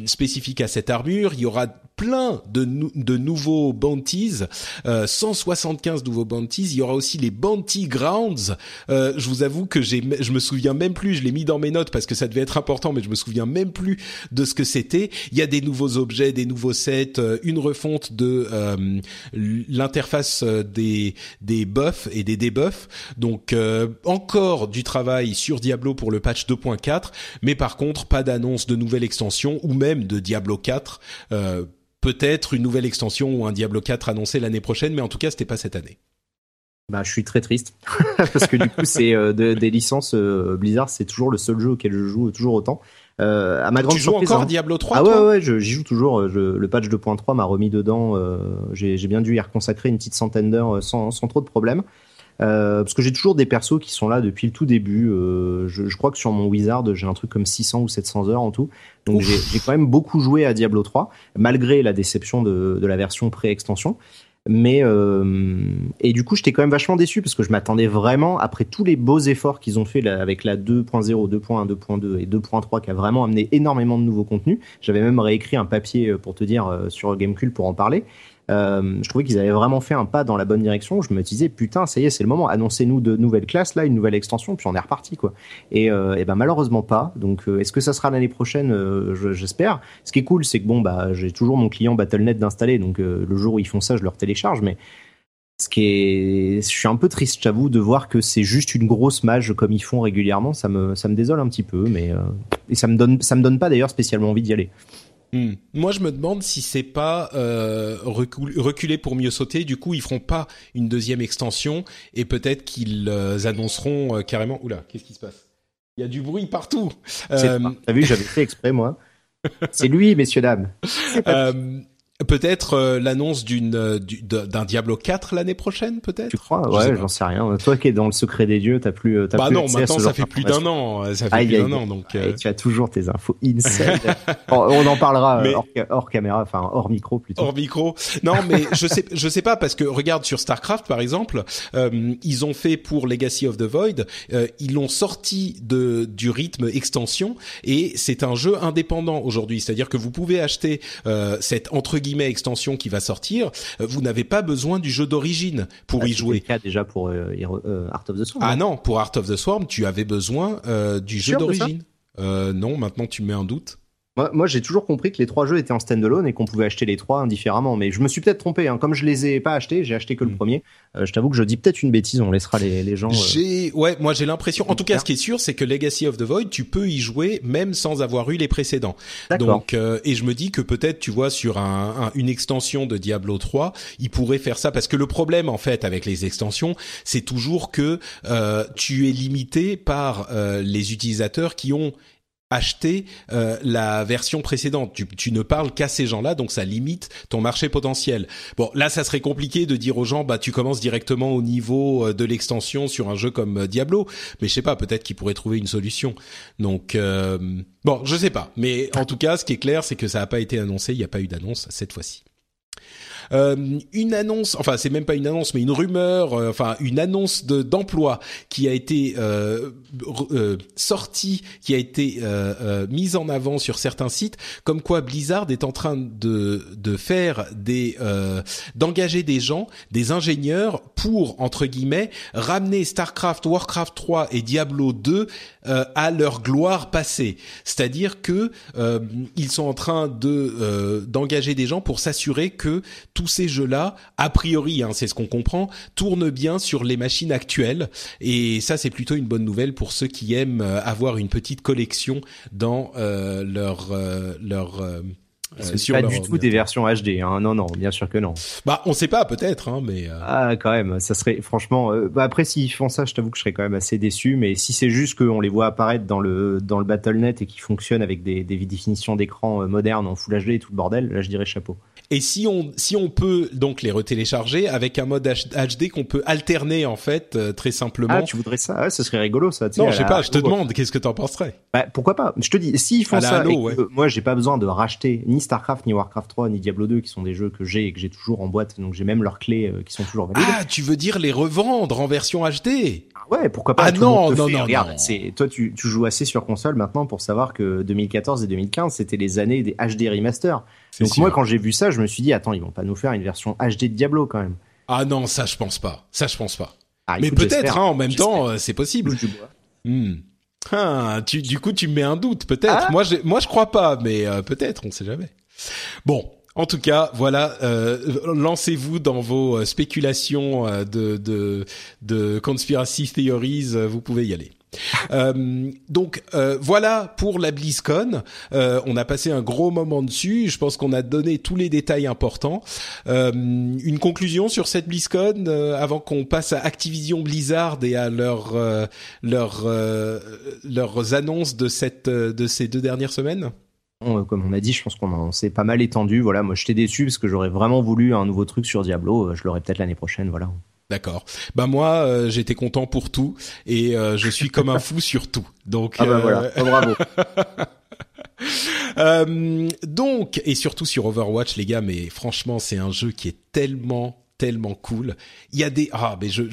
Speaker 2: spécifiques à cette armure. Il y aura plein de, de nouveaux bounties, euh, 175 nouveaux bounties. Il y aura aussi les bounty grounds. Euh, je vous avoue que j'ai, je me souviens même plus. Je l'ai mis dans mes notes parce que ça devait être important, mais je me souviens même plus de ce que c'était. Il y a des nouveaux objets, des nouveaux sets, euh, une refonte de euh, l'interface des des buffs et des debuffs donc euh, encore du travail sur Diablo pour le patch 2.4, mais par contre pas d'annonce de nouvelle extension ou même de Diablo 4. Euh, peut-être une nouvelle extension ou un Diablo 4 annoncé l'année prochaine, mais en tout cas c'était pas cette année.
Speaker 3: Bah, je suis très triste parce que du coup, c'est euh, des licences Blizzard, c'est toujours le seul jeu auquel je joue toujours autant. à ma grande tu
Speaker 2: joues encore hein. Diablo 3
Speaker 3: Ah ouais, ouais, j'y joue toujours. le patch 2.3 m'a remis dedans. J'ai bien dû y reconsacrer une petite centaine d'heures sans, sans, trop de problèmes. Euh, parce que j'ai toujours des persos qui sont là depuis le tout début. Euh, je, je, crois que sur mon Wizard, j'ai un truc comme 600 ou 700 heures en tout. Donc j'ai quand même beaucoup joué à Diablo 3, malgré la déception de, de la version pré-extension. Mais euh, et du coup, j'étais quand même vachement déçu parce que je m'attendais vraiment, après tous les beaux efforts qu'ils ont fait avec la 2.0, 2.1, 2.2 et 2.3, qui a vraiment amené énormément de nouveaux contenus. J'avais même réécrit un papier pour te dire sur Gamecube pour en parler. Euh, je trouvais qu'ils avaient vraiment fait un pas dans la bonne direction. Je me disais putain, ça y est, c'est le moment. Annoncez-nous de nouvelles classes là, une nouvelle extension, puis on est reparti quoi. Et, euh, ben malheureusement pas. Donc euh, est-ce que ça sera l'année prochaine? J'espère. Ce qui est cool, c'est que bon bah j'ai toujours mon client Battle.net d'installer, donc le jour où ils font ça, je leur télécharge. Mais ce qui est, je suis un peu triste, j'avoue, de voir que c'est juste une grosse mage comme ils font régulièrement. Ça me, ça me désole un petit peu, mais et ça me donne, ça me donne pas d'ailleurs spécialement envie d'y aller.
Speaker 2: Hmm. Moi, je me demande si c'est pas euh, reculer pour mieux sauter. Du coup, ils feront pas une deuxième extension et peut-être qu'ils euh, annonceront euh, carrément. Oula, qu'est-ce qui se passe? Il y a du bruit partout.
Speaker 3: Euh... T'as vu, j'avais fait exprès moi. c'est lui, messieurs dames.
Speaker 2: Peut-être euh, l'annonce d'une euh, d'un Diablo 4 l'année prochaine, peut-être?
Speaker 3: Tu crois? Ouais, j'en sais rien. Toi qui es dans le secret des dieux, t'as plus.
Speaker 2: As bah non, maintenant ça fait plus d'un an. Ça fait plus d'un an, donc.
Speaker 3: Euh. Tu as toujours tes infos inside. on en parlera hors, caméra, enfin hors micro plutôt.
Speaker 2: Hors micro. Non, mais je sais, je sais pas parce que regarde sur Starcraft par exemple, ils ont fait pour Legacy of the Void, ils l'ont sorti de du rythme extension et c'est un jeu indépendant aujourd'hui. C'est-à-dire que vous pouvez acheter cette entre guillemets extension qui va sortir, euh, vous n'avez pas besoin du jeu d'origine pour
Speaker 3: ah,
Speaker 2: y jouer.
Speaker 3: C'est le cas déjà pour euh, euh, Art of the Swarm.
Speaker 2: Ah non, pour Art of the Swarm, tu avais besoin du jeu d'origine. non, maintenant tu mets un doute.
Speaker 3: Moi, j'ai toujours compris que les trois jeux étaient en standalone et qu'on pouvait acheter les trois indifféremment. Mais je me suis peut-être trompé. Hein. Comme je les ai pas achetés, j'ai acheté que le mm. premier. Euh, je t'avoue que je dis peut-être une bêtise. On laissera les, les gens. Euh,
Speaker 2: j'ai, ouais, moi j'ai l'impression. En tout cas, ce qui est sûr, c'est que Legacy of the Void, tu peux y jouer même sans avoir eu les précédents. Donc, euh, et je me dis que peut-être, tu vois, sur un, une extension de Diablo 3, il pourrait faire ça parce que le problème en fait avec les extensions, c'est toujours que tu es limité par les utilisateurs qui ont acheter euh, la version précédente. Tu, ne parles qu'à ces gens-là, donc ça limite ton marché potentiel. Bon, là, ça serait compliqué de dire aux gens, bah, tu commences directement au niveau euh, de l'extension sur un jeu comme euh, Diablo, mais je sais pas, peut-être qu'ils pourraient trouver une solution. Donc, bon, je sais pas, mais en tout cas, ce qui est clair, c'est que ça n'a pas été annoncé, il n'y a pas eu d'annonce cette fois-ci. Euh, une annonce, enfin c'est même pas une annonce, mais une rumeur, euh, enfin une annonce de d'emploi qui a été euh, euh sortie, qui a été mise en avant sur certains sites, comme quoi Blizzard est en train de de faire des d'engager des gens, des ingénieurs pour entre guillemets ramener Starcraft, Warcraft 3 et Diablo 2 à leur gloire passée. C'est-à-dire que ils sont en train de d'engager des gens pour s'assurer que tous ces jeux-là, a priori, hein, c'est ce qu'on comprend, tournent bien sur les machines actuelles. Et ça, c'est plutôt une bonne nouvelle pour ceux qui aiment euh, avoir une petite collection dans euh, leur euh, leur
Speaker 3: c'est pas du tout des versions HD, hein. non, non, bien sûr que non.
Speaker 2: Bah, on sait pas, peut-être, hein, mais.
Speaker 3: Ah, quand même, ça serait, franchement. bah après, s'ils font ça, je t'avoue que je serais quand même assez déçu. Mais si c'est juste qu'on les voit apparaître dans le dans le BattleNet et qui fonctionnent avec des, des définitions d'écran modernes en Full HD et tout le bordel, là, je dirais chapeau.
Speaker 2: Et si on si on peut donc les retélécharger avec un mode HD qu'on peut alterner en fait euh, très simplement. Ah,
Speaker 3: tu voudrais ça? Ouais, Ce serait rigolo ça.
Speaker 2: Non, je sais pas. Je te demande, qu'est-ce que t'en penserais?
Speaker 3: Bah, Pourquoi pas? Je te dis, s'ils font ça, moi j'ai pas besoin de racheter ni Starcraft, ni Warcraft 3, ni Diablo 2, qui sont des jeux que j'ai et que j'ai toujours en boîte, donc j'ai même leurs clés euh, qui sont toujours valides.
Speaker 2: Ah, tu veux dire les revendre en version HD
Speaker 3: Ouais, pourquoi pas
Speaker 2: Ah non, non, non,
Speaker 3: Regarde, c'est toi tu, tu joues assez sur console maintenant pour savoir que 2014 et 2015 c'était les années des HD remaster. Donc moi, quand j'ai vu ça, je me suis dit, attends, ils vont pas nous faire une version HD de Diablo quand même.
Speaker 2: Ah non, ça je pense pas. Ça je pense pas. Ah, Mais peut-être, hein, en même temps, euh, c'est possible. Hmm. Ah, tu, du coup, tu me mets un doute, peut-être. Ah. moi, je, moi, je crois pas, mais euh, peut-être, on sait jamais. Bon, en tout cas, voilà, euh, lancez-vous dans vos spéculations de, de, de conspiracy theories, vous pouvez y aller. Euh, donc euh, voilà pour la BlizzCon. Euh, on a passé un gros moment dessus. Je pense qu'on a donné tous les détails importants. une conclusion sur cette BlizzCon avant qu'on passe à Activision Blizzard et à leur, leur, leurs annonces de cette de ces deux dernières semaines?
Speaker 3: Comme on a dit, je pense qu'on s'est pas mal étendu. Voilà, moi j'étais déçu parce que j'aurais vraiment voulu un nouveau truc sur Diablo. Je l'aurai peut-être l'année prochaine. Voilà.
Speaker 2: D'accord. Bah moi, euh, j'étais content pour tout et euh, je suis comme un fou sur tout. Donc
Speaker 3: ah bah voilà, oh, bravo.
Speaker 2: euh, donc et surtout sur Overwatch, les gars. Mais franchement, c'est un jeu qui est tellement, tellement cool. Il y a des ah mais je,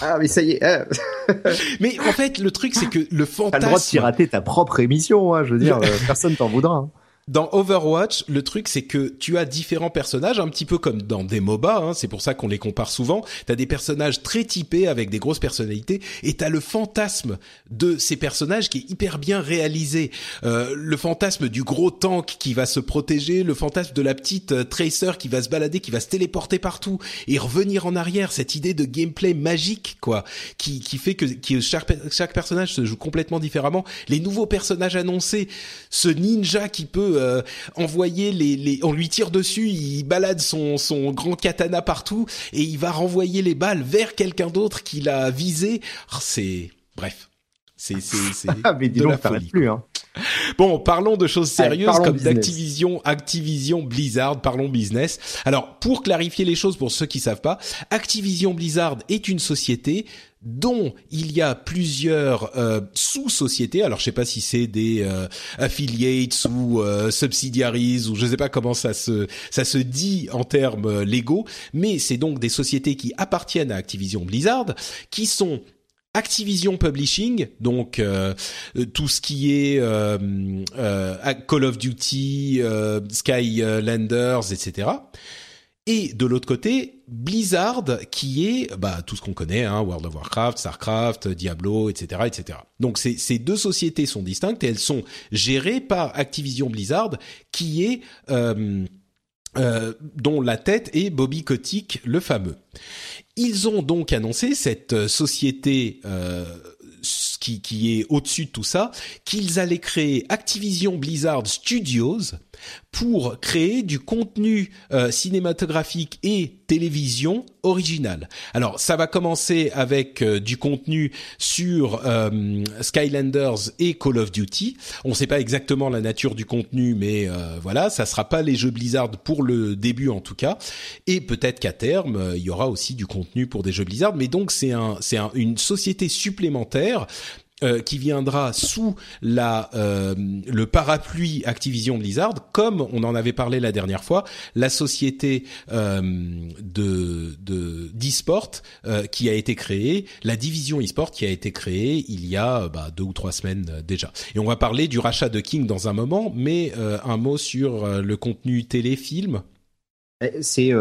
Speaker 3: ah mais ça y est. Hein.
Speaker 2: mais en fait, le truc c'est que le fantasme. T'as le
Speaker 3: droit de pirater ta propre émission, hein, je veux dire, euh, personne t'en voudra. Hein
Speaker 2: dans Overwatch, le truc c'est que tu as différents personnages, un petit peu comme dans des MOBA, hein, c'est pour ça qu'on les compare souvent. Tu as des personnages très typés avec des grosses personnalités, et tu as le fantasme de ces personnages qui est hyper bien réalisé. Euh, le fantasme du gros tank qui va se protéger, le fantasme de la petite euh, tracer qui va se balader, qui va se téléporter partout et revenir en arrière. Cette idée de gameplay magique, quoi, qui, qui fait que, chaque, chaque personnage se joue complètement différemment. Les nouveaux personnages annoncés, ce ninja qui peut euh, envoyer les, les, on lui tire dessus, il balade son, son grand katana partout et il va renvoyer les balles vers quelqu'un d'autre qu'il a visé. Oh, c'est bref. C'est c'est c'est
Speaker 3: ah, de la folie. Plus, hein.
Speaker 2: Bon, parlons de choses sérieuses comme d'Activision, Activision Blizzard, parlons business. Alors, pour clarifier les choses pour ceux qui savent pas, Activision Blizzard est une société dont il y a plusieurs euh, sous-sociétés. Alors je sais pas si c'est des euh, affiliates ou euh, subsidiaries ou je sais pas comment ça se ça se dit en termes légaux, mais c'est donc des sociétés qui appartiennent à Activision Blizzard qui sont Activision Publishing, donc tout ce qui est Call of Duty, Skylanders, etc et de l'autre côté, Blizzard, qui est bah, tout ce qu'on connaît, hein, World of Warcraft, Starcraft, Diablo, etc., etc. Donc ces, ces deux sociétés sont distinctes et elles sont gérées par Activision Blizzard, qui est euh, euh, dont la tête est Bobby Kotick, le fameux. Ils ont donc annoncé cette société euh, qui, est au-dessus de tout ça, qu'ils allaient créer Activision Blizzard Studios pour créer du contenu euh, cinématographique et télévision original. Alors ça va commencer avec euh, du contenu sur euh, Skylanders et Call of Duty. On ne sait pas exactement la nature du contenu, mais voilà, ça sera pas les jeux Blizzard pour le début en tout cas. Et peut-être qu'à terme il y aura aussi du contenu pour des jeux Blizzard. Mais donc c'est un, c'est une société supplémentaire euh, qui viendra sous la euh, le parapluie Activision Blizzard, comme on en avait parlé la dernière fois, la société euh, de d'e-sport qui a été créée, la division e-sport qui a été créée il y a bah, deux ou trois semaines déjà. Et on va parler du rachat de King dans un moment, mais un mot sur le contenu téléfilm.
Speaker 3: Eh, c'est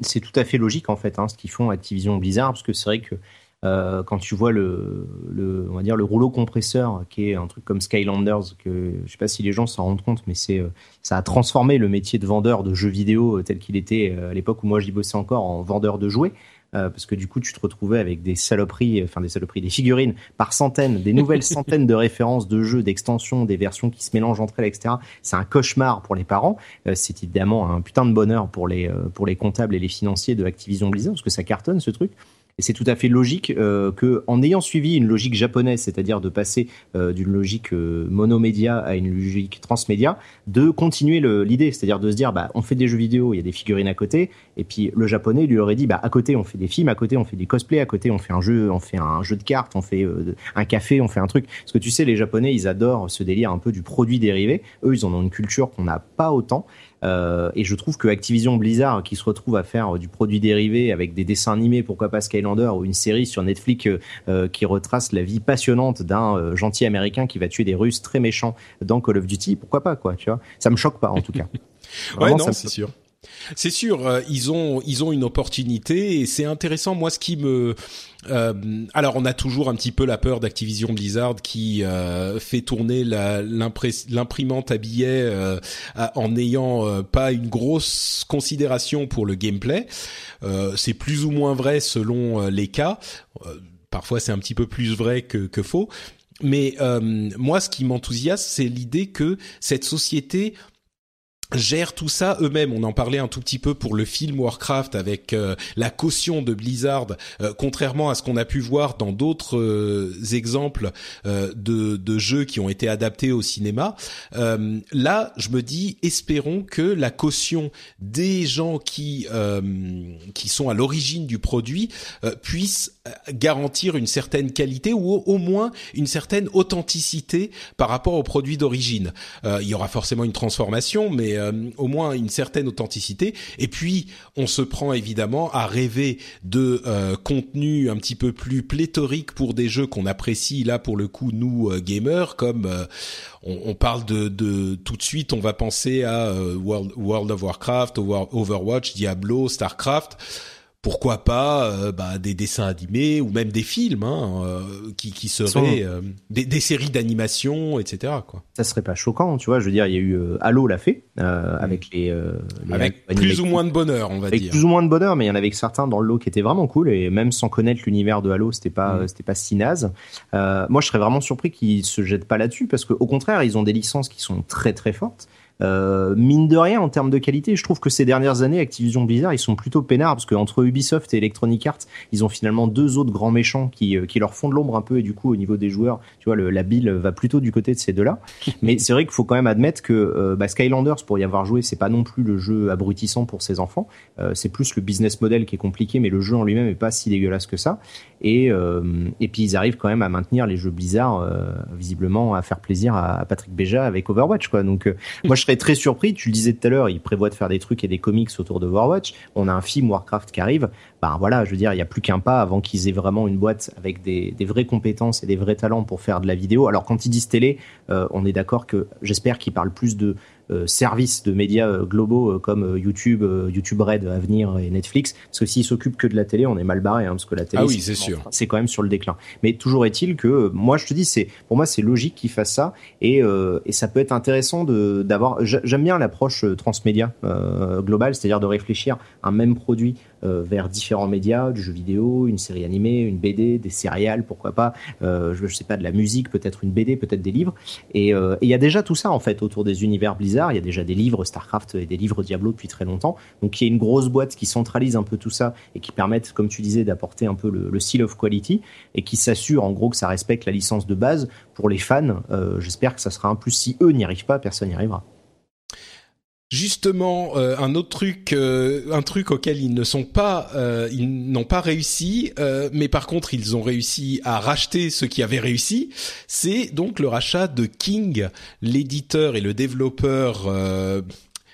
Speaker 3: c'est tout à fait logique en fait hein, ce qu'ils font Activision Blizzard parce que c'est vrai que euh, quand tu vois le, le, on va dire le rouleau compresseur, qui est un truc comme Skylanders, que je sais pas si les gens s'en rendent compte, mais c'est, euh, ça a transformé le métier de vendeur de jeux vidéo euh, tel qu'il était à l'époque où moi j'y bossais encore en vendeur de jouets. parce que du coup tu te retrouvais avec des saloperies, enfin des saloperies, des figurines par centaines, des nouvelles centaines de références de jeux, d'extensions, des versions qui se mélangent entre elles, etc. C'est un cauchemar pour les parents. c'est évidemment un putain de bonheur pour les pour les comptables et les financiers de Activision Blizzard parce que ça cartonne ce truc. Et c'est tout à fait logique euh, que, en ayant suivi une logique japonaise, c'est-à-dire de passer euh, d'une logique euh, monomédia à une logique transmédia, de continuer l'idée, c'est-à-dire de se dire, bah, on fait des jeux vidéo, il y a des figurines à côté, et puis le japonais lui aurait dit, bah, à côté on fait des films, à côté on fait des cosplays, à côté on fait un jeu, on fait un jeu de cartes, on fait un café, on fait un truc. Parce que tu sais, les japonais, ils adorent ce délire un peu du produit dérivé. Eux, ils en ont une culture qu'on n'a pas autant. Euh, et je trouve que Activision Blizzard, qui se retrouve à faire du produit dérivé avec des dessins animés, pourquoi pas Skylander, ou une série sur Netflix euh, qui retrace la vie passionnante d'un euh, gentil américain qui va tuer des Russes très méchants dans Call of Duty, pourquoi pas quoi, tu vois Ça me choque pas en tout cas.
Speaker 2: ouais, non, c'est sûr. C'est sûr, euh, ils ont ils ont une opportunité et c'est intéressant. Moi, ce qui me euh, alors on a toujours un petit peu la peur d'Activision Blizzard qui euh, fait tourner l'imprimante à billets en n'ayant pas une grosse considération pour le gameplay. c'est plus ou moins vrai selon les cas. parfois c'est un petit peu plus vrai que, que faux. Mais moi, ce qui m'enthousiasme, c'est l'idée que cette société gèrent tout ça eux-mêmes. On en parlait un tout petit peu pour le film Warcraft avec euh, la caution de Blizzard, euh, contrairement à ce qu'on a pu voir dans d'autres euh, exemples de, de, jeux qui ont été adaptés au cinéma. là, je me dis, espérons que la caution des gens qui qui sont à l'origine du produit puisse garantir une certaine qualité ou au, moins une certaine authenticité par rapport au produit d'origine. il y aura forcément une transformation, mais euh, au moins une certaine authenticité. Et puis, on se prend évidemment à rêver de euh, contenu un petit peu plus pléthorique pour des jeux qu'on apprécie là pour le coup nous euh, gamers, comme on, parle de, tout de suite, on va penser à World of Warcraft, Overwatch, Diablo, Starcraft pourquoi pas euh, bah, des dessins animés ou même des films hein, euh, qui, qui seraient euh, des, des, séries d'animation, etc. Quoi.
Speaker 3: Ça serait pas choquant, tu vois. Je veux dire, il y a eu Halo l'a fait mm. avec les,
Speaker 2: les avec plus ou moins de bonheur, on va
Speaker 3: avec
Speaker 2: dire.
Speaker 3: Plus ou moins de bonheur, mais il y en avait certains dans le lot qui étaient vraiment cool et même sans connaître l'univers de Halo, c'était pas mm. c'était pas si naze. moi, je serais vraiment surpris qu'ils se jettent pas là-dessus parce qu'au contraire, ils ont des licences qui sont très très fortes. Euh, mine de rien, en termes de qualité, je trouve que ces dernières années, Activision Blizzard, ils sont plutôt peinards parce qu'entre Ubisoft et Electronic Arts, ils ont finalement deux autres grands méchants qui, euh, qui leur font de l'ombre un peu et du coup, au niveau des joueurs, tu vois, le, la bile va plutôt du côté de ces deux-là. Mais c'est vrai qu'il faut quand même admettre que euh, bah, Skylanders, pour y avoir joué, c'est pas non plus le jeu abrutissant pour ses enfants. c'est plus le business model qui est compliqué, mais le jeu en lui-même est pas si dégueulasse que ça. Et, et puis ils arrivent quand même à maintenir les jeux Blizzard, visiblement à faire plaisir à, Patrick Béja avec Overwatch, quoi. Donc moi, je très surpris. Tu le disais tout à l'heure, il prévoit de faire des trucs et des comics autour de Overwatch. On a un film Warcraft qui arrive. Ben voilà, je veux dire, il y a plus qu'un pas avant qu'ils aient vraiment une boîte avec des, vraies compétences et des vrais talents pour faire de la vidéo. Alors quand ils disent télé, euh, on est d'accord que j'espère qu'ils parlent plus de services de médias euh, globaux euh, comme YouTube, YouTube Red, Avenir et Netflix. Parce que s'ils s'occupent que de la télé, on est mal barré, hein, parce que la télé,
Speaker 2: ah oui, c'est sûr,
Speaker 3: c'est quand même sur le déclin. Mais toujours est-il que moi, je te dis, c'est pour moi, c'est logique qu'ils fassent ça et, et ça peut être intéressant de d'avoir. J'aime bien l'approche transmédia euh, globale, c'est-à-dire de réfléchir un même produit euh, vers différents médias, du jeu vidéo, une série animée, une BD, des céréales, pourquoi pas, euh, je, sais pas, de la musique, peut-être une BD, peut-être des livres. Euh, et il y a déjà tout ça en fait autour des univers Blizzard. Il y a déjà des livres Starcraft et des livres Diablo depuis très longtemps. Donc il y a une grosse boîte qui centralise un peu tout ça et qui permettent, comme tu disais, d'apporter un peu le, le, seal of quality et qui s'assure en gros que ça respecte la licence de base pour les fans. J'espère que ça sera un plus. Si eux n'y arrivent pas, personne n'y arrivera
Speaker 2: justement euh, un autre truc euh, un truc auquel ils ne sont pas euh, ils n'ont pas réussi mais par contre ils ont réussi à racheter ce qui avait réussi c'est donc le rachat de King l'éditeur et le développeur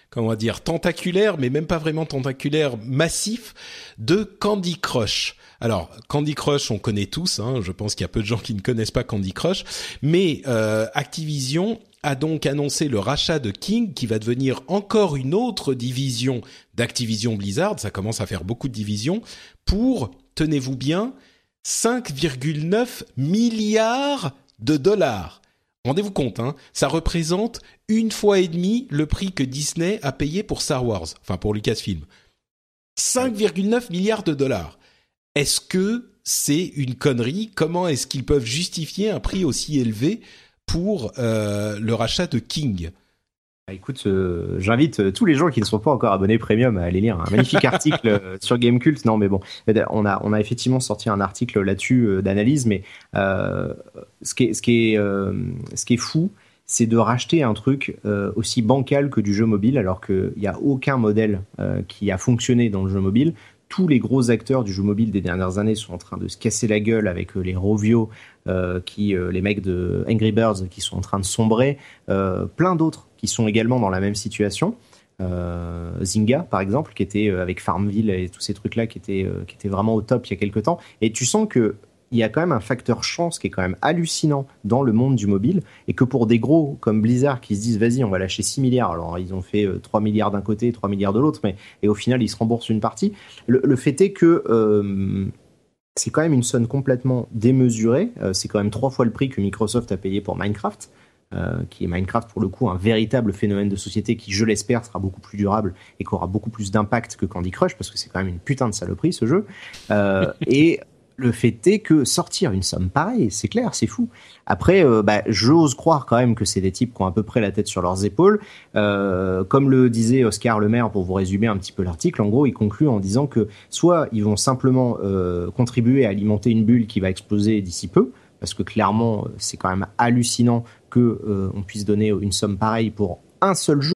Speaker 2: comment dire tentaculaire mais même pas vraiment tentaculaire massif de Candy Crush alors, Candy Crush, on connaît tous. Hein, je pense qu'il y a peu de gens qui ne connaissent pas Candy Crush. Mais Activision a donc annoncé le rachat de King qui va devenir encore une autre division d'Activision Blizzard, ça commence à faire beaucoup de divisions, pour, tenez-vous bien, 5,9 milliards de dollars. Rendez-vous compte, hein, ça représente une fois et demi le prix que Disney a payé pour Star Wars, enfin pour Lucasfilm. 5,9 milliards de dollars. Est-ce que c'est une connerie? Comment est-ce qu'ils peuvent justifier un prix aussi élevé pour euh, le rachat de King.
Speaker 3: Bah, écoute, euh, j'invite euh, tous les gens qui ne sont pas encore abonnés premium à aller lire un magnifique article sur Gamecult. Non, mais bon, on a, on a effectivement sorti un article là-dessus d'analyse, mais ce, qui est, ce, qui est, ce qui est fou, c'est de racheter un truc aussi bancal que du jeu mobile, alors qu'il n'y a aucun modèle qui a fonctionné dans le jeu mobile tous les gros acteurs du jeu mobile des dernières années sont en train de se casser la gueule avec euh, les Rovio, euh, qui, euh, les mecs de Angry Birds qui sont en train de sombrer, plein d'autres qui sont également dans la même situation. Zynga par exemple qui était avec Farmville et tous ces trucs là qui étaient qui étaient vraiment au top il y a quelques temps et tu sens que il y a quand même un facteur chance qui est quand même hallucinant dans le monde du mobile et que pour des gros comme Blizzard qui se disent vas-y on va lâcher 6 milliards. Alors ils ont fait 3 euh, milliards d'un côté 3 milliards de l'autre mais et au final ils se remboursent une partie. Le, fait est que euh, c'est quand même une somme complètement démesurée. Euh, c'est quand même trois fois le prix que Microsoft a payé pour Minecraft qui est Minecraft pour le coup un véritable phénomène de société qui, je l'espère, sera beaucoup plus durable et qui aura beaucoup plus d'impact que Candy Crush parce que c'est quand même une putain de saloperie ce jeu. et le fait est que sortir une somme pareille, c'est clair, c'est fou. Après, euh, bah, j'ose croire quand même que c'est des types qui ont à peu près la tête sur leurs épaules. Euh, comme le disait Oscar Le Maire, pour vous résumer un petit peu l'article, en gros, il conclut en disant que soit ils vont simplement euh, contribuer à alimenter une bulle qui va exploser d'ici peu, parce que clairement, c'est quand même hallucinant que on puisse donner une somme pareille pour un seul jeu.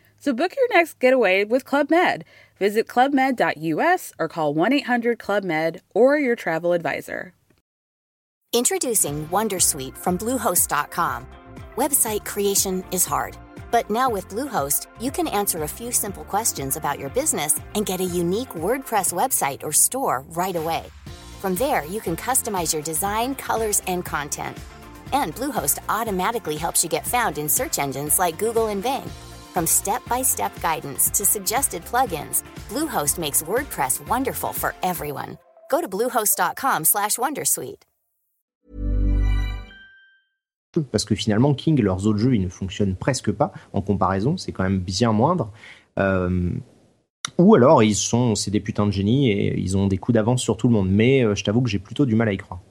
Speaker 4: So book your next getaway with Club Med. Visit clubmed.us or call 1-800-CLUB-MED or your travel advisor.
Speaker 5: Introducing Wondersuite from bluehost.com. Website creation is hard, but now with Bluehost, you can answer a few simple questions about your business and get a unique WordPress website or store right away. From there, you can customize your design, colors, and content. And Bluehost automatically helps you get found in search engines like Google and Bing. From step-by-step guidance to suggested plugins, Bluehost makes WordPress wonderful for everyone. Go to bluehost.com/wondersuite.
Speaker 3: Parce que finalement, King, leurs autres jeux, ils ne fonctionnent presque pas en comparaison. C'est quand même bien moindre. Euh, ou alors, ils sont, c'est des putains de génies et ils ont des coups d'avance sur tout le monde. Mais euh, je t'avoue que j'ai plutôt du mal à y croire.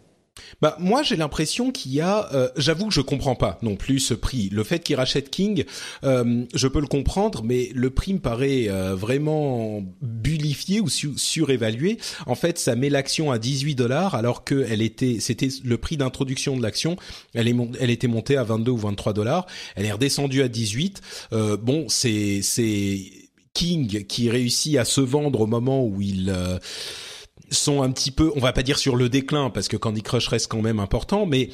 Speaker 2: Bah moi j'ai l'impression qu'il y a, euh, j'avoue que je comprends pas non plus ce prix. Le fait qu'il rachète King, euh, je peux le comprendre, mais le prix me paraît euh, vraiment bullifié ou surévalué. En fait, ça met l'action à 18 dollars alors que elle était, c'était le prix d'introduction de l'action. Elle est, elle était montée à 22 ou 23 dollars. Elle est redescendue à 18. bon, c'est c'est King qui réussit à se vendre au moment où il sont un petit peu, on va pas dire sur le déclin parce que Candy Crush reste quand même important, mais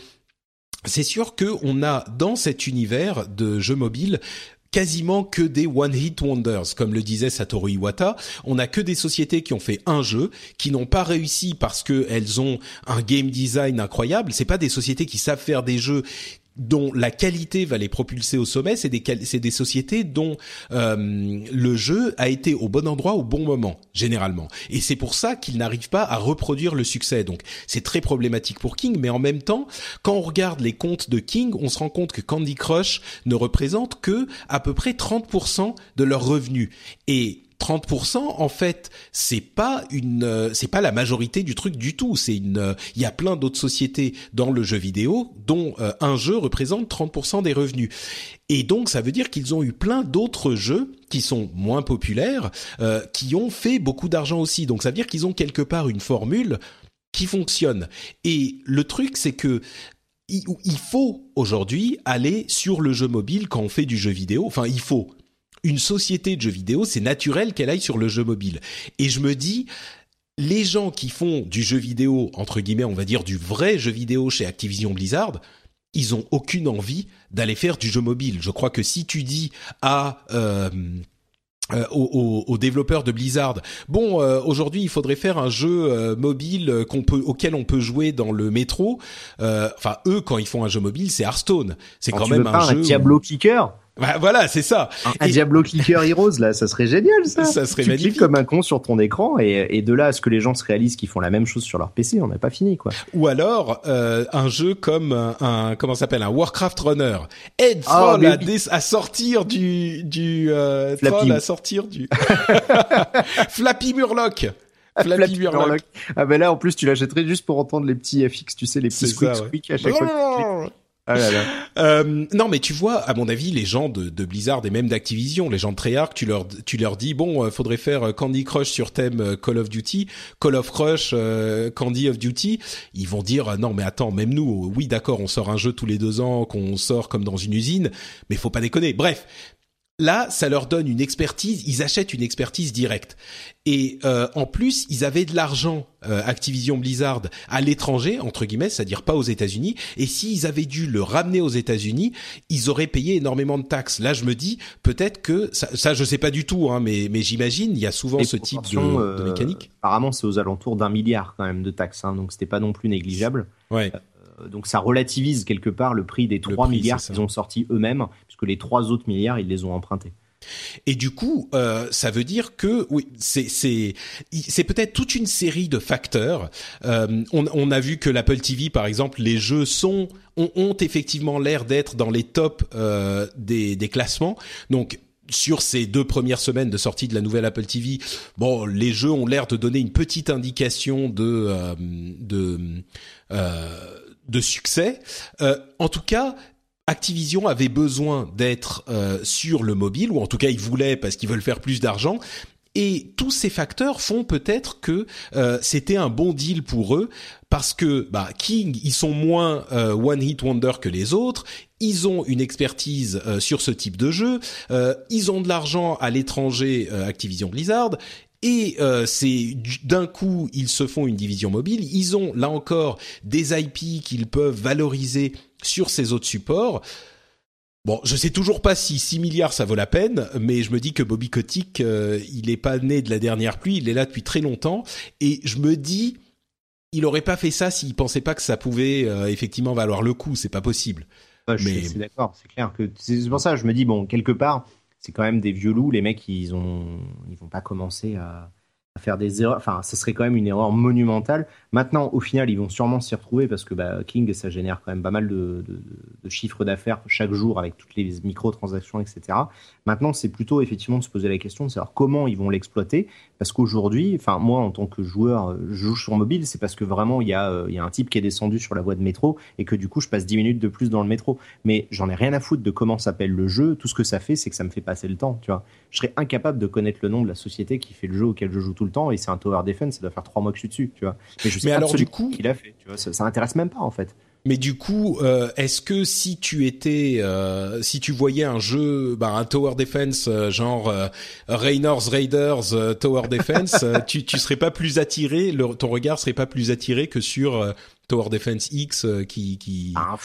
Speaker 2: c'est sûr que on a dans cet univers de jeux mobiles quasiment que des one hit wonders comme le disait Satoru Iwata. On a que des sociétés qui ont fait un jeu qui n'ont pas réussi parce que elles ont un game design incroyable. C'est pas des sociétés qui savent faire des jeux dont la qualité va les propulser au sommet, c'est des, c'est des sociétés dont euh, le jeu a été au bon endroit au bon moment, généralement. Et c'est pour ça qu'ils n'arrivent pas à reproduire le succès. Donc c'est très problématique pour King, mais en même temps, quand on regarde les comptes de King, on se rend compte que Candy Crush ne représente que à peu près 30% de leurs revenus. Et 30% en fait c'est pas une euh, c'est pas la majorité du truc du tout. C'est une euh, il y a plein d'autres sociétés dans le jeu vidéo dont euh, un jeu représente 30% des revenus. Et donc ça veut dire qu'ils ont eu plein d'autres jeux qui sont moins populaires qui ont fait beaucoup d'argent aussi. Donc ça veut dire qu'ils ont quelque part une formule qui fonctionne. Et le truc c'est que il faut aujourd'hui aller sur le jeu mobile quand on fait du jeu vidéo. Enfin il faut une société de jeux vidéo, c'est naturel qu'elle aille sur le jeu mobile. Et je me dis, les gens qui font du jeu vidéo, entre guillemets, on va dire du vrai jeu vidéo chez Activision Blizzard, ils ont aucune envie d'aller faire du jeu mobile. Je crois que si tu dis à euh, euh, aux, développeurs de Blizzard. Bon, euh, aujourd'hui, il faudrait faire un jeu mobile qu'on peut, auquel on peut jouer dans le métro. Enfin, eux, quand ils font un jeu mobile, c'est Hearthstone. C'est quand, même un jeu. Un
Speaker 3: Diablo Kicker?
Speaker 2: Bah, voilà, c'est ça.
Speaker 3: Un, Diablo Clicker Heroes, là, ça serait génial, ça.
Speaker 2: Ça serait
Speaker 3: tu
Speaker 2: magnifique.
Speaker 3: cliques comme un con sur ton écran et, et de là à ce que les gens se réalisent qu'ils font la même chose sur leur PC, on n'a pas fini, quoi.
Speaker 2: Ou alors euh, un jeu comme un, comment s'appelle un Warcraft Runner. Aide ah, Troll à, sortir du du euh, Troll à sortir du Flappy Murloc.
Speaker 3: Flappy, Murloc. Ah ben là en plus tu l'achèterais juste pour entendre les petits FX, tu sais les petits squeak squeak à chaque fois.
Speaker 2: Ah. Euh, non, mais tu vois, à mon avis, les gens de, de Blizzard et même d'Activision, les gens de Treyarch, tu leur tu leur dis bon, euh, faudrait faire euh, Candy Crush sur thème Call of Duty, Call of Crush, Candy of Duty. Ils vont dire non, mais attends, même nous, oui, d'accord, on sort un jeu tous les deux ans, qu'on sort comme dans une usine, mais faut pas déconner. Bref, Là, ça leur donne une expertise, ils achètent une expertise directe. Et euh, en plus, ils avaient de l'argent, euh, Activision Blizzard, à l'étranger, entre guillemets, c'est-à-dire pas aux États-Unis. Et s'ils avaient dû le ramener aux États-Unis, ils auraient payé énormément de taxes. Là, je me dis, peut-être que, ça, ça je sais pas du tout, hein, mais, mais j'imagine, il y a souvent ce type de, de, mécanique.
Speaker 3: apparemment, c'est aux alentours d'un milliard quand même de taxes, hein, donc c'était pas non plus négligeable.
Speaker 2: Ouais.
Speaker 3: Donc ça relativise quelque part le prix des 3 milliards qu'ils ont sortis eux-mêmes, que les trois autres milliards, ils les ont empruntés.
Speaker 2: Et du coup, euh, ça veut dire que oui, c'est c'est c'est peut-être toute une série de facteurs. Euh, on, on, a vu que l'Apple TV, par exemple, les jeux sont ont, ont effectivement l'air d'être dans les tops euh, des, des classements. Donc sur ces deux premières semaines de sortie de la nouvelle Apple TV, bon, les jeux ont l'air de donner une petite indication de euh, de euh, de succès. Euh, en tout cas, Activision avait besoin d'être euh, sur le mobile, ou en tout cas ils voulaient parce qu'ils veulent faire plus d'argent. Et tous ces facteurs font peut-être que euh, c'était un bon deal pour eux parce que bah, King, ils sont moins euh, one hit wonder que les autres. Ils ont une expertise euh, sur ce type de jeu. Euh, ils ont de l'argent à l'étranger, euh, Activision Blizzard. Et c'est d'un coup ils se font une division mobile. Ils ont là encore des IP qu'ils peuvent valoriser sur ces autres supports. Bon, je sais toujours pas si 6 milliards ça vaut la peine, mais je me dis que Bobby Kotick, euh, il est pas né de la dernière pluie, il est là depuis très longtemps, et je me dis, il aurait pas fait ça s'il pensait pas que ça pouvait euh, effectivement valoir le coup, c'est pas possible.
Speaker 3: Ouais, je mais... suis d'accord, c'est clair que c'est pour ça que je me dis bon, quelque part, c'est quand même des vieux loups, les mecs ils ont, ils vont pas commencer à faire des erreurs. Enfin, ce serait quand même une erreur monumentale. Maintenant, au final, ils vont sûrement s'y retrouver parce que bah, King, ça génère quand même pas mal de, de, de chiffres d'affaires chaque jour avec toutes les microtransactions, etc. Maintenant, c'est plutôt effectivement de se poser la question de savoir comment ils vont l'exploiter. Parce qu'aujourd'hui, enfin, moi, en tant que joueur, je joue sur mobile, c'est parce que vraiment, il y, a, il y a un type qui est descendu sur la voie de métro et que du coup, je passe 10 minutes de plus dans le métro. Mais j'en ai rien à foutre de comment s'appelle le jeu. Tout ce que ça fait, c'est que ça me fait passer le temps, tu vois. Je serais incapable de connaître le nom de la société qui fait le jeu auquel je joue tout le temps et c'est un tower defense, ça doit faire trois mois que je suis dessus, tu vois.
Speaker 2: Mais, je sais mais alors du coup,
Speaker 3: qu'il a fait, tu vois, ça, ça intéresse même pas en fait.
Speaker 2: Mais du coup, euh, est-ce que si tu étais, euh, si tu voyais un jeu, bah, un tower defense euh, genre Raynors Raiders tower defense, tu tu serais pas plus attiré, le, ton regard serait pas plus attiré que sur Tower Defense X qui qui
Speaker 3: ah,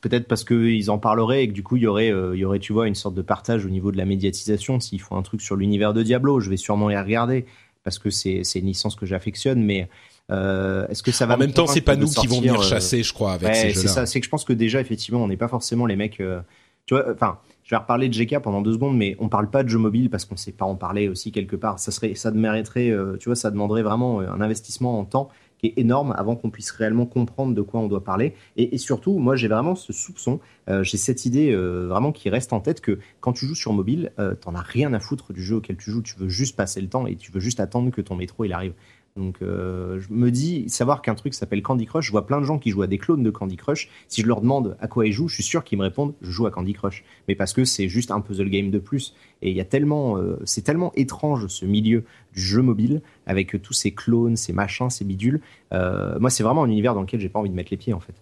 Speaker 3: peut-être parce que ils en parleraient et que du coup il y aurait il y aurait tu vois une sorte de partage au niveau de la médiatisation. S'ils font un truc sur l'univers de Diablo je vais sûrement les regarder parce que c'est c'est une licence que j'affectionne mais euh, Est-ce que ça va
Speaker 2: En même temps, c'est pas nous sortir, qui vont venir chasser, je crois, avec
Speaker 3: ouais,
Speaker 2: ces jeux-là.
Speaker 3: C'est ça. C'est que je pense que déjà, effectivement, on n'est pas forcément les mecs. Euh, tu vois, enfin, je vais reparler de GK pendant deux secondes, mais on parle pas de jeux mobiles parce qu'on sait pas en parler aussi quelque part. Ça serait, ça mériterait, euh, tu vois, ça demanderait vraiment un investissement en temps qui est énorme avant qu'on puisse réellement comprendre de quoi on doit parler. Et, et surtout, moi, j'ai vraiment ce soupçon, euh, j'ai cette idée euh, vraiment qui reste en tête que quand tu joues sur mobile, euh, t'en as rien à foutre du jeu auquel tu joues. Tu veux juste passer le temps et tu veux juste attendre que ton métro il arrive. Donc euh, je me dis, savoir qu'un truc s'appelle Candy Crush, je vois plein de gens qui jouent à des clones de Candy Crush. Si je leur demande à quoi ils jouent, je suis sûr qu'ils me répondent, je joue à Candy Crush. Mais parce que c'est juste un puzzle game de plus. Et il tellement, euh, c'est tellement étrange ce milieu du jeu mobile avec tous ces clones, ces machins, ces bidules. Euh, moi, c'est vraiment un univers dans lequel j'ai pas envie de mettre les pieds en fait.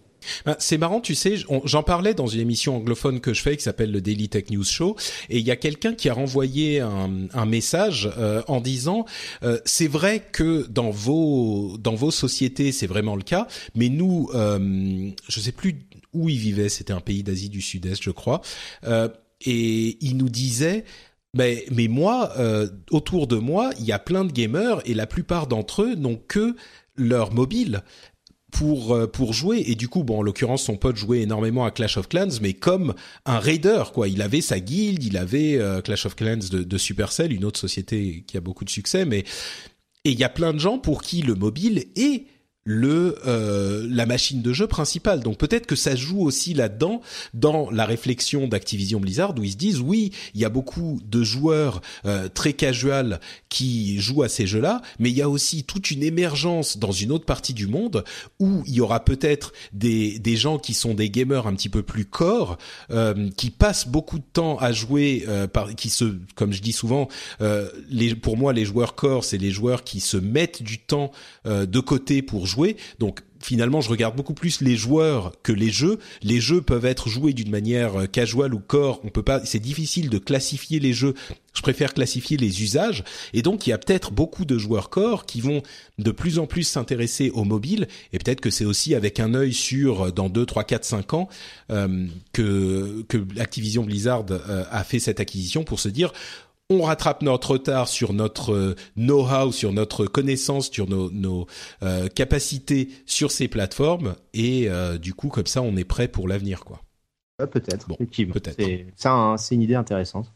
Speaker 2: C'est marrant, tu sais, j'en parlais dans une émission anglophone que je fais qui s'appelle le Daily Tech News Show, et il y a quelqu'un qui a renvoyé un, message euh, en disant euh, c'est vrai que dans vos dans vos sociétés c'est vraiment le cas, mais nous, euh, je sais plus où il vivait, c'était un pays d'Asie du Sud-Est, je crois, euh, et il nous disait mais, moi, autour de moi, il y a plein de gamers et la plupart d'entre eux n'ont que leur mobile pour euh, pour jouer. Et du coup bon en l'occurrence son pote jouait énormément à Clash of Clans mais comme un raider quoi. Il avait sa guilde il avait euh, Clash of Clans de, de Supercell une autre société qui a beaucoup de succès mais et il y a plein de gens pour qui le mobile est le euh, la machine de jeu principale. Donc peut-être que ça joue aussi là-dedans dans la réflexion d'Activision Blizzard où ils se disent oui, il y a beaucoup de joueurs euh, très casual qui jouent à ces jeux-là, mais il y a aussi toute une émergence dans une autre partie du monde où il y aura peut-être des des gens qui sont des gamers un petit peu plus core, euh, qui passent beaucoup de temps à jouer, euh, par, qui se, comme je dis souvent, euh, les, pour moi les joueurs core c'est les joueurs qui se mettent du temps euh, de côté pour jouer Donc finalement, je regarde beaucoup plus les joueurs que les jeux. Les jeux peuvent être joués d'une manière euh, casual ou core. On peut pas. C'est difficile de classifier les jeux. Je préfère classifier les usages. Et donc, il y a peut-être beaucoup de joueurs core qui vont de plus en plus s'intéresser au mobile. Et peut-être que c'est aussi avec un œil sur euh, dans 2, 3, 4, 5 ans euh, que que Activision Blizzard a fait cette acquisition pour se dire on rattrape notre retard sur notre euh, know-how, sur notre connaissance, sur nos, euh, capacités sur ces plateformes, et euh, du coup, comme ça, on est prêt pour l'avenir, quoi.
Speaker 3: peut-être. Bon, peut-être. C'est une idée intéressante.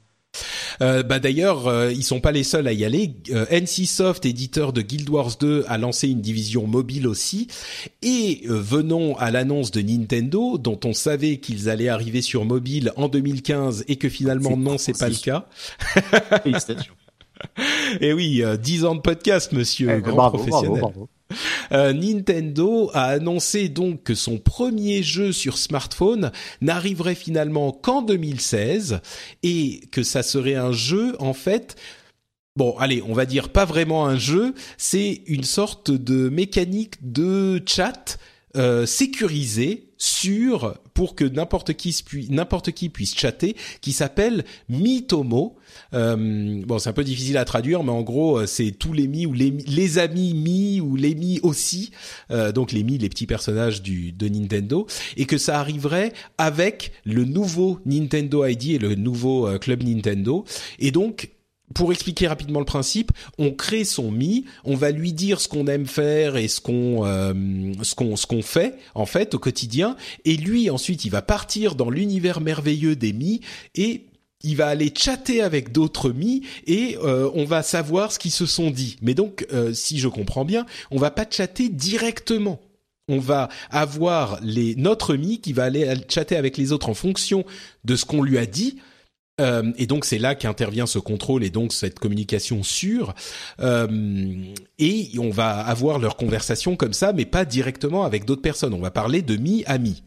Speaker 2: Euh, bah d'ailleurs, euh, ils sont pas les seuls à y aller. Euh, NCSoft, éditeur de Guild Wars 2, a lancé une division mobile aussi. Et euh, venons à l'annonce de Nintendo, dont on savait qu'ils allaient arriver sur mobile en 2015 et que finalement non, c'est pas le cas. Et oui, 10 ans de podcast, monsieur, eh, grand professionnel. Euh, Nintendo a annoncé donc que son premier jeu sur smartphone n'arriverait finalement qu'en 2016 et que ça serait un jeu en fait Bon, allez, on va dire pas vraiment un jeu, c'est une sorte de mécanique de chat euh, sécurisé sur pour que n'importe qui n'importe qui puisse chatter qui s'appelle Mitomo. Euh, bon, c'est un peu difficile à traduire, mais en gros, euh, c'est tous les mi ou les, les amis mi ou les mi aussi. Euh, donc les mi, les petits personnages du de Nintendo, et que ça arriverait avec le nouveau Nintendo ID et le nouveau euh, club Nintendo. Et donc pour expliquer rapidement le principe, on crée son Mi, on va lui dire ce qu'on aime faire et ce qu'on euh, ce qu'on ce qu'on fait en fait au quotidien et lui ensuite il va partir dans l'univers merveilleux des Mi et il va aller chatter avec d'autres Mi et euh, on va savoir ce qu'ils se sont dit. Mais donc euh, si je comprends bien, on va pas chatter directement on va avoir les notre mi qui va aller chatter avec les autres en fonction de ce qu'on lui a dit euh, et donc c'est là qu'intervient ce contrôle et donc cette communication sûre. Euh, et on va avoir leur conversation comme ça, mais pas directement avec d'autres personnes. On va parler de mi à mi.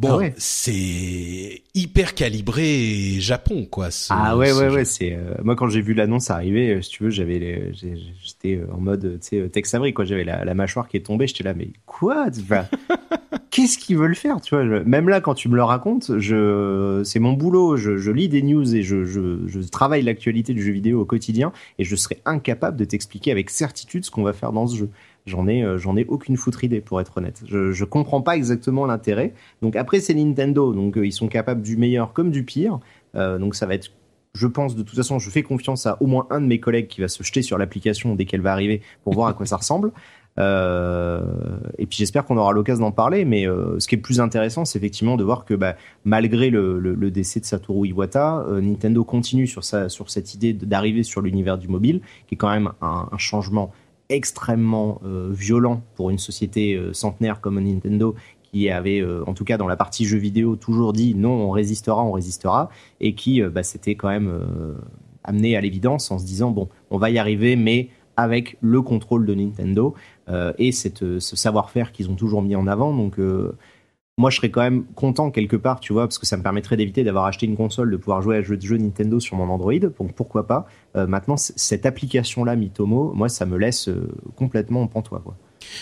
Speaker 2: Bon, ah c'est hyper calibré Japon, quoi.
Speaker 3: ah ouais, ouais, ouais. C'est euh, moi quand j'ai vu l'annonce arriver, euh, si tu veux, j'avais, j'étais en mode, tu sais, Tex Avery, quoi. J'avais la, mâchoire qui est tombée. J'étais là, mais quoi? Qu'est-ce qu'ils veulent faire, tu vois? Même là, quand tu me le racontes, je, c'est mon boulot. Je, lis des news et je, je travaille l'actualité du jeu vidéo au quotidien, et je serais incapable de t'expliquer avec certitude ce qu'on va faire dans ce jeu. J'en ai, euh, j'en ai aucune foutre idée pour être honnête. Je, je comprends pas exactement l'intérêt. Donc après c'est Nintendo, donc euh, ils sont capables du meilleur comme du pire. Euh, donc ça va être, je pense de toute façon, je fais confiance à au moins un de mes collègues qui va se jeter sur l'application dès qu'elle va arriver pour voir à quoi ça ressemble. Et puis j'espère qu'on aura l'occasion d'en parler. Mais ce qui est plus intéressant, c'est effectivement de voir que bah, malgré le, décès de Satoru Iwata, Nintendo continue sur, sa, sur cette idée d'arriver sur l'univers du mobile, qui est quand même un changement extrêmement euh, violent pour une société euh, centenaire comme Nintendo qui avait, euh, en tout cas dans la partie jeux vidéo, toujours dit non, on résistera, on résistera, et qui bah, s'était quand même amené à l'évidence en se disant bon, on va y arriver, mais avec le contrôle de Nintendo et cette, ce savoir-faire qu'ils ont toujours mis en avant. Donc moi je serais quand même content quelque part, tu vois, parce que ça me permettrait d'éviter d'avoir acheté une console, de pouvoir jouer à jeux de jeu Nintendo sur mon Android. Donc pourquoi pas. Euh, maintenant, cette application-là, Mitomo, moi ça me laisse euh, complètement en pantois, quoi.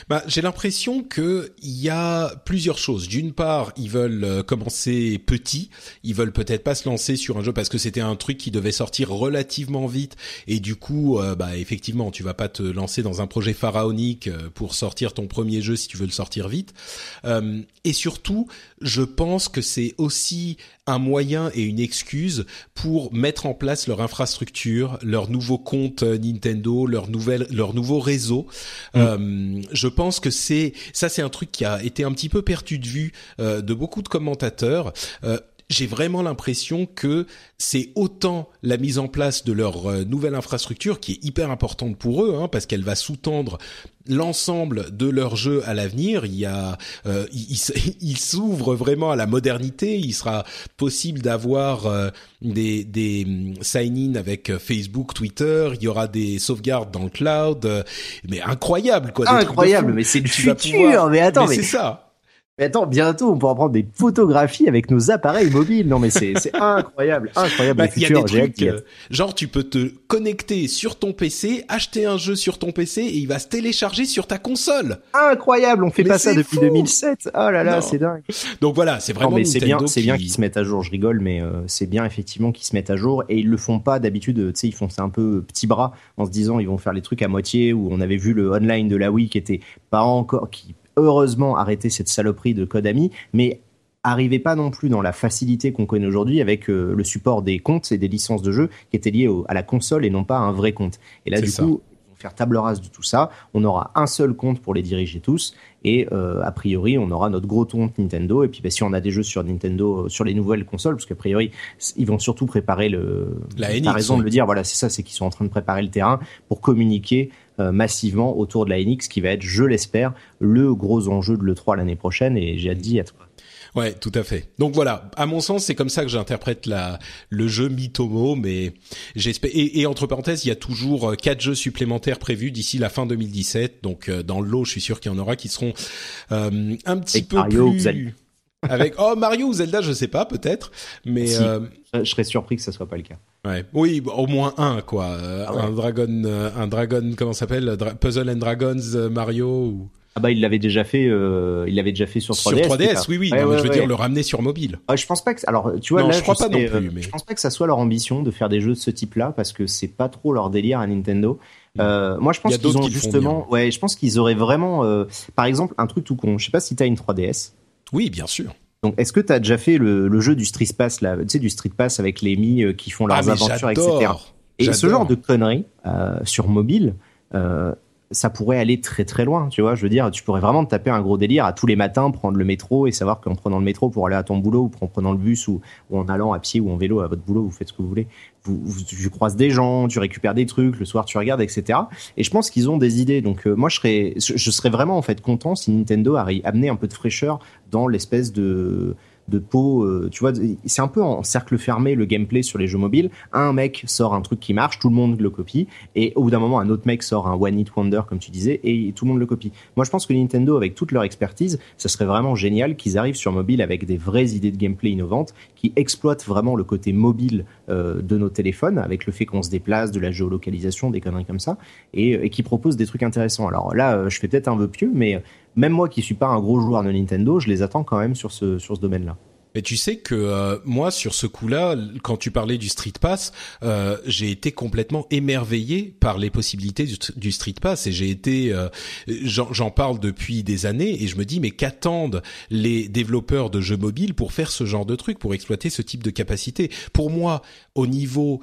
Speaker 2: Bah, j'ai l'impression que il y a plusieurs choses. D'une part, ils veulent euh, commencer petit, ils veulent peut-être pas se lancer sur un jeu parce que c'était un truc qui devait sortir relativement vite et du coup, euh, bah effectivement, tu vas pas te lancer dans un projet pharaonique euh, pour sortir ton premier jeu si tu veux le sortir vite. et surtout, je pense que c'est aussi un moyen et une excuse pour mettre en place leur infrastructure, leur nouveau compte Nintendo, leur nouvelle, leur nouveau réseau. Mm je pense que c'est ça, c'est un truc qui a été un petit peu perdu de vue euh, de beaucoup de commentateurs. Euh, j'ai vraiment l'impression que c'est autant la mise en place de leur euh, nouvelle infrastructure qui est hyper importante pour eux, hein, parce qu'elle va sous-tendre l'ensemble de leur jeu à l'avenir. Il y a, euh, il, s'ouvre vraiment à la modernité. Il sera possible d'avoir euh, des, des mm, sign-in avec Facebook, Twitter. Il y aura des sauvegardes dans le cloud. mais incroyable, quoi.
Speaker 3: incroyable, mais c'est le futur. Mais attends, mais,
Speaker 2: c'est ça
Speaker 3: Mais attends, bientôt on pourra prendre des photographies avec nos appareils mobiles. Non mais c'est incroyable, incroyable.
Speaker 2: Bah, il y a des trucs, euh, genre tu peux te connecter sur ton PC, acheter un jeu sur ton PC et il va se télécharger sur ta console.
Speaker 3: Incroyable, on fait pas ça depuis 2007. Oh là là, c'est dingue.
Speaker 2: Donc voilà, c'est vraiment. Non, mais
Speaker 3: c'est bien, c'est bien qu'ils se mettent à jour. Je rigole, mais euh, c'est bien effectivement qu'ils se mettent à jour et ils le font pas d'habitude. Tu sais, ils font ça un peu petit bras en se disant ils vont faire les trucs à moitié. Où on avait vu le online de la Wii qui était pas encore qui heureusement arrêté cette saloperie de code AMI, mais arrivait pas non plus dans la facilité qu'on connaît aujourd'hui avec euh, le support des comptes et des licences de jeu qui étaient liés à la console et non pas à un vrai compte. Et là, du coup, ils vont faire table rase de tout ça. On aura un seul compte pour les diriger tous. Et euh, a priori, on aura notre gros compte Nintendo. Et puis, bah, si on a des jeux sur Nintendo, euh, sur les nouvelles consoles, parce qu'a priori, ils vont surtout préparer le.
Speaker 2: La
Speaker 3: raison de le dire. Voilà, c'est ça, c'est qu'ils sont en train de préparer le terrain pour communiquer massivement autour de la NX, qui va être, je l'espère, le gros enjeu de l'E3 l'année prochaine, et j'ai hâte d'y être.
Speaker 2: Ouais, tout à fait. Donc voilà, à mon sens, c'est comme ça que j'interprète la le jeu Mitomo, mais j'espère. Et, entre parenthèses, il y a toujours euh, quatre jeux supplémentaires prévus d'ici la fin 2017. Donc euh, dans l'eau, je suis sûr qu'il y en aura qui seront un petit peu plus. Avec oh Mario ou Zelda, je sais pas, peut-être, mais
Speaker 3: je serais surpris que ça soit pas le cas.
Speaker 2: Ouais. Oui, au moins un quoi, euh, ah un Dragon, euh, un Dragon, comment s'appelle, Puzzle and Dragons euh, Mario. Ou...
Speaker 3: Ah bah il l'avait déjà fait, il l'avait déjà fait sur 3DS.
Speaker 2: Sur 3DS, oui oui. je veux dire le ramener sur mobile.
Speaker 3: Ah, je pense pas que, alors tu vois
Speaker 2: non,
Speaker 3: là,
Speaker 2: je crois pas non plus. Mais...
Speaker 3: Je pense pas que ça soit leur ambition de faire des jeux de ce type-là parce que c'est pas trop leur délire à Nintendo. Euh, moi, je pense qu'ils ont justement, ouais, je pense qu'ils auraient vraiment, par exemple, un truc tout con. Je sais pas si t'as une 3DS.
Speaker 2: Oui, bien sûr.
Speaker 3: Donc, est-ce que tu as déjà fait le, jeu du Street Pass, là, tu sais, du Street Pass avec les mi euh, qui font leurs ah, aventures, etc. Et ce genre de conneries euh, sur mobile, euh, ça pourrait aller très très loin, tu vois. Je veux dire, tu pourrais vraiment te taper un gros délire à tous les matins prendre le métro et savoir qu'en prenant le métro pour aller à ton boulot ou en prenant le bus ou, en allant à pied ou en vélo à votre boulot, vous faites ce que vous voulez. Tu croises des gens, tu récupères des trucs, le soir tu regardes, etc. Et je pense qu'ils ont des idées. Donc euh, moi, je serais, vraiment en fait content si Nintendo amené un peu de fraîcheur dans l'espèce de de peau. Euh, tu vois, c'est un peu en cercle fermé le gameplay sur les jeux mobiles. Un mec sort un truc qui marche, tout le monde le copie, et au bout d'un moment, un autre mec sort un one hit wonder comme tu disais, et tout le monde le copie. Moi, je pense que Nintendo, avec toute leur expertise, ça serait vraiment génial qu'ils arrivent sur mobile avec des vraies idées de gameplay innovantes qui exploitent vraiment le côté mobile euh, de nos téléphones, avec le fait qu'on se déplace, de la géolocalisation, des conneries comme ça, et, et qui proposent des trucs intéressants. Alors là, euh, je fais peut-être un peu pieux, mais même moi qui suis pas un gros joueur de Nintendo, je les attends quand même sur ce sur ce domaine-là.
Speaker 2: Mais tu sais que euh, moi sur ce coup-là, quand tu parlais du Street Pass, euh, j'ai été complètement émerveillé par les possibilités du, Street Pass et j'ai été, euh, j'en parle depuis des années et je me dis mais qu'attendent les développeurs de jeux mobiles pour faire ce genre de truc, pour exploiter ce type de capacité? Pour moi, au niveau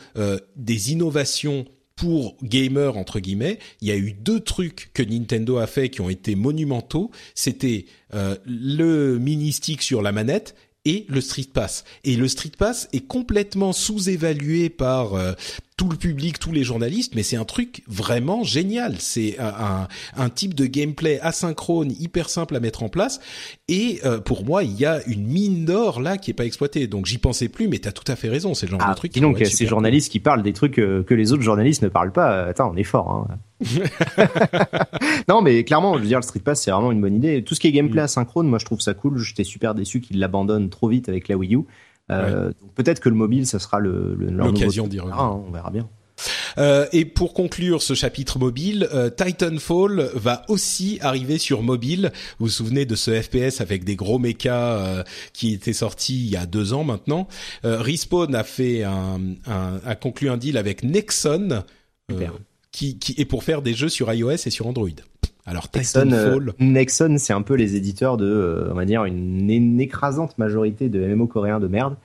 Speaker 2: des innovations pour gamers entre guillemets, il y a eu deux trucs que Nintendo a fait qui ont été monumentaux. C'était euh, le mini stick sur la manette et le Street Pass. Et le Street Pass est complètement sous-évalué par euh, tout le public, tous les journalistes, mais c'est un truc vraiment génial. C'est un, un, type de gameplay asynchrone, hyper simple à mettre en place. Et euh, pour moi, il y a une mine d'or là qui est pas exploitée. Donc j'y pensais plus, mais tu as tout à fait raison. C'est le genre
Speaker 3: ah,
Speaker 2: de truc.
Speaker 3: donc ces journalistes qui parlent des trucs euh, que les autres journalistes ne parlent pas. Attends, on est fort. Hein. non, mais clairement, je veux dire, le Street Pass, c'est vraiment une bonne idée. Tout ce qui est gameplay mm. asynchrone, moi, je trouve ça cool. J'étais super déçu qu'ils l'abandonnent trop vite avec la Wii U. Euh, peut-être que le mobile, ça sera le,
Speaker 2: l'occasion d'y revenir.
Speaker 3: on verra bien.
Speaker 2: Euh, et pour conclure ce chapitre mobile, euh, Titanfall va aussi arriver sur mobile. Vous vous souvenez de ce FPS avec des gros mechas euh, qui était sorti il y a deux ans maintenant. Respawn a fait un, un, a conclu un deal avec Nexon, qui, est pour faire des jeux sur iOS et sur Android. Alors Titanfall,
Speaker 3: Nexon, c'est un peu les éditeurs de, on va dire, une, écrasante majorité de MMO coréens de merde.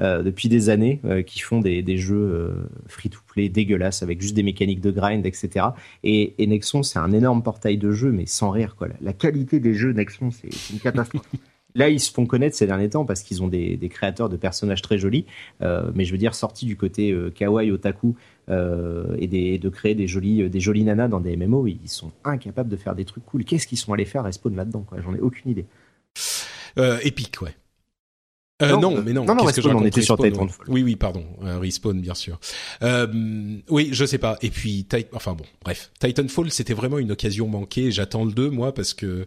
Speaker 3: Euh, depuis des années euh, qui font des, des jeux euh, free-to-play dégueulasses avec juste des mécaniques de grind, etc. Et, Nexon, c'est un énorme portail de jeux, mais sans rire quoi. La, qualité des jeux Nexon, c'est une catastrophe. Là, ils se font connaître ces derniers temps parce qu'ils ont des, des, créateurs de personnages très jolis, euh, mais je veux dire sortis du côté kawaii otaku et des, de créer des jolis, des jolis nanas dans des MMO, ils sont incapables de faire des trucs cool. Qu'est-ce qu'ils sont allés faire Respawn là-dedans J'en ai aucune idée.
Speaker 2: Euh, épique, ouais. Euh, non, mais non.
Speaker 3: Non, non, Respawn, on était sur Titanfall.
Speaker 2: Oui, oui, pardon. Euh, Respawn, bien sûr. Euh, oui, je sais pas. Et puis, enfin bon, bref. Titanfall, c'était vraiment une occasion manquée. J'attends le 2, moi, parce que...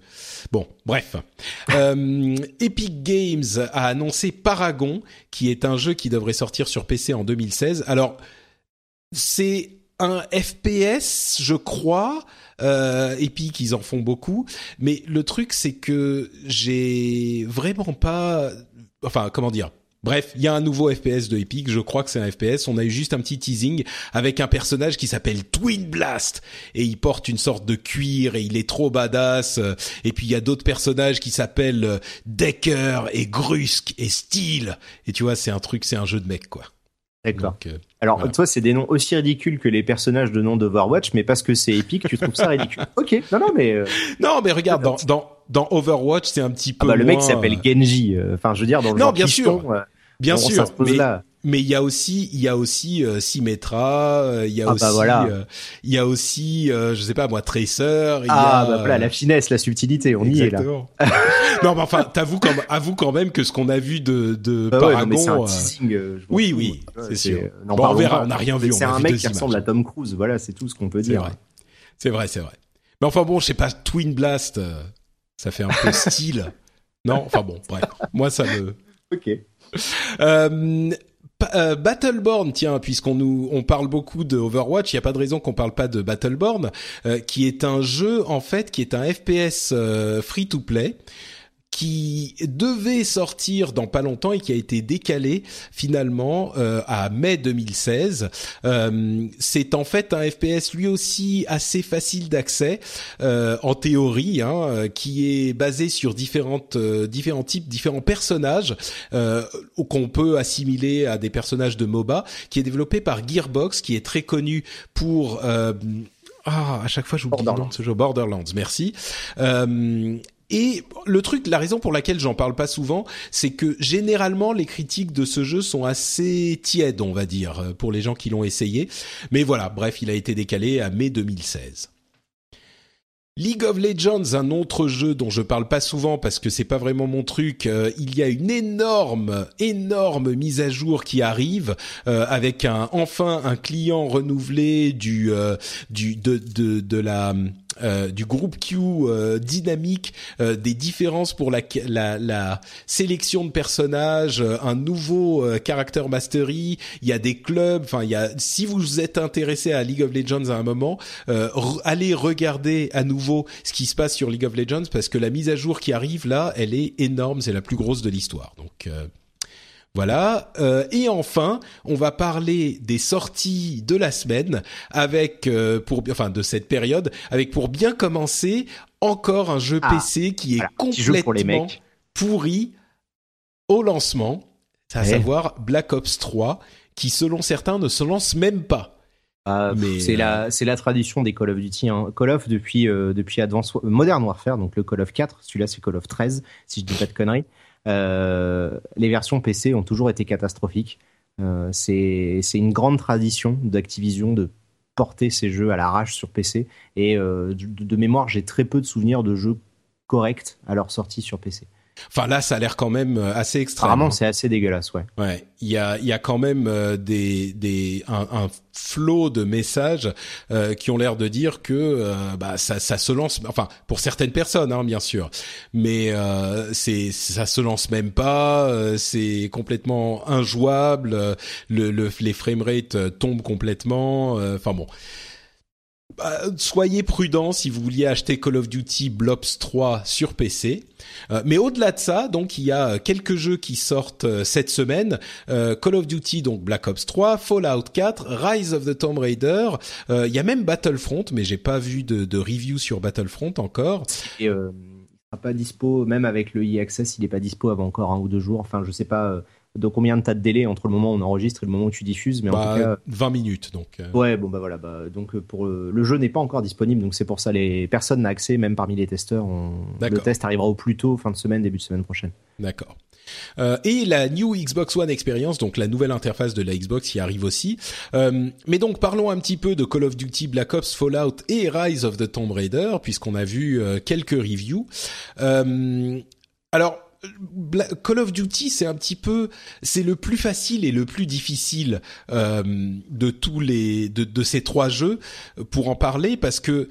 Speaker 2: Bon, bref. euh, Epic Games a annoncé Paragon, qui est un jeu qui devrait sortir sur PC en 2016. Alors, c'est un FPS, je crois. Euh, Epic, ils en font beaucoup. Mais le truc, c'est que j'ai vraiment pas enfin comment dire? Bref, il y a un nouveau FPS de Epic, je crois que c'est un FPS. On a eu juste un petit teasing avec un personnage qui s'appelle Twin Blast et il porte une sorte de cuir et il est trop badass. Et puis il y a d'autres personnages qui s'appellent Decker et Grusk et Steel. Et tu vois, c'est un truc, c'est un jeu de mec quoi.
Speaker 3: D'accord. Euh, Alors, toi, c'est des noms aussi ridicules que les personnages de nom d'Overwatch, mais parce que c'est épique, tu trouves ça ridicule. ok, non, non, mais. Euh,
Speaker 2: non, mais regarde, dans, dans, dans Overwatch, c'est un petit peu.
Speaker 3: Ah bah,
Speaker 2: le
Speaker 3: mec s'appelle Genji. Enfin, je veux dire, dans le
Speaker 2: non, bien sûr. Bien sûr,
Speaker 3: mais,
Speaker 2: mais il y a aussi il y a aussi euh, Symmetra, euh, il y a
Speaker 3: ah
Speaker 2: aussi
Speaker 3: bah voilà.
Speaker 2: euh, il y a aussi euh, je sais pas moi Tracer, il
Speaker 3: ah
Speaker 2: y a
Speaker 3: bah voilà la finesse, la subtilité, on
Speaker 2: Exactement.
Speaker 3: y est là.
Speaker 2: non mais enfin t'avoues quand avoue quand même que ce qu'on a vu de de
Speaker 3: bah
Speaker 2: Paragon
Speaker 3: ouais, non, un teasing, euh,
Speaker 2: oui oui, c'est sûr.
Speaker 3: Non,
Speaker 2: bon, on verra, on n'a rien vu,
Speaker 3: C'est un mec qui ressemble à Tom Cruise, voilà, c'est tout ce qu'on peut dire.
Speaker 2: C'est vrai, c'est vrai. Mais enfin bon, je sais pas Twin Blast ça fait un peu style. Non, enfin bon, bref. Moi ça me
Speaker 3: OK.
Speaker 2: Euh, euh, Battleborn, tiens, puisqu'on nous on parle beaucoup de Overwatch, il y a pas de raison qu'on parle pas de Battleborn, euh, qui est un jeu en fait qui est un FPS euh, free to play qui devait sortir dans pas longtemps et qui a été décalé finalement euh, à mai 2016. Euh, c'est en fait un FPS lui aussi assez facile d'accès euh, en théorie, hein, qui est basé sur différentes différents types, différents personnages qu'on peut assimiler à des personnages de MOBA, qui est développé par Gearbox, qui est très connu pour ah, à chaque fois j'oublie le nom de ce jeu. Borderlands, merci. Euh, et le truc, la raison pour laquelle j'en parle pas souvent, c'est que généralement les critiques de ce jeu sont assez tièdes, on va dire, pour les gens qui l'ont essayé. Mais voilà, bref, il a été décalé à mai 2016. League of Legends, un autre jeu dont je parle pas souvent parce que c'est pas vraiment mon truc. Euh, il y a une énorme, énorme mise à jour qui arrive euh, avec un enfin un client renouvelé du euh, du de, de de la euh, du groupe Q euh, dynamique, euh, des différences pour la, la, la sélection de personnages, un nouveau character mastery, il y a des clubs, enfin il y a si vous êtes intéressé à League of Legends à un moment, allez regarder à nouveau ce qui se passe sur League of Legends parce que la mise à jour qui arrive là, elle est énorme, c'est la plus grosse de l'histoire. Donc voilà. Euh, et enfin, on va parler des sorties de la semaine avec euh, pour enfin de cette période avec pour bien commencer encore un jeu
Speaker 3: Ah,
Speaker 2: PC qui est
Speaker 3: voilà, petit jeu pour les
Speaker 2: complètement
Speaker 3: mecs.
Speaker 2: pourri au lancement, à
Speaker 3: Ouais.
Speaker 2: savoir Black Ops 3 qui selon certains ne se lance même pas.
Speaker 3: Ah, c'est
Speaker 2: euh,
Speaker 3: la c'est la tradition des Call of Duty. Hein. Call of depuis euh, depuis Advanced Modern Warfare, donc le Call of 4. Celui-là c'est Call of 13, si je dis pas de conneries. Euh, les versions PC ont toujours été catastrophiques. Euh, c'est une grande tradition d'Activision de porter ces jeux à l'arrache sur PC. Et euh, de mémoire, j'ai très peu de souvenirs de jeux corrects à leur sortie sur PC.
Speaker 2: Enfin là, ça a l'air quand même euh, assez extrême.
Speaker 3: Apparemment,
Speaker 2: hein.
Speaker 3: c'est assez dégueulasse, ouais.
Speaker 2: Ouais, il y a il y a quand même euh, des des un, un flot de messages euh, qui ont l'air de dire que euh, bah ça ça se lance enfin pour certaines personnes hein, bien sûr mais euh, c'est ça se lance même pas euh, c'est complètement injouable euh, le, le les framerates tombent complètement euh, enfin bon bah, soyez prudents si vous vouliez acheter Call of Duty Blobs 3 sur PC. Euh, mais au-delà de ça, donc il y a euh, quelques jeux qui sortent euh, cette semaine. Euh, Call of Duty, donc Black Ops 3, Fallout 4, Rise of the Tomb Raider. Euh, Il y a même Battlefront, mais j'ai pas vu de, review sur Battlefront encore.
Speaker 3: Euh, il sera pas dispo, même avec le EA Access, il est pas dispo avant encore un ou deux jours. Enfin, je sais pas euh, de combien de tas de délai entre le moment où on enregistre et le moment où tu diffuses, mais en
Speaker 2: Bah,
Speaker 3: tout cas.
Speaker 2: 20 minutes, donc. euh,
Speaker 3: Ouais, bon bah voilà, bah, donc euh, pour euh, le jeu n'est pas encore disponible, donc c'est pour ça les personnes n'a accès, même parmi les testeurs. On... Le test arrivera au plus tôt, fin de semaine, début de semaine prochaine.
Speaker 2: D'accord. Euh, et la New Xbox One Experience, donc la nouvelle interface de la Xbox, y arrive aussi. Euh, mais donc parlons un petit peu de Call of Duty, Black Ops, Fallout et Rise of the Tomb Raider, puisqu'on a vu euh, quelques reviews. Euh, alors Call of Duty, c'est un petit peu, c'est le plus facile et le plus difficile euh, de tous les de, de, ces trois jeux pour en parler parce que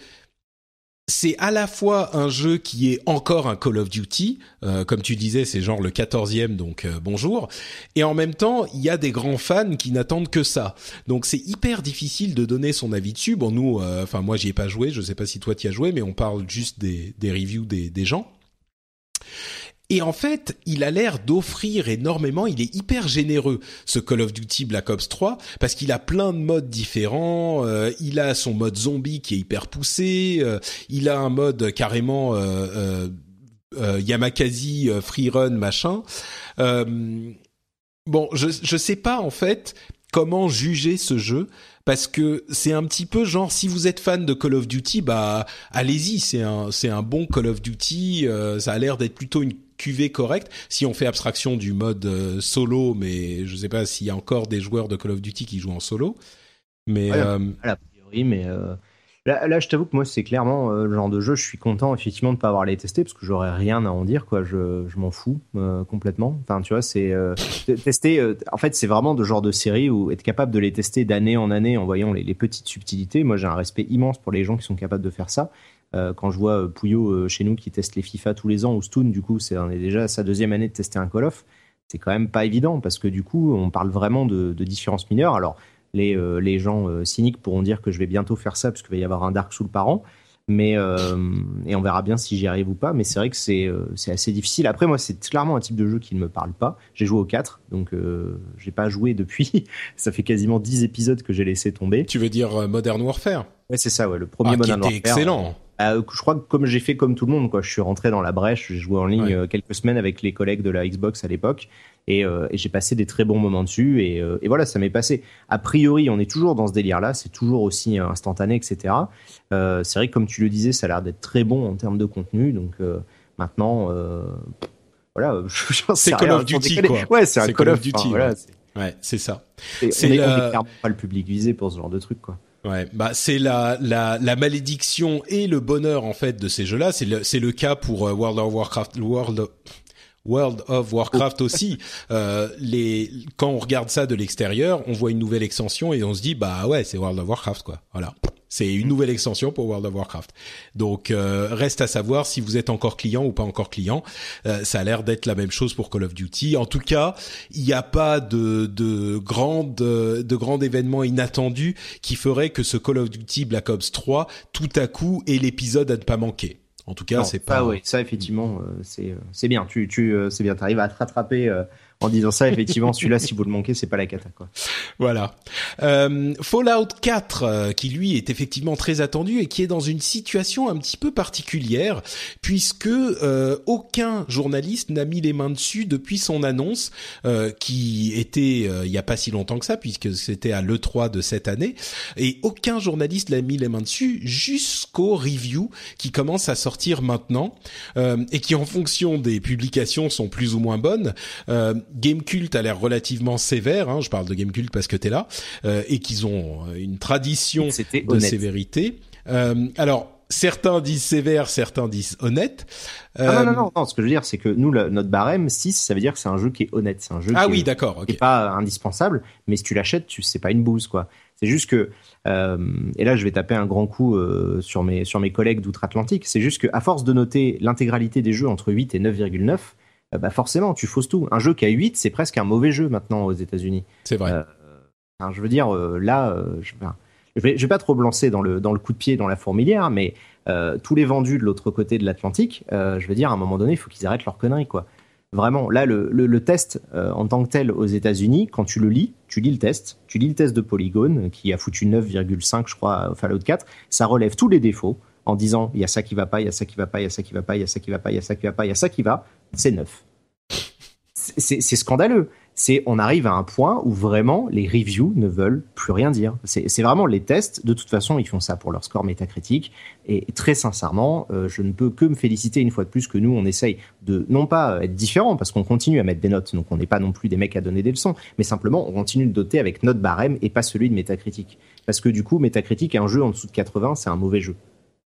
Speaker 2: c'est à la fois un jeu qui est encore un Call of Duty, euh, comme tu disais, c'est genre le quatorzième, donc euh, bonjour. Et en même temps, il y a des grands fans qui n'attendent que ça. Donc c'est hyper difficile de donner son avis dessus. Bon, nous, euh, enfin moi, j'y ai pas joué. Je sais pas si toi tu as joué, mais on parle juste des, des reviews des, des gens. Et en fait, il a l'air d'offrir énormément, il est hyper généreux, ce Call of Duty Black Ops 3, parce qu'il a plein de modes différents, euh, il a son mode zombie qui est hyper poussé, euh, il a un mode carrément euh, euh Yamakasi free run machin. bon, je, je sais pas en fait comment juger ce jeu parce que c'est un petit peu genre si vous êtes fan de Call of Duty bah allez-y c'est un c'est un bon Call of Duty ça a l'air d'être plutôt une QV correct. Si on fait abstraction du mode euh, solo, mais je sais pas s'il y a encore des joueurs de Call of Duty qui jouent en solo. Mais
Speaker 3: euh, a priori, mais euh, là, je t'avoue que moi, c'est clairement le genre de jeu. Je suis content effectivement de pas avoir les testé parce que j'aurais rien à en dire. Quoi, je, je m'en fous complètement. Enfin, tu vois, c'est tester. en fait, c'est vraiment de genre de série où être capable de les tester d'année en année en voyant les, les petites subtilités. Moi, j'ai un respect immense pour les gens qui sont capables de faire ça. Euh, quand je vois euh, Pouillot euh, chez nous qui teste les FIFA tous les ans, ou Stoon, du coup, c'est est déjà sa deuxième année de tester un Call of. C'est quand même pas évident parce que du coup, on parle vraiment de, différences mineures. Alors, les, les gens cyniques pourront dire que je vais bientôt faire ça parce qu'il va y avoir un Dark Souls par an. Mais et on verra bien si j'y arrive ou pas. Mais c'est vrai que c'est c'est assez difficile. Après, moi, c'est clairement un type de jeu qui ne me parle pas. J'ai joué au 4, donc j'ai pas joué depuis. ça fait quasiment 10 épisodes que j'ai laissé tomber.
Speaker 2: Tu veux dire Modern Warfare?
Speaker 3: Ouais, c'est ça. Ouais, le premier
Speaker 2: ah,
Speaker 3: Modern
Speaker 2: Warfare. excellent.
Speaker 3: Euh, je crois que comme j'ai fait comme tout le monde, quoi, je suis rentré dans la brèche, j'ai joué en ligne euh, quelques semaines avec les collègues de la Xbox à l'époque, et, euh, et j'ai passé des très bons moments dessus, et, et voilà, ça m'est passé. A priori, on est toujours dans ce délire-là, c'est toujours aussi instantané, etc. c'est vrai que comme tu le disais, ça a l'air d'être très bon en termes de contenu, donc maintenant, voilà,
Speaker 2: c'est Call of Duty, quoi.
Speaker 3: Ouais, c'est un Call, of Duty. voilà,
Speaker 2: ouais, c'est ça.
Speaker 3: C'est clairement pas le public visé pour ce genre de truc, quoi.
Speaker 2: Ouais, bah c'est la, la la malédiction et le bonheur en fait de ces jeux-là. C'est le c'est le cas pour euh, World of Warcraft, World World of Warcraft aussi. Euh, les quand on regarde ça de l'extérieur, on voit une nouvelle extension et on se dit bah ouais c'est World of Warcraft quoi. Voilà. C'est une nouvelle extension pour World of Warcraft. Donc euh, reste à savoir si vous êtes encore client ou pas encore client. Euh, ça a l'air d'être la même chose pour Call of Duty. En tout cas, il n'y a pas de de grandes de grands événements inattendus qui feraient que ce Call of Duty Black Ops 3 tout à coup est l'épisode à ne pas manquer. En tout cas, c'est pas.
Speaker 3: Ah oui, ça effectivement, euh, c'est c'est bien. Tu tu c'est bien. T'arrives à te rattraper en disant ça, effectivement, celui-là, si vous le manquez, c'est pas la cata, quoi.
Speaker 2: Voilà. Euh, Fallout 4, euh, qui lui est effectivement très attendu et qui est dans une situation un petit peu particulière, puisque euh, aucun journaliste n'a mis les mains dessus depuis son annonce, euh, qui était euh, il y a pas si longtemps que ça, puisque c'était à l'E3 de cette année, et aucun journaliste n'a mis les mains dessus jusqu'au review qui commence à sortir maintenant, et qui en fonction des publications sont plus ou moins bonnes. Gamecult a l'air relativement sévère. Hein, je parle de Gamecult parce que t'es là euh, et qu'ils ont euh, une tradition de sévérité. Euh, alors certains disent sévère, certains disent honnête.
Speaker 3: Ah, non, non, non, Ce que je veux dire, c'est que nous, notre barème 6, ça veut dire que c'est un jeu qui est honnête. C'est un jeu
Speaker 2: ah
Speaker 3: qui,
Speaker 2: oui, d'accord,
Speaker 3: pas indispensable, mais si tu l'achètes, tu c'est pas une bouse, quoi. C'est juste que, et là, je vais taper un grand coup sur mes sur mes collègues d'outre-Atlantique. C'est juste que, à force de noter l'intégralité des jeux entre 8 et 9,9, euh, bah forcément, tu fausses tout. Un jeu qui a 8, c'est presque un mauvais jeu maintenant aux États-Unis.
Speaker 2: C'est vrai. Euh,
Speaker 3: je veux dire, euh, là, je, je, vais, je vais pas trop me lancer dans le, dans le coup de pied dans la fourmilière, mais tous les vendus de l'autre côté de l'Atlantique, je veux dire, à un moment donné, il faut qu'ils arrêtent leur connerie, quoi. Vraiment, là, le, le, test en tant que tel aux États-Unis, quand tu le lis, tu lis le test, tu lis le test de Polygon, qui a foutu 9,5, je crois, au Fallout 4, ça relève tous les défauts en disant il y a ça qui va pas, il y a ça qui va pas, il y a ça qui va pas, il y a ça qui va pas, il y a ça qui va pas, il y a ça qui va, c'est neuf. C'est scandaleux. C'est on arrive à un point où vraiment les reviews ne veulent plus rien dire. C'est vraiment les tests. De toute façon, ils font ça pour leur score métacritique. Et très sincèrement, euh, je ne peux que me féliciter une fois de plus que nous, on essaye de non pas être différents parce qu'on continue à mettre des notes, donc on n'est pas non plus des mecs à donner des leçons, mais simplement on continue de doter avec notre barème et pas celui de métacritique. Parce que du coup, métacritique, un jeu en dessous de 80, c'est un mauvais jeu.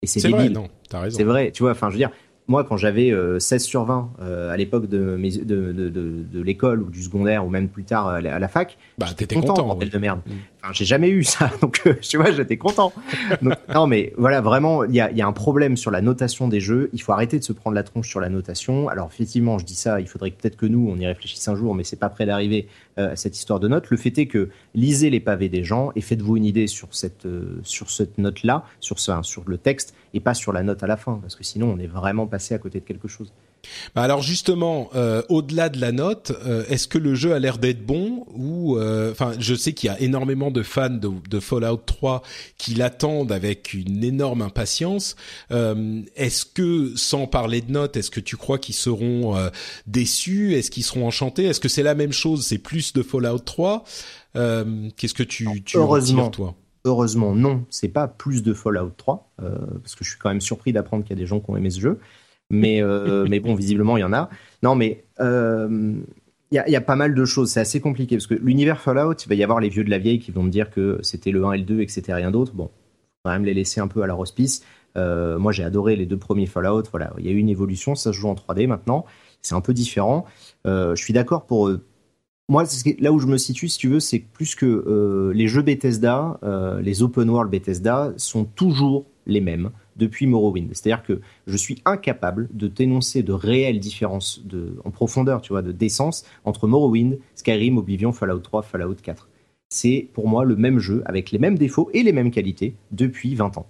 Speaker 3: Et c'est
Speaker 2: vrai, non, t'as raison.
Speaker 3: C'est vrai, tu vois, enfin, je veux dire, moi, quand j'avais 16 sur 20 à l'époque de, de, de, de, l'école ou du secondaire ou même plus tard à la, fac,
Speaker 2: bah, t'étais content, content
Speaker 3: de merde. Mm. J'ai jamais eu ça, donc tu vois, j'étais content. non, mais voilà, vraiment, il y a, un problème sur la notation des jeux. Il faut arrêter de se prendre la tronche sur la notation. Alors effectivement, je dis ça, il faudrait peut-être que nous, on y réfléchisse un jour, mais c'est pas prêt d'arriver à cette histoire de notes. Le fait est que lisez les pavés des gens et faites-vous une idée sur cette sur cette note-là, sur ça, sur le texte et pas sur la note à la fin, parce que sinon on est vraiment passé à côté de quelque chose.
Speaker 2: Bah alors justement, euh, au-delà de la note, euh, est-ce que le jeu a l'air d'être bon ou euh, enfin je sais qu'il y a énormément de fans de, de Fallout 3 qui l'attendent avec une énorme impatience. est-ce que sans parler de notes, est-ce que tu crois qu'ils seront déçus? Est-ce qu'ils seront enchantés? Est-ce que c'est la même chose C'est plus de Fallout 3 Qu'est-ce que tu, tu
Speaker 3: heureusement,
Speaker 2: toi?
Speaker 3: Heureusement, non, c'est pas plus de Fallout 3, parce que je suis quand même surpris d'apprendre qu'il y a des gens qui ont aimé ce jeu mais, euh, mais bon, visiblement, il y en a. Non, mais euh, il y, a, pas mal de choses. C'est assez compliqué parce que l'univers Fallout, il va y avoir les vieux de la vieille qui vont me dire que c'était le 1 et le 2 et que c'était rien d'autre. Bon, quand même les laisser un peu à la hospice. Euh, moi, j'ai adoré les deux premiers Fallout. Voilà, il y a eu une évolution. Ça se joue en 3D maintenant. C'est un peu différent. je suis d'accord pour moi, là où je me situe, si tu veux, c'est plus que les jeux Bethesda, les open world Bethesda, sont toujours les mêmes depuis Morrowind. C'est-à-dire que je suis incapable de dénoncer de réelles différences en profondeur, tu vois, de décence entre Morrowind, Skyrim, Oblivion, Fallout 3, Fallout 4. C'est pour moi le même jeu avec les mêmes défauts et les mêmes qualités depuis 20 ans.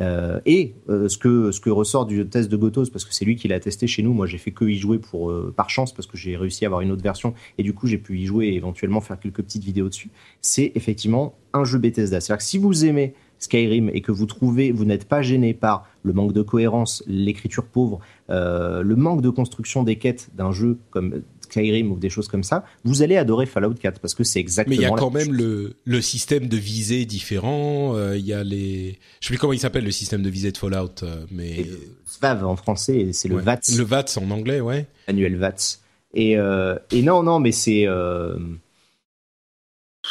Speaker 3: Euh, et euh, ce, que, ce que ressort du test de Gotos, parce que c'est lui qui l'a testé chez nous, moi j'ai fait que y jouer pour, euh, par chance parce que j'ai réussi à avoir une autre version et du coup j'ai pu y jouer et éventuellement faire quelques petites vidéos dessus, c'est effectivement un jeu Bethesda. C'est-à-dire que si vous aimez Skyrim et que vous trouvez, vous n'êtes pas gêné par le manque de cohérence, l'écriture pauvre, euh, le manque de construction des quêtes d'un jeu comme Skyrim ou des choses comme ça, vous allez adorer Fallout 4 parce que c'est exactement.
Speaker 2: Mais il y a quand même le, le système de visée différent. Euh, il y a les, je sais plus comment il s'appelle le système de visée de Fallout, euh, mais
Speaker 3: SVAV en français, c'est le VATS.
Speaker 2: Le VATS en anglais, ouais.
Speaker 3: Annuel VATS. Et, et non, non, mais c'est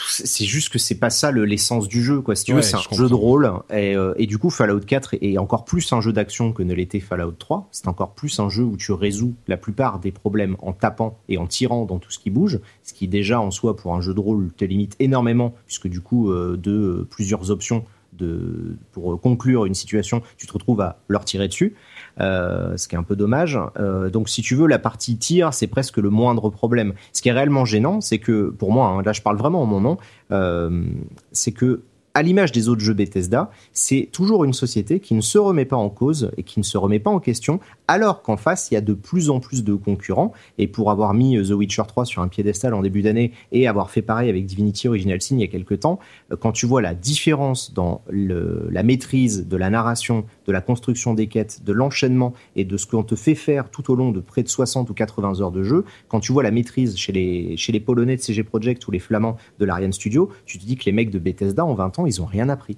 Speaker 3: c'est juste que c'est pas ça l'essence du jeu quoi si tu veux. C'est un jeu de rôle et, euh, et, du coup Fallout 4 est encore plus un jeu d'action que ne l'était Fallout 3 c'est encore plus un jeu où tu résous la plupart des problèmes en tapant et en tirant dans tout ce qui bouge ce qui déjà en soi pour un jeu de rôle te limite énormément puisque du coup euh, de euh, plusieurs options de, pour conclure une situation, tu te retrouves à leur tirer dessus, ce qui est un peu dommage. Euh, donc si tu veux, la partie tir, c'est presque le moindre problème. Ce qui est réellement gênant, c'est que, pour moi, hein, là je parle vraiment en mon nom, euh, c'est que à l'image des autres jeux Bethesda, c'est toujours une société qui ne se remet pas en cause et qui ne se remet pas en question, alors qu'en face, il y a de plus en plus de concurrents. Et pour avoir mis euh, The Witcher 3 sur un piédestal en début d'année et avoir fait pareil avec Divinity Original Sin il y a quelques temps, euh, quand tu vois la différence dans la maîtrise de la narration, de la construction des quêtes, de l'enchaînement et de ce qu'on te fait faire tout au long de près de 60 ou 80 heures de jeu, quand tu vois la maîtrise chez les, chez les Polonais de CG Project ou les Flamands de l'Ariane Studio, tu te dis que les mecs de Bethesda en 20 ans, ils ont rien appris.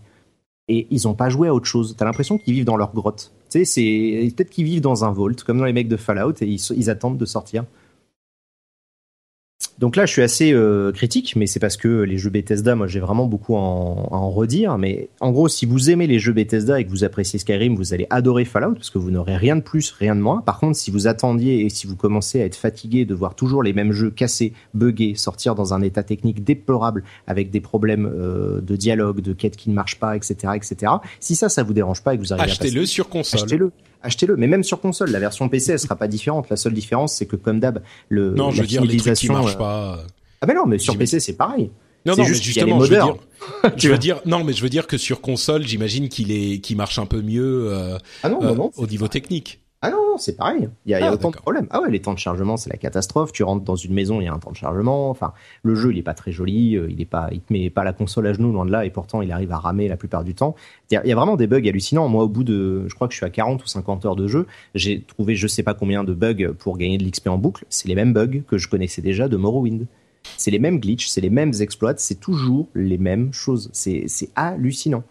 Speaker 3: Et ils ont pas joué à autre chose. T'as l'impression qu'ils vivent dans leur grotte. Tu sais, c'est peut-être qu'ils vivent dans un vault, comme dans les mecs de Fallout, et ils attendent de sortir. Donc là, je suis assez euh, critique, mais c'est parce que les jeux Bethesda, moi, j'ai vraiment beaucoup à en, redire. Mais en gros, si vous aimez les jeux Bethesda et que vous appréciez Skyrim, vous allez adorer Fallout parce que vous n'aurez rien de plus, rien de moins. Par contre, si vous attendiez et si vous commencez à être fatigué de voir toujours les mêmes jeux cassés, buggés, sortir dans un état technique déplorable avec des problèmes euh, de dialogue, de quêtes qui ne marchent pas, etc., etc. Si ça, ça vous dérange pas et que vous arrivez
Speaker 2: achetez-le sur console.
Speaker 3: Achetez-le achetez-le. Mais même sur console, la version PC, elle sera pas différente. La seule différence, c'est que comme d'hab, le
Speaker 2: non, je veux dire les trucs qui marchent euh, pas.
Speaker 3: Ah mais non, mais sur PC, c'est pareil.
Speaker 2: Non, non, juste mais justement, je veux dire, je veux dire, non, mais je veux dire que sur console, j'imagine qu'il est, qu'il marche un peu mieux euh, ah non, non, non, euh, au niveau technique.
Speaker 3: Ah non, c'est pareil. Il y a, y a ah, autant de problèmes. Ah ouais, les temps de chargement, c'est la catastrophe. Tu rentres dans une maison, il y a un temps de chargement. Enfin, le jeu, il est pas très joli. Euh, il est pas, il te met pas la console à genoux loin de là, et pourtant, il arrive à ramer la plupart du temps. Il y, a, vraiment des bugs hallucinants. Moi, au bout de, je crois que je suis à 40 ou 50 heures de jeu, j'ai trouvé je sais pas combien de bugs pour gagner de l'XP en boucle. C'est les mêmes bugs que je connaissais déjà de Morrowind. C'est les mêmes glitches, c'est les mêmes exploits, c'est toujours les mêmes choses. C'est hallucinant.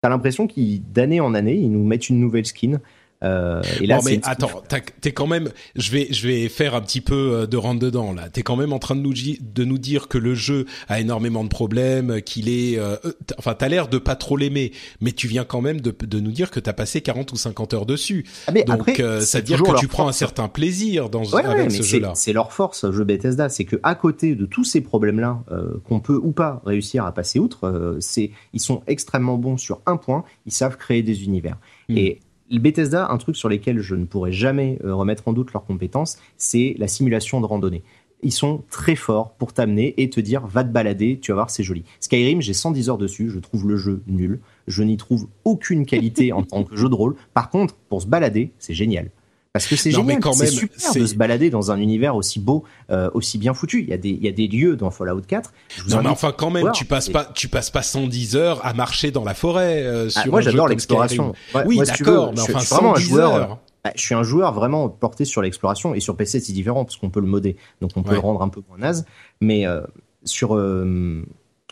Speaker 3: T'as l'impression qu'ils, d'année en année, ils nous mettent une nouvelle skin
Speaker 2: Euh, et là, mais attends, t'es quand même. Je vais, je vais faire un petit peu euh, de rentre dedans là. T'es quand même en train de nous de nous dire que le jeu a énormément de problèmes, qu'il est. Euh, enfin, t'as l'air de pas trop l'aimer, mais tu viens quand même de, de nous dire que t'as passé 40 ou 50 heures dessus. Ah, mais Donc, ça veut dire que tu prends un certain plaisir dans avec ce jeu-là.
Speaker 3: C'est leur force, jeu Bethesda, c'est que à côté de tous ces problèmes-là qu'on peut ou pas réussir à passer outre, c'est ils sont extrêmement bons sur un point. Ils savent créer des univers. Hmm. Et Bethesda, un truc sur lequel je ne pourrais jamais euh, remettre en doute leurs compétences, c'est la simulation de randonnée. Ils sont très forts pour t'amener et te dire va te balader, tu vas voir, c'est joli. Skyrim, j'ai 110 heures dessus, je trouve le jeu nul. Je n'y trouve aucune qualité en tant que jeu de rôle. Par contre, pour se balader, c'est génial. Parce que c'est génial, c'est super de se balader dans un univers aussi beau, euh, aussi bien foutu. Il y a des, il y a des lieux dans Fallout 4.
Speaker 2: non mais enfin quand même, tu passes pas, tu passes pas 110 heures à marcher dans la forêt. Euh, ah, sur
Speaker 3: moi j'adore l'exploration.
Speaker 2: oui d'accord, mais enfin je, vraiment un joueur.
Speaker 3: Bah, je suis un joueur vraiment porté sur l'exploration et sur PC c'est différent parce qu'on peut le modder, donc on peut le rendre un peu moins naze. Mais euh, sur le,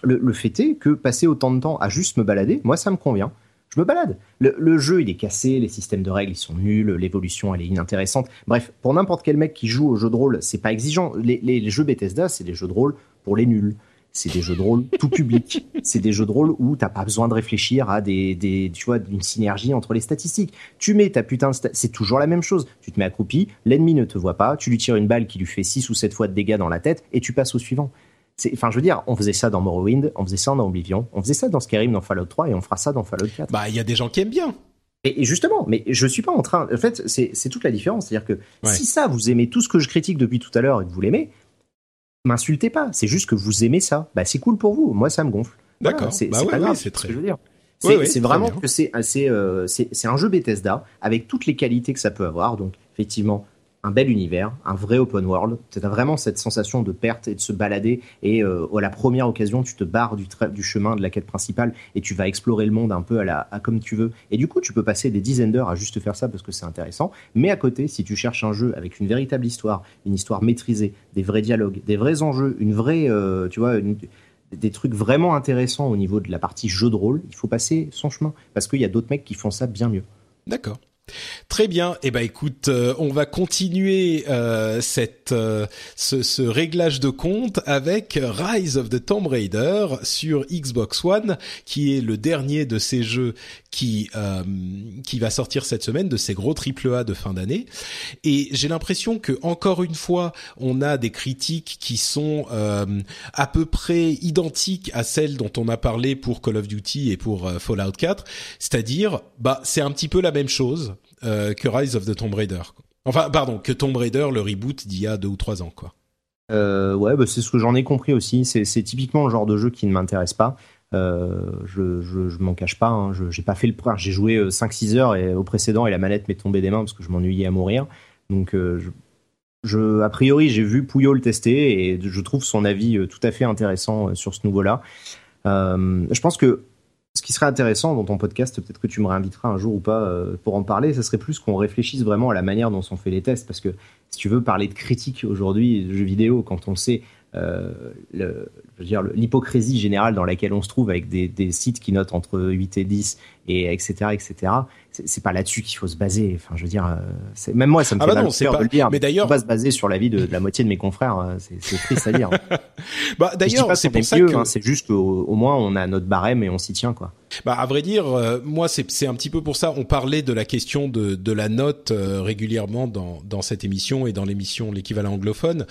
Speaker 3: le fait est que passer autant de temps à juste me balader, moi ça me convient je me balade. Le, jeu, il est cassé, les systèmes de règles, ils sont nuls, l'évolution, elle est inintéressante. Bref, pour n'importe quel mec qui joue au jeu de rôle, c'est pas exigeant. Les, jeux Bethesda, c'est des jeux de rôle pour les nuls. C'est des jeux de rôle tout public. C'est des jeux de rôle où t'as pas besoin de réfléchir à des, des tu vois, d'une synergie entre les statistiques. Tu mets ta putain de c'est toujours la même chose. Tu te mets accroupi, l'ennemi ne te voit pas, tu lui tires une balle qui lui fait 6 ou 7 fois de dégâts dans la tête et tu passes au suivant. Enfin, je veux dire, on faisait ça dans Morrowind, on faisait ça dans Oblivion, on faisait ça dans Skyrim, dans Fallout 3, et on fera ça dans Fallout 4.
Speaker 2: Bah, il y a des gens qui aiment bien.
Speaker 3: Et, justement, mais je suis pas en train. En fait, c'est toute la différence. C'est-à-dire que si ça, vous aimez tout ce que je critique depuis tout à l'heure et que vous l'aimez, m'insultez pas. C'est juste que vous aimez ça. Bah, c'est cool pour vous. Moi, ça me gonfle.
Speaker 2: D'accord. c'est
Speaker 3: bah
Speaker 2: grave.
Speaker 3: C'est très. Ce que je veux dire. C'est vraiment que c'est euh, c'est un jeu Bethesda avec toutes les qualités que ça peut avoir. Donc, effectivement, un bel univers, un vrai open world. Tu as vraiment cette sensation de perte et de se balader. Et euh, à la première occasion, tu te barres du, chemin de la quête principale et tu vas explorer le monde un peu à, la, comme tu veux. Et du coup, tu peux passer des dizaines d'heures à juste faire ça parce que c'est intéressant. Mais à côté, si tu cherches un jeu avec une véritable histoire, une histoire maîtrisée, des vrais dialogues, des vrais enjeux, une vraie, euh, tu vois, des trucs vraiment intéressants au niveau de la partie jeu de rôle, il faut passer son chemin parce qu'il y a d'autres mecs qui font ça bien mieux.
Speaker 2: D'accord. Très bien. Eh ben écoute, euh, on va continuer euh, cette euh, ce, ce, réglage de compte avec Rise of the Tomb Raider sur Xbox One, qui est le dernier de ces jeux qui qui va sortir cette semaine, de ces gros triple A de fin d'année. Et j'ai l'impression que encore une fois, on a des critiques qui sont à peu près identiques à celles dont on a parlé pour Call of Duty et pour Fallout 4, c'est-à-dire bah c'est un petit peu la même chose euh, que Rise of the Tomb Raider. Enfin, pardon, que Tomb Raider, le reboot d'il y a deux ou trois ans, quoi.
Speaker 3: Euh, ouais, bah c'est ce que j'en ai compris aussi. C'est typiquement le genre de jeu qui ne m'intéresse pas. Euh, je, je, je m'en cache pas. Hein. J'ai pas fait le. J'ai joué 5-6 euh, heures et au précédent et la manette m'est tombée des mains parce que je m'ennuyais à mourir. Donc, je, a priori, j'ai vu Pouillot le tester et je trouve son avis tout à fait intéressant sur ce nouveau-là. je pense que qui serait intéressant dans ton podcast, peut-être que tu me réinviteras un jour ou pas euh, pour en parler, ce serait plus qu'on réfléchisse vraiment à la manière dont sont faits les tests. Parce que si tu veux parler de critique aujourd'hui, de jeux vidéo, quand on sait, euh, l'hypocrisie générale dans laquelle on se trouve avec des, des, sites qui notent entre 8 et 10 et etc etc c'est pas là-dessus qu'il faut se baser. Enfin je veux dire euh, même moi ça me ah fait bah mal de le dire mais d'ailleurs on va se baser sur l'avis de, de la moitié de mes confrères euh, c'est triste à dire.
Speaker 2: Bah d'ailleurs c'est pour ça que hein,
Speaker 3: c'est juste qu'au moins on a notre barème et on s'y tient quoi.
Speaker 2: Bah à vrai dire euh, moi c'est c'est un petit peu pour ça. On parlait de la question de de la note régulièrement dans dans cette émission et dans l'émission l'équivalent anglophone.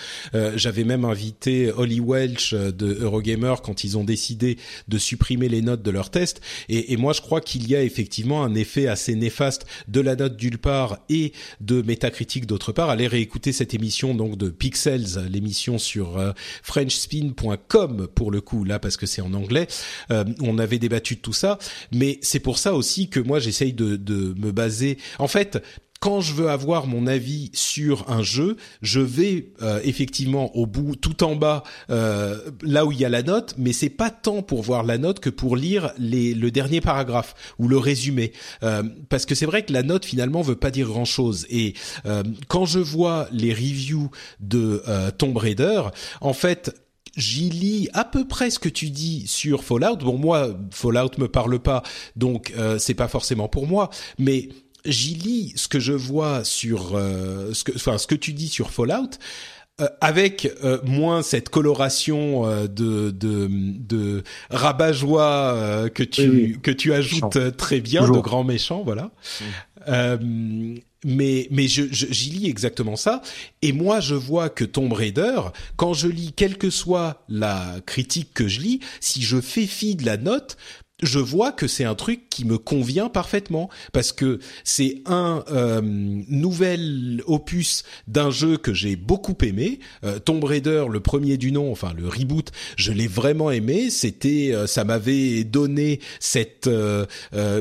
Speaker 2: J'avais même invité Holly Welch de Eurogamer quand ils ont décidé de supprimer les notes de leurs tests et, et moi je crois qu'il il y a effectivement un effet assez néfaste de la note d'une part et de métacritique d'autre part. Allez réécouter cette émission donc de Pixels, l'émission sur euh, frenchspin.com pour le coup là parce que c'est en anglais. Euh, on avait débattu de tout ça, mais c'est pour ça aussi que moi j'essaye de me baser. En fait, quand je veux avoir mon avis sur un jeu, je vais euh, effectivement au bout, tout en bas, euh, là où il y a la note, mais c'est pas tant pour voir la note que pour lire les, le dernier paragraphe ou le résumé, euh, parce que c'est vrai que la note finalement veut pas dire grand chose. Et quand je vois les reviews de Tomb Raider, en fait, j'y lis à peu près ce que tu dis sur Fallout. Bon, moi, Fallout me parle pas, donc c'est pas forcément pour moi, mais j'y lis ce que je vois sur ce que, enfin, ce que tu dis sur Fallout. Euh, avec euh, moins cette coloration euh, de, de, de rabat-joie que tu que tu ajoutes très bien de grand méchant, voilà. mais mais je, j'y lis exactement ça et moi je vois que Tomb Raider quand je lis quelle que soit la critique que je lis si je fais fi de la note je vois que c'est un truc qui me convient parfaitement parce que c'est un euh, nouvel opus d'un jeu que j'ai beaucoup aimé. Euh, Tomb Raider, le premier du nom, enfin le reboot, je l'ai vraiment aimé. C'était, euh, ça m'avait donné cette euh,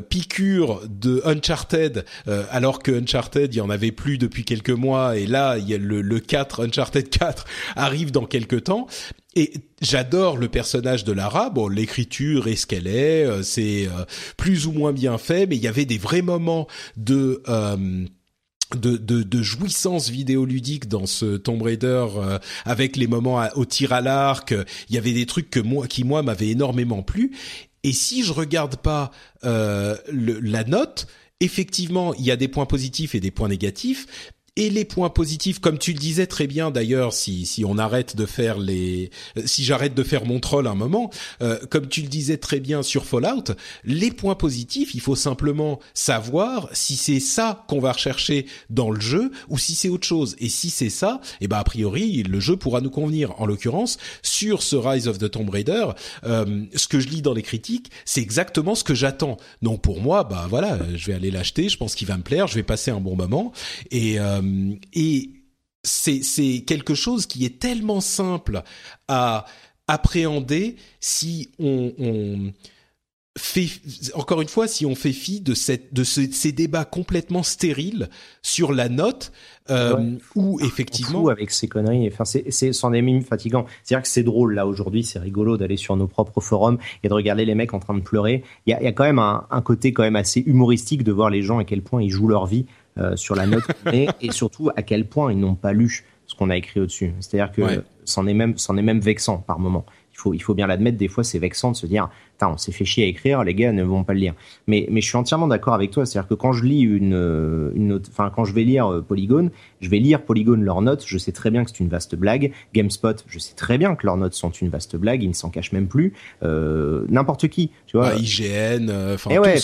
Speaker 2: piqûre de Uncharted, alors que Uncharted, il y en avait plus depuis quelques mois, et là, il y a le, le 4, Uncharted 4 arrive dans quelques temps. Et j'adore le personnage de Lara. Bon, l'écriture est ce qu'elle est, euh, c'est euh, plus ou moins bien fait, mais il y avait des vrais moments de euh, de, de, de, jouissance vidéoludique dans ce Tomb Raider avec les moments au tir à l'arc. Il y avait des trucs que moi, qui moi m'avaient énormément plu. Et si je regarde pas le, la note, effectivement, il y a des points positifs et des points négatifs, et les points positifs, comme tu le disais très bien d'ailleurs, si si on arrête de faire les, si j'arrête de faire mon troll un moment, euh, comme tu le disais très bien sur Fallout, les points positifs, il faut simplement savoir si c'est ça qu'on va rechercher dans le jeu ou si c'est autre chose. Et si c'est ça, eh ben a priori le jeu pourra nous convenir. En l'occurrence, sur ce Rise of the Tomb Raider, euh, ce que je lis dans les critiques, c'est exactement ce que j'attends. Donc pour moi, bah voilà, je vais aller l'acheter. Je pense qu'il va me plaire. Je vais passer un bon moment et euh, euh, et c'est quelque chose qui est tellement simple à appréhender si on, on fait encore une fois si on fait fi de cette de ces débats complètement stériles sur la note euh, où effectivement
Speaker 3: avec ces conneries enfin c'est c'est c'en est même fatigant. C'est à dire que c'est drôle là aujourd'hui c'est rigolo d'aller sur nos propres forums et de regarder les mecs en train de pleurer. Il y a, y a quand même un, un, côté quand même assez humoristique de voir les gens à quel point ils jouent leur vie euh, sur la note et, et surtout à quel point ils n'ont pas lu ce qu'on a écrit au-dessus. C'est-à-dire que c'en est même, c'en est même vexant par moment. Il faut, il faut bien l'admettre. Des fois, c'est vexant de se dire, on s'est fait chier à écrire, les gars ne vont pas le lire. Mais, mais je suis entièrement d'accord avec toi. C'est-à-dire que quand je lis une, une enfin, quand je vais lire euh, Polygon, je vais lire Polygon leurs notes. Je sais très bien que c'est une vaste blague. GameSpot, je sais très bien que leurs notes sont une vaste blague. Ils ne s'en cachent même plus. Euh, N'importe qui, tu vois.
Speaker 2: IGN, euh, enfin,
Speaker 3: eh ouais,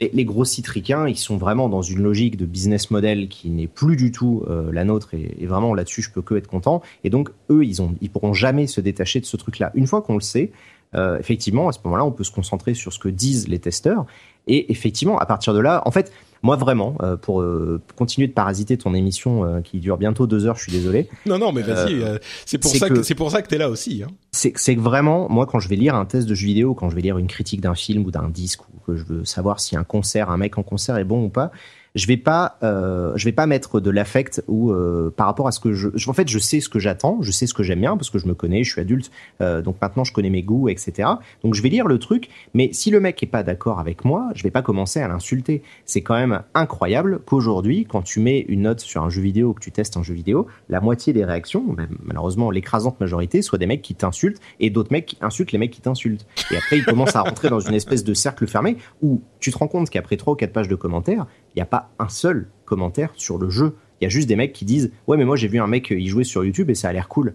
Speaker 3: Les, gros gros ricains, ils sont vraiment dans une logique de business model qui n'est plus du tout euh, la nôtre. Et, et vraiment là-dessus, je peux que être content. Et donc, eux, ils ont, ils pourront jamais se détacher de ce truc-là. Une fois qu'on le sait, euh, effectivement, à ce moment-là, on peut se concentrer sur ce que disent les testeurs. Et effectivement, à partir de là, en fait, moi vraiment, euh, pour euh, continuer de parasiter ton émission qui dure bientôt deux heures, je suis désolé.
Speaker 2: Non, non, mais vas-y, c'est pour, ça que, c'est pour ça que t'es là aussi. Hein.
Speaker 3: C'est que vraiment, moi, quand je vais lire un test de jeu vidéo, quand je vais lire une critique d'un film ou d'un disque, ou que je veux savoir si un concert, un mec en concert est bon ou pas, je vais pas, euh, je vais pas mettre de l'affect ou euh, par rapport à ce que je, en fait, je sais ce que j'attends, je sais ce que j'aime bien parce que je me connais, je suis adulte, euh, donc maintenant je connais mes goûts, etc. Donc je vais lire le truc, mais si le mec est pas d'accord avec moi, je vais pas commencer à l'insulter. C'est quand même incroyable qu'aujourd'hui, quand tu mets une note sur un jeu vidéo, que tu testes un jeu vidéo, la moitié des réactions, malheureusement l'écrasante majorité, soit des mecs qui t'insultent et d'autres mecs qui insultent les mecs qui t'insultent. Et après, ils commencent à rentrer dans une espèce de cercle fermé où tu te rends compte qu'après trois ou quatre pages de commentaires, il n'y a pas un seul commentaire sur le jeu. Il y a juste des mecs qui disent Ouais, mais moi j'ai vu un mec y jouer sur YouTube et ça a l'air cool.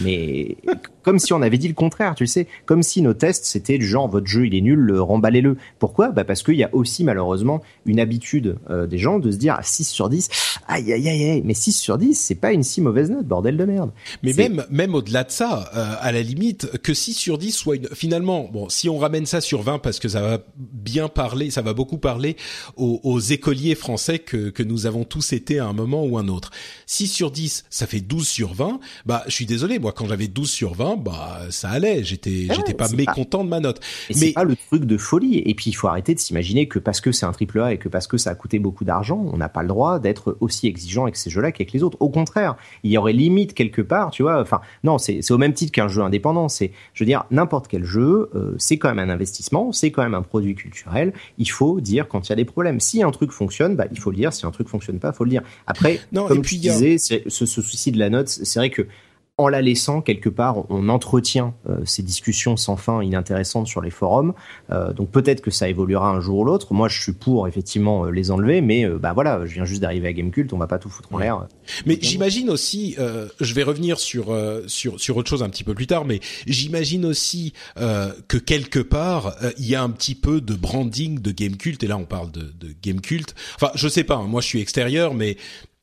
Speaker 3: Mais comme si on avait dit le contraire, tu sais, comme si nos tests c'était du genre votre jeu il est nul, remballez-le. Pourquoi? Bah parce qu'il y a aussi malheureusement une habitude euh, des gens de se dire 6 sur 10, aïe aïe aïe aïe, mais 6 sur 10 c'est pas une si mauvaise note, bordel de merde.
Speaker 2: Mais même même au-delà de ça, euh, à la limite que 6 sur 10 soit une... finalement, bon, si on ramène ça sur 20 parce que ça va bien parler, ça va beaucoup parler aux, aux écoliers français que, que nous avons tous été à un moment ou un autre. 6 sur 10, ça fait 12 sur 20, bah je suis désolé, moi quand j'avais 12 sur 20, bah ça allait, j'étais ah j'étais pas mécontent de ma note.
Speaker 3: mais c'est pas le truc de folie et puis il faut arrêter de s'imaginer que parce que c'est un triple A et que parce que ça a coûté beaucoup d'argent, on n'a pas le droit d'être aussi exigeant avec ces jeux-là qu'avec les autres. Au contraire, il y aurait limite quelque part, tu vois, enfin non, c'est au même titre qu'un jeu indépendant, c'est je veux dire n'importe quel jeu, euh, c'est quand même un investissement, c'est quand même un produit culturel, il faut dire quand il y a des problèmes. Si un truc fonctionne, bah il faut le dire, si un truc fonctionne pas, faut le dire. Après non, comme et tu disais, ce, ce souci de la note, c'est vrai que en la laissant quelque part, on entretient euh, ces discussions sans fin inintéressantes sur les forums. Euh, donc peut-être que ça évoluera un jour ou l'autre. Moi, je suis pour effectivement les enlever, mais bah voilà, je viens juste d'arriver à Gamecult, on va pas tout foutre en l'air.
Speaker 2: Mais j'imagine aussi, je vais revenir sur sur sur autre chose un petit peu plus tard, mais j'imagine aussi que quelque part il y a un petit peu de branding de Gamecult et là on parle de, de Gamecult. Enfin, je sais pas, hein, moi je suis extérieur, mais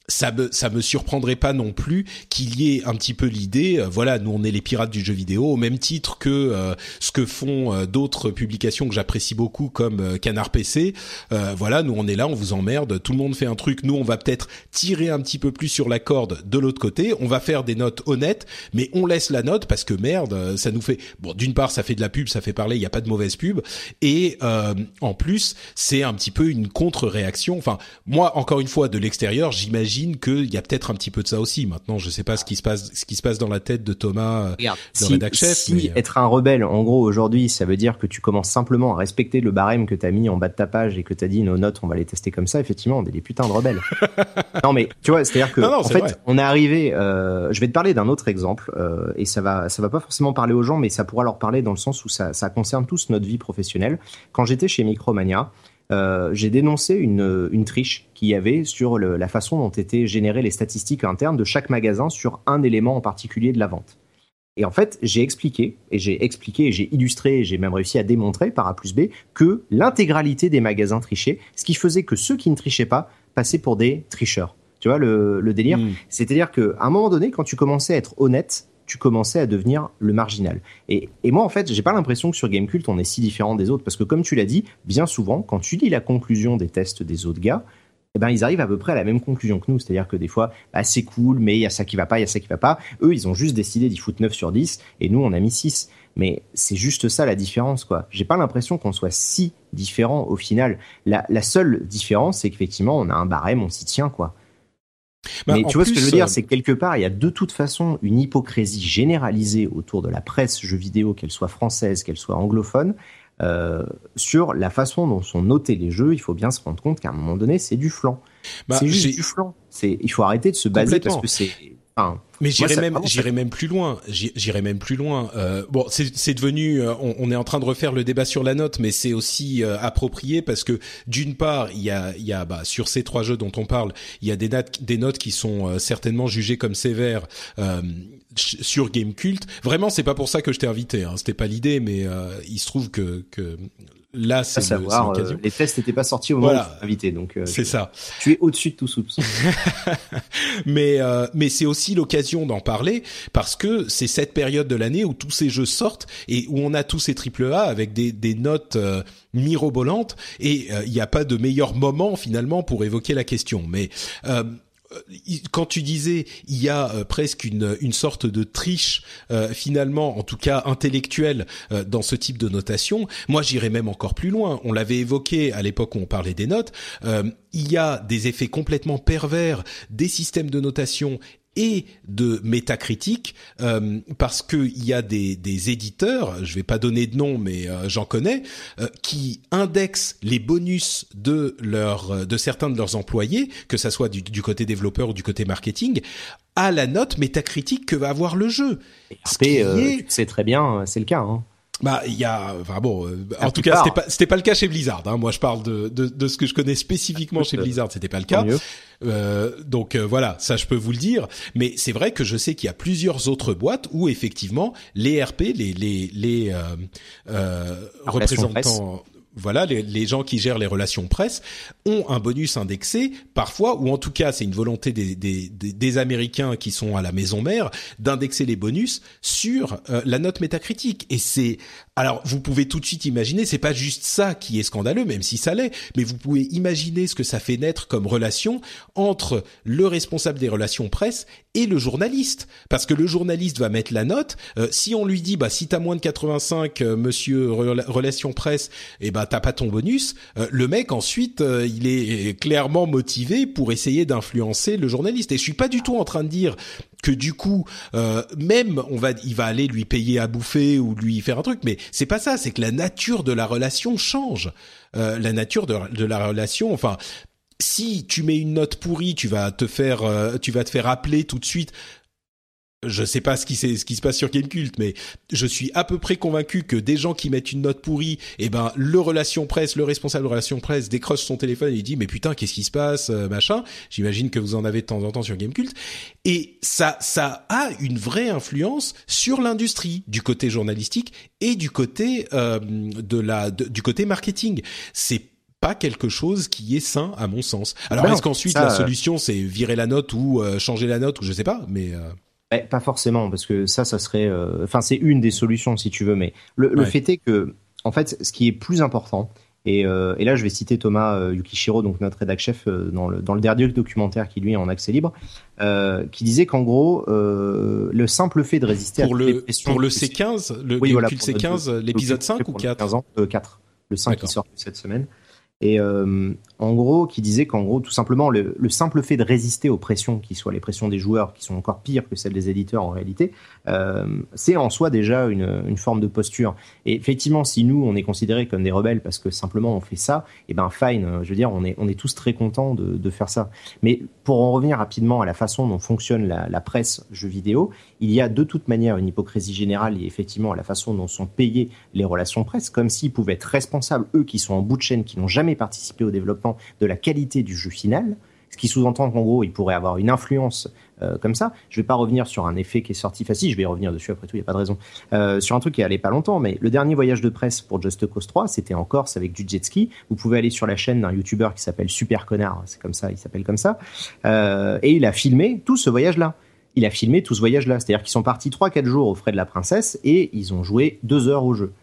Speaker 2: ça me ça me surprendrait pas non plus qu'il y ait un petit peu l'idée euh, voilà nous on est les pirates du jeu vidéo au même titre que euh, ce que font euh, d'autres publications que j'apprécie beaucoup comme Canard PC voilà nous on est là on vous emmerde tout le monde fait un truc. Nous on va peut-être tirer un petit peu plus sur la corde de l'autre côté on va faire des notes honnêtes mais on laisse la note parce que merde ça nous fait bon d'une part ça fait de la pub ça fait parler il y a pas de mauvaise pub et en plus c'est un petit peu une contre-réaction. Enfin moi encore une fois de l'extérieur j'imagine qu'il y a peut-être un petit peu de ça aussi. Maintenant, je sais pas ce qui se passe, ce qui se passe dans la tête de Thomas,
Speaker 3: euh, de si, Si euh, être un rebelle, en gros, aujourd'hui, ça veut dire que tu commences simplement à respecter le barème que tu as mis en bas de ta page et que tu as dit nos notes, on va les tester comme ça. Effectivement, on est des putains de rebelles. non, mais tu vois, c'est-à-dire que en fait, on est arrivé. Euh, je vais te parler d'un autre exemple et ça va, ça va pas forcément parler aux gens, mais ça pourra leur parler dans le sens où ça, ça concerne tous notre vie professionnelle. Quand j'étais chez Micromania. Euh, j'ai dénoncé une, une triche qu'il y avait sur le, la façon dont étaient générées les statistiques internes de chaque magasin sur un élément en particulier de la vente. Et en fait, j'ai expliqué, et j'ai expliqué, et j'ai illustré, et j'ai même réussi à démontrer par A plus B que l'intégralité des magasins trichaient, ce qui faisait que ceux qui ne trichaient pas passaient pour des tricheurs. Tu vois le, le délire hmm. C'est-à-dire qu'à un moment donné, quand tu commençais à être honnête, tu commençais à devenir le marginal. Et, moi, en fait, j'ai pas l'impression que sur Gamecult, on est si différent des autres, parce que comme tu l'as dit, bien souvent, quand tu lis la conclusion des tests des autres gars, eh ben, ils arrivent à peu près à la même conclusion que nous. C'est-à-dire que des fois, bah, c'est cool, mais il y a ça qui va pas, il y a ça qui va pas. Eux, ils ont juste décidé d'y foutre 9 sur 10, et nous, on a mis 6. Mais c'est juste ça la différence, quoi. J'ai pas l'impression qu'on soit si différent au final. La, la seule différence, c'est qu'effectivement, on a un barème, on s'y tient, quoi. Bah, mais tu vois ce que je veux dire, euh, c'est que quelque part, il y a de toute façon une hypocrisie généralisée autour de la presse jeux vidéo, qu'elle soit française, qu'elle soit anglophone, euh, sur la façon dont sont notés les jeux. Il faut bien se rendre compte qu'à un moment donné, c'est du flanc. Bah, c'est juste du flanc. C'est, il faut arrêter de se baser parce que c'est
Speaker 2: mais j'irai même, j'irai même plus loin. J'irai même plus loin. Euh, bon, c'est devenu, euh, on, est en train de refaire le débat sur la note, mais c'est aussi euh, approprié parce que d'une part, il y a, il y a, bah, sur ces trois jeux dont on parle, il y a des notes, des notes qui sont euh, certainement jugées comme sévères sur Gamecult. Vraiment, c'est pas pour ça que je t'ai invité. Hein. C'était pas l'idée, mais il se trouve que, que là, c'est
Speaker 3: savoir. Euh, les tests n'étaient pas sortis au moment voilà. où invité, donc euh,
Speaker 2: c'est ça.
Speaker 3: Tu es au-dessus de tout soupçon.
Speaker 2: mais euh, mais c'est aussi l'occasion d'en parler parce que c'est cette période de l'année où tous ces jeux sortent et où on a tous ces triple A avec des des notes mirobolantes et il n'y a pas de meilleur moment finalement pour évoquer la question. Mais euh, quand tu disais il y a euh, presque une, une sorte de triche euh, finalement, en tout cas intellectuelle, dans ce type de notation, moi j'irais même encore plus loin. On l'avait évoqué à l'époque où on parlait des notes. il y a des effets complètement pervers des systèmes de notation et de métacritique euh, parce qu'il y a des, des, éditeurs, je vais pas donner de nom mais euh, j'en connais, euh, qui indexent les bonus de leur de certains de leurs employés, que ça soit du, du, côté développeur ou du côté marketing, à la note métacritique que va avoir le jeu.
Speaker 3: Et c'est très bien, c'est le cas. Hein.
Speaker 2: Bah, il y a, enfin bon, euh, en tout cas, c'était pas, c'était pas le cas chez Blizzard. Hein. Moi, je parle de, de, de ce que je connais spécifiquement chez Blizzard. C'était pas le cas. Euh, donc euh, voilà, ça je peux vous le dire. Mais c'est vrai que je sais qu'il y a plusieurs autres boîtes où effectivement les RP, les les les euh, représentants voilà, les, gens qui gèrent les relations presse ont un bonus indexé parfois, ou en tout cas c'est une volonté des, des, des, Américains qui sont à la maison mère d'indexer les bonus sur euh, la note métacritique. Et c'est alors vous pouvez tout de suite imaginer, c'est pas juste ça qui est scandaleux, même si ça l'est, mais vous pouvez imaginer ce que ça fait naître comme relation entre le responsable des relations presse et le journaliste, parce que le journaliste va mettre la note. Euh, si on lui dit bah si t'as moins de 85, euh, Monsieur Relations Presse, et eh ben t'as pas ton bonus, euh, le mec ensuite euh, il est clairement motivé pour essayer d'influencer le journaliste. Et je suis pas du tout en train de dire que du coup euh, même on va il va aller lui payer à bouffer ou lui faire un truc, mais c'est pas ça. C'est que la nature de la relation change. la nature de, la relation, enfin si tu mets une note pourrie, tu vas te faire, tu vas te faire appeler tout de suite je sais pas ce qui, ce qui se passe sur Gamecult, mais je suis à peu près convaincu que des gens qui mettent une note pourrie, eh ben le relation presse, le responsable de relation presse décroche son téléphone et il dit mais putain qu'est-ce qui se passe euh, machin. J'imagine que vous en avez de temps en temps sur Gamecult et ça ça a une vraie influence sur l'industrie du côté journalistique et du côté euh, de la du côté marketing. C'est pas quelque chose qui est sain à mon sens. Alors est-ce qu'ensuite la solution c'est virer la note ou changer la note ou je sais pas, mais
Speaker 3: eh, pas forcément, parce que ça, ça serait. Euh, enfin, c'est une des solutions, si tu veux, mais le, fait est que, en fait, ce qui est plus important, et, euh, et là, je vais citer Thomas euh, Yukishiro, donc notre rédac chef, dans, le, dans le dernier documentaire qui lui est en accès libre, qui disait qu'en gros, le simple fait de résister
Speaker 2: pour à le, Pour le C15, le oui, voilà, C15, l'épisode 5 ou 4
Speaker 3: 15 ans, 4. Le 5 qui sort cette semaine. Et euh, en gros, qui disait qu'en gros, tout simplement, le, simple fait de résister aux pressions, qui soient les pressions des joueurs, qui sont encore pires que celles des éditeurs en réalité, euh, c'est en soi déjà une, forme de posture. Et effectivement, si nous, on est considérés comme des rebelles parce que simplement on fait ça, et eh ben fine, je veux dire, on est, on est tous très contents de, faire ça. Mais pour en revenir rapidement à la façon dont fonctionne la, la presse jeux vidéo, il y a de toute manière une hypocrisie générale et effectivement à la façon dont sont payées les relations presse, comme s'ils pouvaient être responsables, eux qui sont en bout de chaîne, qui n'ont jamais participé au développement de la qualité du jeu final, ce qui sous-entend qu'en gros, ils pourraient avoir une influence euh, comme ça. Je vais pas revenir sur un effet qui est sorti facile, je vais y revenir dessus après tout, il n'y a pas de raison. Euh, sur un truc qui allait pas longtemps, mais le dernier voyage de presse pour Just Cause 3, c'était en Corse avec du jet ski. Vous pouvez aller sur la chaîne d'un YouTuber qui s'appelle Super Connard, c'est comme ça, il s'appelle comme ça, euh, et il a filmé tout ce voyage-là il a filmé tout ce voyage-là. C'est-à-dire qu'ils sont partis 3-4 jours aux frais de la princesse et ils ont joué 2 heures au jeu.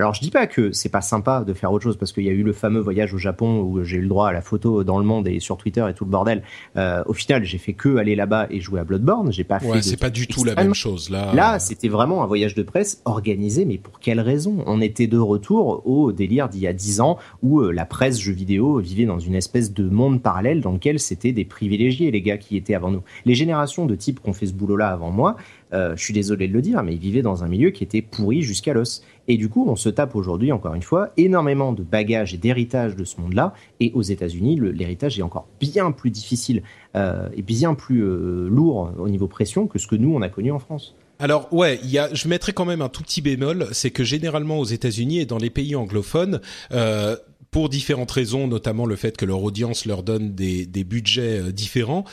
Speaker 3: Alors je dis pas que c'est pas sympa de faire autre chose parce qu'il y a eu le fameux voyage au Japon où j'ai eu le droit à la photo dans le monde et sur Twitter et tout le bordel. Euh, au final, j'ai fait que aller là-bas et jouer à Bloodborne. J'ai pas
Speaker 2: ouais,
Speaker 3: fait.
Speaker 2: c'est pas du tout la même chose là.
Speaker 3: Là, c'était vraiment un voyage de presse organisé, mais pour quelle raison? On était de retour au délire d'il y a dix ans où euh, la presse jeux vidéo vivait dans une espèce de monde parallèle dans lequel c'était des privilégiés les gars qui étaient avant nous. Les générations de types qui ont fait ce boulot-là avant moi, euh, je suis désolé de le dire, mais ils vivaient dans un milieu qui était pourri jusqu'à l'os. Et du coup, on se tape aujourd'hui, encore une fois, énormément de bagages et d'héritage de ce monde-là. Et aux États-Unis, l'héritage est encore bien plus difficile euh, et bien plus euh, lourd au niveau pression que ce que nous, on a connu en France.
Speaker 2: Alors ouais, je mettrais quand même un tout petit bémol, c'est que généralement aux États-Unis et dans les pays anglophones, pour différentes raisons, notamment le fait que leur audience leur donne des, budgets différents,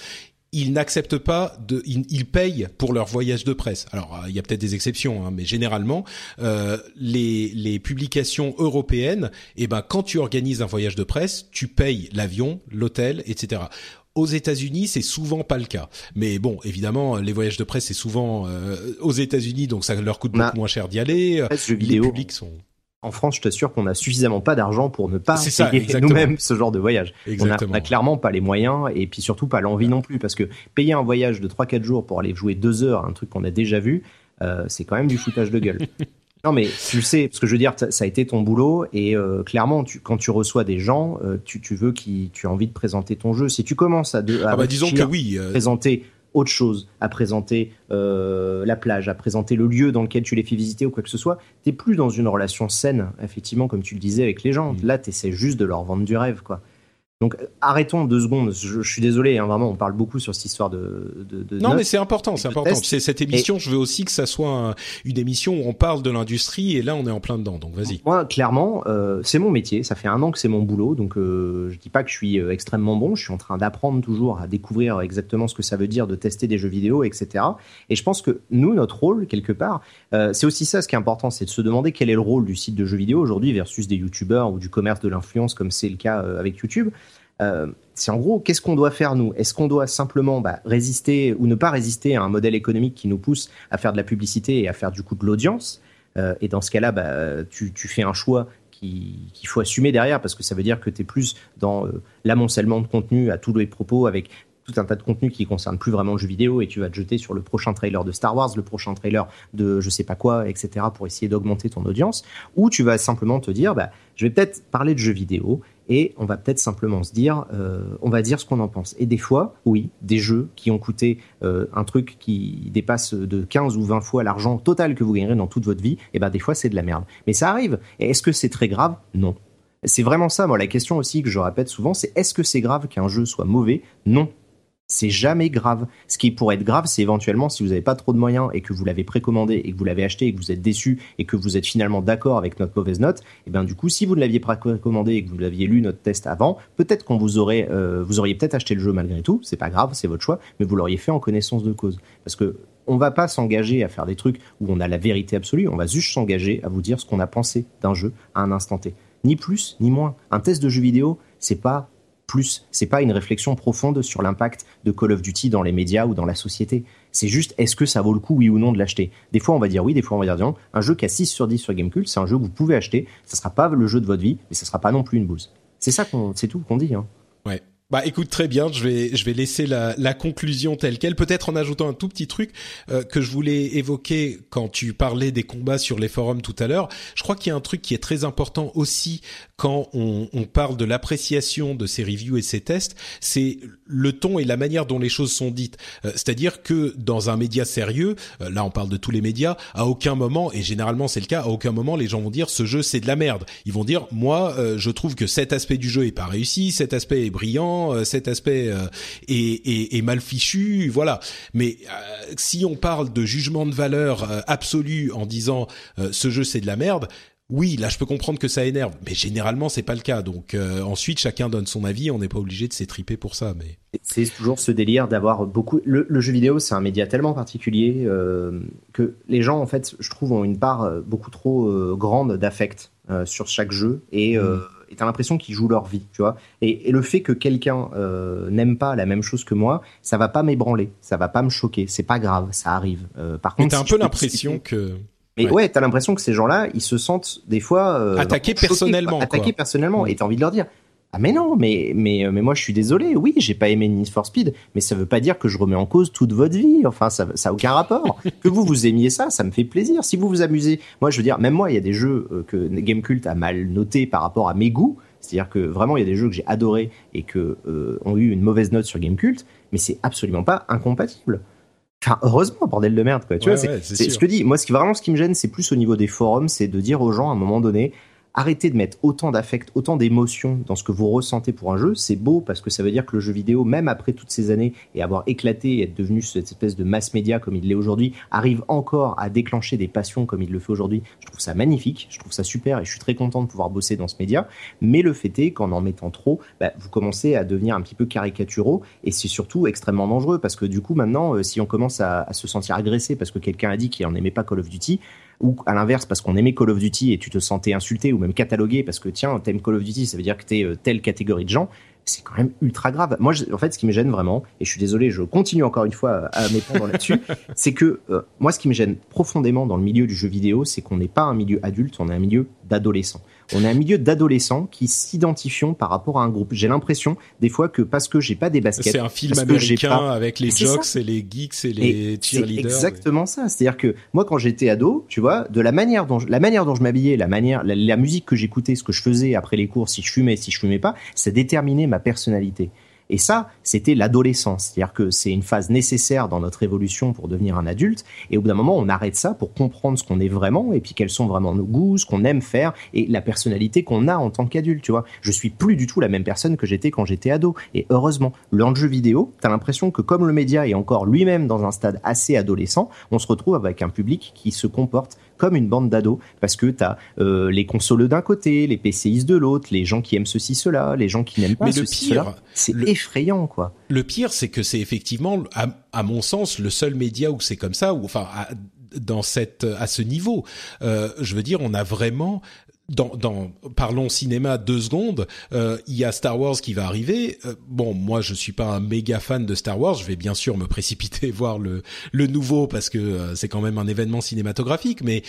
Speaker 2: ils n'acceptent pas de, ils, payent pour leur voyage de presse. Alors il y a peut-être des exceptions, hein, mais généralement euh, les, les publications européennes, eh ben quand tu organises un voyage de presse, tu payes l'avion, l'hôtel, etc. Aux États-Unis, c'est souvent pas le cas. Mais bon, évidemment, les voyages de presse, c'est souvent euh, aux États-Unis, donc ça leur coûte beaucoup moins cher d'y aller.
Speaker 3: Les publics sont en France, je t'assure qu'on a suffisamment pas d'argent pour ne pas payer nous-mêmes ce genre de voyage. On n'a clairement pas les moyens et puis surtout pas l'envie non plus parce que payer un voyage de 3-4 jours pour aller jouer 2 heures, un truc qu'on a déjà vu, euh, c'est quand même du foutage de gueule. non mais tu sais, parce que je veux dire, ça a été ton boulot et euh, clairement, tu, quand tu reçois des gens, euh, tu, tu, veux qui, tu as envie de présenter ton jeu. Si tu commences à, de,
Speaker 2: à ah bah disons que oui,
Speaker 3: présenter autre chose à présenter euh, la plage, à présenter le lieu dans lequel tu les fais visiter ou quoi que ce soit, t'es plus dans une relation saine, effectivement, comme tu le disais avec les gens. Mmh. Là, t'essaies juste de leur vendre du rêve, quoi. Donc arrêtons deux secondes. Je, suis désolé, hein, vraiment, on parle beaucoup sur cette histoire de. de,
Speaker 2: non, mais c'est important, c'est important. C'est cette émission. Je veux aussi que ça soit une émission où on parle de l'industrie, et là, on est en plein dedans. Donc vas-y.
Speaker 3: Moi, clairement, euh, c'est mon métier. Ça fait un an que c'est mon boulot, donc euh, je dis pas que je suis euh, extrêmement bon. Je suis en train d'apprendre toujours à découvrir exactement ce que ça veut dire de tester des jeux vidéo, etc. Et je pense que nous, notre rôle quelque part, euh, c'est aussi ça ce qui est important, c'est de se demander quel est le rôle du site de jeux vidéo aujourd'hui versus des youtubeurs ou du commerce de l'influence comme c'est le cas avec YouTube. Euh, c'est en gros, qu'est-ce qu'on doit faire nous? Est-ce qu'on doit simplement bah, résister ou ne pas résister à un modèle économique qui nous pousse à faire de la publicité et à faire du coup de l'audience? Euh, Et dans ce cas-là, bah, tu, fais un choix qu'il faut assumer derrière parce que ça veut dire que tu es plus dans euh, l'amoncellement de contenu à tous les propos avec tout un tas de contenu qui concerne plus vraiment le jeu vidéo et tu vas te jeter sur le prochain trailer de Star Wars, le prochain trailer de je sais pas quoi, etc. pour essayer d'augmenter ton audience, ou tu vas simplement te dire, bah, je vais peut-être parler de jeux vidéo et on va peut-être simplement se dire, euh, on va dire ce qu'on en pense. Et des fois, oui, des jeux qui ont coûté euh, un truc qui dépasse de 15 ou 20 fois l'argent total que vous gagnerez dans toute votre vie, et eh ben des fois c'est de la merde. Mais ça arrive. Et est-ce que c'est très grave? Non. C'est vraiment ça, moi, la question aussi que je répète souvent, c'est est-ce que c'est grave qu'un jeu soit mauvais? Non, c'est jamais grave. Ce qui pourrait être grave, c'est éventuellement si vous n'avez pas trop de moyens et que vous l'avez précommandé et que vous l'avez acheté et que vous êtes déçu et que vous êtes finalement d'accord avec notre mauvaise note. Et eh bien du coup, si vous ne l'aviez précommandé et que vous l'aviez lu notre test avant, peut-être qu'on vous aurait, euh, vous auriez peut-être acheté le jeu malgré tout. C'est pas grave, c'est votre choix, mais vous l'auriez fait en connaissance de cause. Parce que on va pas s'engager à faire des trucs où on a la vérité absolue. On va juste s'engager à vous dire ce qu'on a pensé d'un jeu à un instant T. Ni plus, ni moins. Un test de jeu vidéo, c'est pas plus. C'est pas une réflexion profonde sur l'impact de Call of Duty dans les médias ou dans la société. C'est juste est-ce que ça vaut le coup, oui ou non, de l'acheter? Des fois, on va dire oui, des fois, on va dire non. Un jeu qui a 6 sur 10 sur Gamecult, c'est un jeu que vous pouvez acheter. Ça sera pas le jeu de votre vie, mais ça sera pas non plus une bouse. C'est ça qu'on, c'est tout qu'on dit. Hein.
Speaker 2: Ouais. Bah écoute très bien, je vais je vais laisser la, la conclusion telle quelle, peut-être en ajoutant un tout petit truc euh, que je voulais évoquer quand tu parlais des combats sur les forums tout à l'heure. Je crois qu'il y a un truc qui est très important aussi quand on, on parle de l'appréciation de ces reviews et ces tests, c'est le ton et la manière dont les choses sont dites. Euh, c'est-à-dire que dans un média sérieux, euh, là on parle de tous les médias, à aucun moment et généralement c'est le cas, à aucun moment les gens vont dire ce jeu c'est de la merde. Ils vont dire moi je trouve que cet aspect du jeu est pas réussi, cet aspect est brillant euh, cet aspect euh, est, mal fichu, voilà. Mais euh, si on parle de jugement de valeur absolu en disant ce jeu c'est de la merde, oui, là je peux comprendre que ça énerve, mais généralement c'est pas le cas. Donc ensuite chacun donne son avis, on n'est pas obligé de s'étriper pour ça. Mais
Speaker 3: c'est toujours ce délire d'avoir beaucoup. Le, jeu vidéo c'est un média tellement particulier que les gens en fait, je trouve, ont une part beaucoup trop grande d'affect sur chaque jeu et mm et t'as l'impression qu'ils jouent leur vie, tu vois. Et, le fait que quelqu'un euh, n'aime pas la même chose que moi, ça va pas m'ébranler, ça va pas me choquer, c'est pas grave, ça arrive. Euh, par contre,
Speaker 2: t'as un peu l'impression que.
Speaker 3: Mais ouais, t'as l'impression que ces gens-là, ils se sentent des fois
Speaker 2: euh, attaqués personnellement,
Speaker 3: attaqués personnellement, et t'as envie de leur dire, ah mais non, mais mais mais moi je suis désolé. Oui, j'ai pas aimé Need for Speed, mais ça veut pas dire que je remets en cause toute votre vie. Enfin, ça ça a aucun rapport. que vous vous aimiez ça, ça me fait plaisir. Si vous vous amusez, moi je veux dire, même moi, il y a des jeux euh, que Gamecult a mal notés par rapport à mes goûts. C'est-à-dire que vraiment, il y a des jeux que j'ai adorés et que euh, ont eu une mauvaise note sur Gamecult, mais c'est absolument pas incompatible. Enfin, heureusement, bordel de merde, quoi. Tu vois, c'est, je te dis, moi, ce qui vraiment, ce qui me gêne, c'est plus au niveau des forums, c'est de dire aux gens à un moment donné, arrêtez de mettre autant d'affect, autant d'émotions dans ce que vous ressentez pour un jeu. C'est beau parce que ça veut dire que le jeu vidéo, même après toutes ces années et avoir éclaté et être devenu cette espèce de mass média comme il l'est aujourd'hui, arrive encore à déclencher des passions comme il le fait aujourd'hui. Je trouve ça magnifique, je trouve ça super et je suis très content de pouvoir bosser dans ce média. Mais le fait est qu'en en mettant trop, bah, vous commencez à devenir un petit peu caricaturaux et c'est surtout extrêmement dangereux parce que du coup maintenant, euh, si on commence à, à se sentir agressé parce que quelqu'un a dit qu'il n'en aimait pas Call of Duty, ou à l'inverse parce qu'on aimait Call of Duty et tu te sentais insulté ou même catalogué parce que tiens t'aimes Call of Duty ça veut dire que t'es euh, telle catégorie de gens c'est quand même ultra grave. Moi, en fait, ce qui me gêne vraiment, et je suis désolé, je continue encore une fois à m'étendre là-dessus, c'est que euh, moi, ce qui me gêne profondément dans le milieu du jeu vidéo, c'est qu'on n'est pas un milieu adulte, on est un milieu d'adolescents on est un milieu d'adolescents qui s'identifient par rapport à un groupe. J'ai l'impression des fois que parce que j'ai pas des baskets,
Speaker 2: c'est un film américain avec les jocks et les geeks et les cheerleaders.
Speaker 3: C'est exactement ça. C'est-à-dire que moi, quand j'étais ado, tu vois, de la manière dont je, la manière dont je m'habillais, la manière, la musique que j'écoutais, ce que je faisais après les cours, si je fumais, si je fumais pas, ça déterminait ma personnalité. Et ça, c'était l'adolescence. C'est-à-dire que c'est une phase nécessaire dans notre évolution pour devenir un adulte. Et au bout d'un moment, on arrête ça pour comprendre ce qu'on est vraiment et puis quels sont vraiment nos goûts, ce qu'on aime faire et la personnalité qu'on a en tant qu'adulte, tu vois. Je suis plus du tout la même personne que j'étais quand j'étais ado. Et heureusement, dans le jeu vidéo, t'as l'impression que comme le média est encore lui-même dans un stade assez adolescent, on se retrouve avec un public qui se comporte comme une bande d'ados parce que tu as euh, les consoles d'un côté, les PCistes de l'autre, les gens qui aiment ceci cela, les gens qui n'aiment pas ceci cela. C'est effrayant quoi.
Speaker 2: Le pire c'est que c'est effectivement à, mon sens le seul média où c'est comme ça ou enfin dans cette à ce niveau. Euh, je veux dire, on a vraiment dans, parlons cinéma deux secondes, euh, il y a Star Wars qui va arriver. Euh, bon, moi je suis pas un méga fan de Star Wars, je vais bien sûr me précipiter voir le le nouveau parce que euh, c'est quand même un événement cinématographique, mais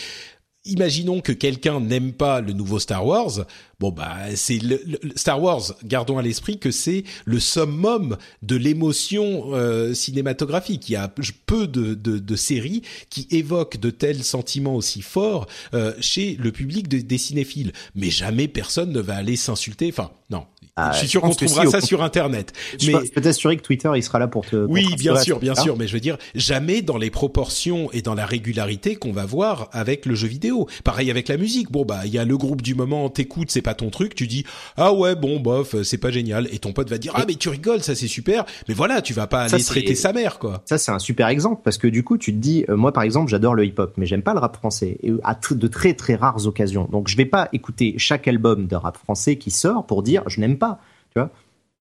Speaker 2: imaginons que quelqu'un n'aime pas le nouveau Star Wars. Bon bah c'est le, Star Wars. Gardons à l'esprit que c'est le summum de l'émotion euh, cinématographique. Il y a peu de, de, de, séries qui évoquent de tels sentiments aussi forts euh, chez le public des cinéphiles. Mais jamais personne ne va aller s'insulter. Enfin non, Ah, je suis sûr qu'on trouvera ça sur Internet.
Speaker 3: Je mais peux t'assurer que Twitter, il sera là pour te.
Speaker 2: Oui, bien sûr, bien sûr. Mais je veux dire, jamais dans les proportions et dans la régularité qu'on va voir avec le jeu vidéo. Pareil avec la musique. Bon bah, il y a le groupe du moment, t'écoutes, c'est pas ton truc, tu dis ah ouais bon bof, c'est pas génial. Et ton pote va dire ah mais tu rigoles, ça c'est super. Mais voilà, tu vas pas aller traiter sa mère quoi.
Speaker 3: Ça c'est un super exemple parce que du coup tu te dis, euh, moi par exemple j'adore le hip-hop, mais j'aime pas le rap français et à de très très rares occasions. Donc je vais pas écouter chaque album de rap français qui sort pour dire je n'aime pas. Tu vois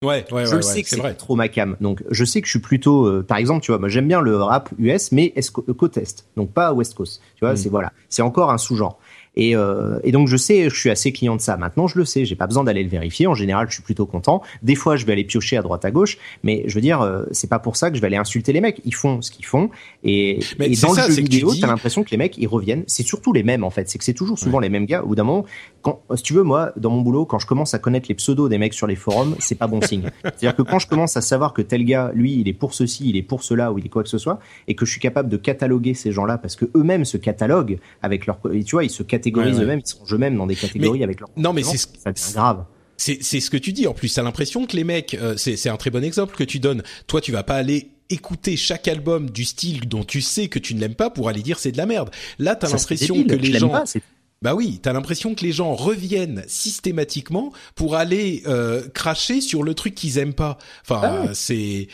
Speaker 2: Ouais, ouais,
Speaker 3: je
Speaker 2: ouais,
Speaker 3: sais
Speaker 2: que
Speaker 3: c'est trop ma cam. Donc, je sais que je suis plutôt, euh, par exemple, tu vois, moi j'aime bien le rap US, mais côte est, donc pas West Coast. Tu vois, mm. c'est voilà, c'est encore un sous-genre. Et, euh, et, donc je sais, je suis assez client de ça. Maintenant, je le sais, j'ai pas besoin d'aller le vérifier. En général, je suis plutôt content. Des fois, je vais aller piocher à droite à gauche, mais je veux dire, euh, c'est pas pour ça que je vais aller insulter les mecs. Ils font ce qu'ils font, et, et dans le jeu vidéo, tu as l'impression que les mecs ils reviennent. C'est surtout les mêmes en fait. C'est que c'est toujours souvent les mêmes gars. Au bout d'un moment, quand, si tu veux, moi, dans mon boulot, quand je commence à connaître les pseudos des mecs sur les forums, c'est pas bon signe. C'est-à-dire que quand je commence à savoir que tel gars, lui, il est pour ceci, il est pour cela, ou il est quoi que ce soit, et que je suis capable de cataloguer ces gens-là parce que eux-mêmes se cataloguent avec leur, tu vois, ils se catégorisent eux-mêmes, je même dans des catégories avec leur.
Speaker 2: Non, mais c'est
Speaker 3: grave.
Speaker 2: C'est ce que tu dis. En plus, t'as l'impression que les mecs, euh, c'est un très bon exemple que tu donnes. Toi, tu vas pas aller écouter chaque album du style dont tu sais que tu ne l'aimes pas pour aller dire c'est de la merde. Là, t'as l'impression que les gens. Pas, bah oui, t'as l'impression que les gens reviennent systématiquement pour aller euh, cracher sur le truc qu'ils aiment pas. Enfin, ah c'est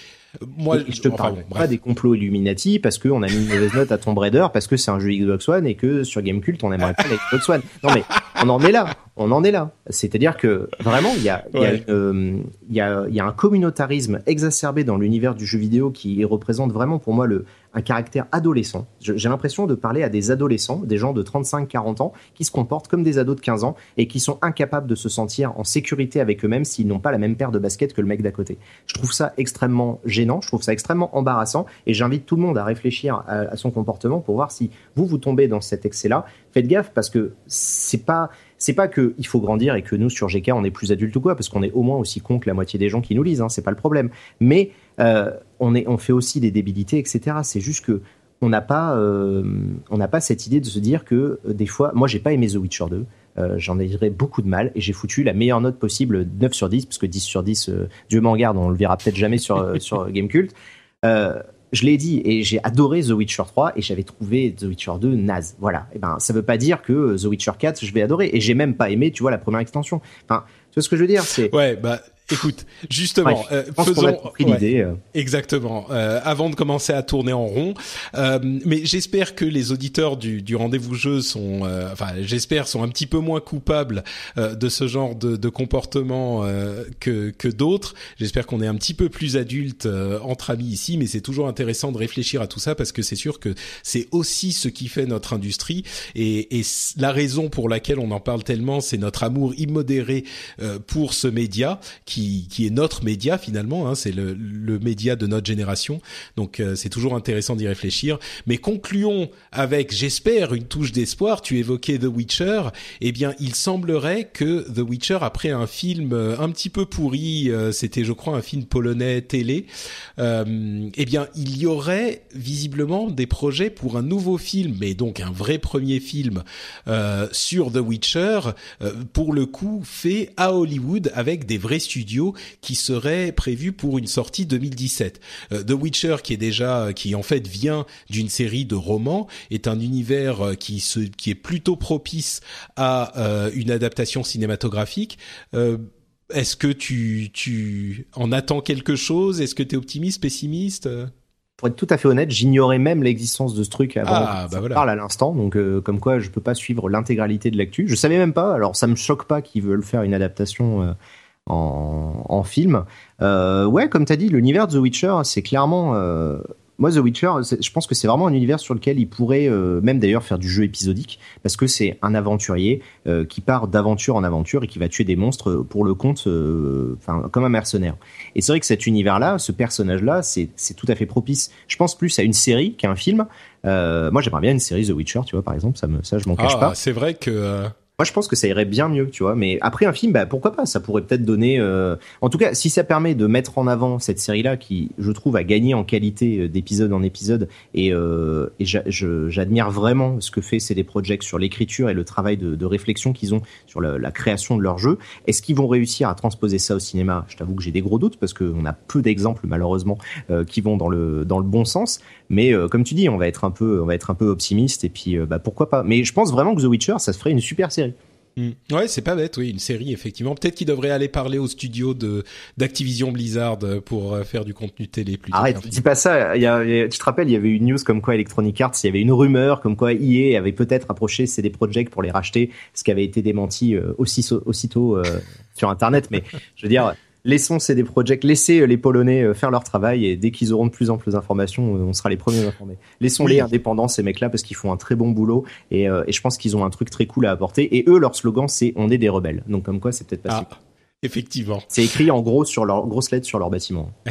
Speaker 3: moi, je te parle pas des complots Illuminati parce qu'on a mis une mauvaise note à Tomb Raider parce que c'est un jeu Xbox One et que sur Gamecult on aimerait pas la Xbox One. Non mais on en est là, on en est là. C'est-à-dire que vraiment il y a il y, a, euh, il y, a, y a un communautarisme exacerbé dans l'univers du jeu vidéo qui représente vraiment pour moi le un caractère adolescent. J'ai l'impression de parler à des adolescents, des gens de 35-40 ans, qui se comportent comme des ados de 15 ans et qui sont incapables de se sentir en sécurité avec eux-mêmes s'ils n'ont pas la même paire de baskets que le mec d'à côté. Je trouve ça extrêmement gênant, je trouve ça extrêmement embarrassant et j'invite tout le monde à réfléchir à, son comportement pour voir si vous vous tombez dans cet excès-là. Faites gaffe parce que c'est pas c'est pas que il faut grandir et que nous sur GK on est plus adultes ou quoi parce qu'on est au moins aussi con que la moitié des gens qui nous lisent, hein, c'est pas le problème. Mais euh, on, est, on fait aussi des débilités, etc. C'est juste que on n'a pas, euh, on n'a pas cette idée de se dire que euh, des fois, moi j'ai pas aimé The Witcher 2. j'en ai beaucoup de mal et j'ai foutu la meilleure note possible 9 sur 10 parce que 10 sur 10 Dieu m'en garde on le verra peut-être jamais sur sur Gamecult je l'ai dit et j'ai adoré The Witcher 3 et j'avais trouvé The Witcher 2 naze voilà et ben ça veut pas dire que The Witcher 4 je vais adorer et j'ai même pas aimé tu vois la première extension enfin tu vois ce que je veux dire?
Speaker 2: C'est ouais bah Écoute, justement,
Speaker 3: euh, faisons l'idée. Euh.
Speaker 2: exactement. Euh, avant de commencer à tourner en rond, euh, mais j'espère que les auditeurs du, du rendez-vous jeu sont, euh, enfin, j'espère sont un petit peu moins coupables de ce genre de, de comportement que que d'autres. J'espère qu'on est un petit peu plus adultes entre amis ici, mais c'est toujours intéressant de réfléchir à tout ça parce que c'est sûr que c'est aussi ce qui fait notre industrie et, et la raison pour laquelle on en parle tellement, c'est notre amour immodéré pour ce média qui qui, est notre média finalement, hein, c'est le, média de notre génération. Donc euh, c'est toujours intéressant d'y réfléchir. Mais concluons avec, j'espère, une touche d'espoir. Tu évoquais The Witcher. Eh bien, il semblerait que The Witcher, après un film euh, un petit peu pourri, euh, c'était je crois un film polonais télé, eh bien, il y aurait visiblement des projets pour un nouveau film, mais donc un vrai premier film sur The Witcher, pour le coup fait à Hollywood avec des vrais studios qui serait prévu pour une sortie 2017. Euh, The Witcher, qui est déjà, qui en fait vient d'une série de romans, est un univers euh, qui se, qui est plutôt propice à euh, une adaptation cinématographique. Est-ce que tu, tu en attends quelque chose? Est-ce que tu es optimiste, pessimiste?
Speaker 3: Pour être tout à fait honnête, j'ignorais même l'existence de ce truc avant ah, bah parle à l'instant. Donc, comme quoi, je peux pas suivre l'intégralité de l'actu. Je savais même pas. Alors, ça me choque pas qu'ils veulent faire une adaptation en, film. Euh, ouais, comme tu as dit, l'univers de The Witcher, c'est clairement... Euh, moi, The Witcher, je pense que c'est vraiment un univers sur lequel il pourrait euh, même d'ailleurs faire du jeu épisodique, parce que c'est un aventurier qui part d'aventure en aventure et qui va tuer des monstres pour le compte, enfin comme un mercenaire. Et c'est vrai que cet univers-là, ce personnage-là, c'est tout à fait propice. Je pense plus à une série qu'à un film. moi, j'aimerais bien une série The Witcher, tu vois, par exemple. Ça, me, ça je m'en cache ah, pas.
Speaker 2: C'est vrai que
Speaker 3: Moi, je pense que ça irait bien mieux, tu vois. Mais après un film, bah, pourquoi pas? Ça pourrait peut-être donner. Euh, en tout cas, si ça permet de mettre en avant cette série-là, qui, je trouve, a gagné en qualité euh, d'épisode en épisode, et, euh, et j'admire vraiment ce que fait CD Projekt sur l'écriture et le travail de, réflexion qu'ils ont sur la, la, création de leur jeu. Est-ce qu'ils vont réussir à transposer ça au cinéma? Je t'avoue que j'ai des gros doutes parce qu'on a peu d'exemples malheureusement euh, qui vont dans le dans le bon sens. Mais comme tu dis, on va être un peu on va être un peu optimiste et puis bah, pourquoi pas. Mais je pense vraiment que The Witcher, ça se ferait une super série.
Speaker 2: Mm. Ouais, c'est pas bête, oui, une série effectivement. Peut-être qu'il devrait aller parler au studio de d'Activision Blizzard pour euh, faire du contenu télé plus.
Speaker 3: Arrête, dis pas ça. Il y a, tu te rappelles, il y avait une news comme quoi Electronic Arts, il y avait une rumeur comme quoi EA avait peut-être approché CD Projekt pour les racheter, ce qui avait été démenti euh, aussi aussitôt euh, sur Internet. Mais je veux dire laissons CD Projekt, laissez euh, les Polonais euh, faire leur travail et dès qu'ils auront de plus en plus d'informations, euh, on sera les premiers informés. Laissons-les indépendants ces mecs-là parce qu'ils font un très bon boulot et, je pense qu'ils ont un truc très cool à apporter. Et eux, leur slogan, c'est on est des rebelles. Donc comme quoi, c'est peut-être pas ah,
Speaker 2: Effectivement.
Speaker 3: C'est écrit en gros sur leur grosse lettre sur leur bâtiment.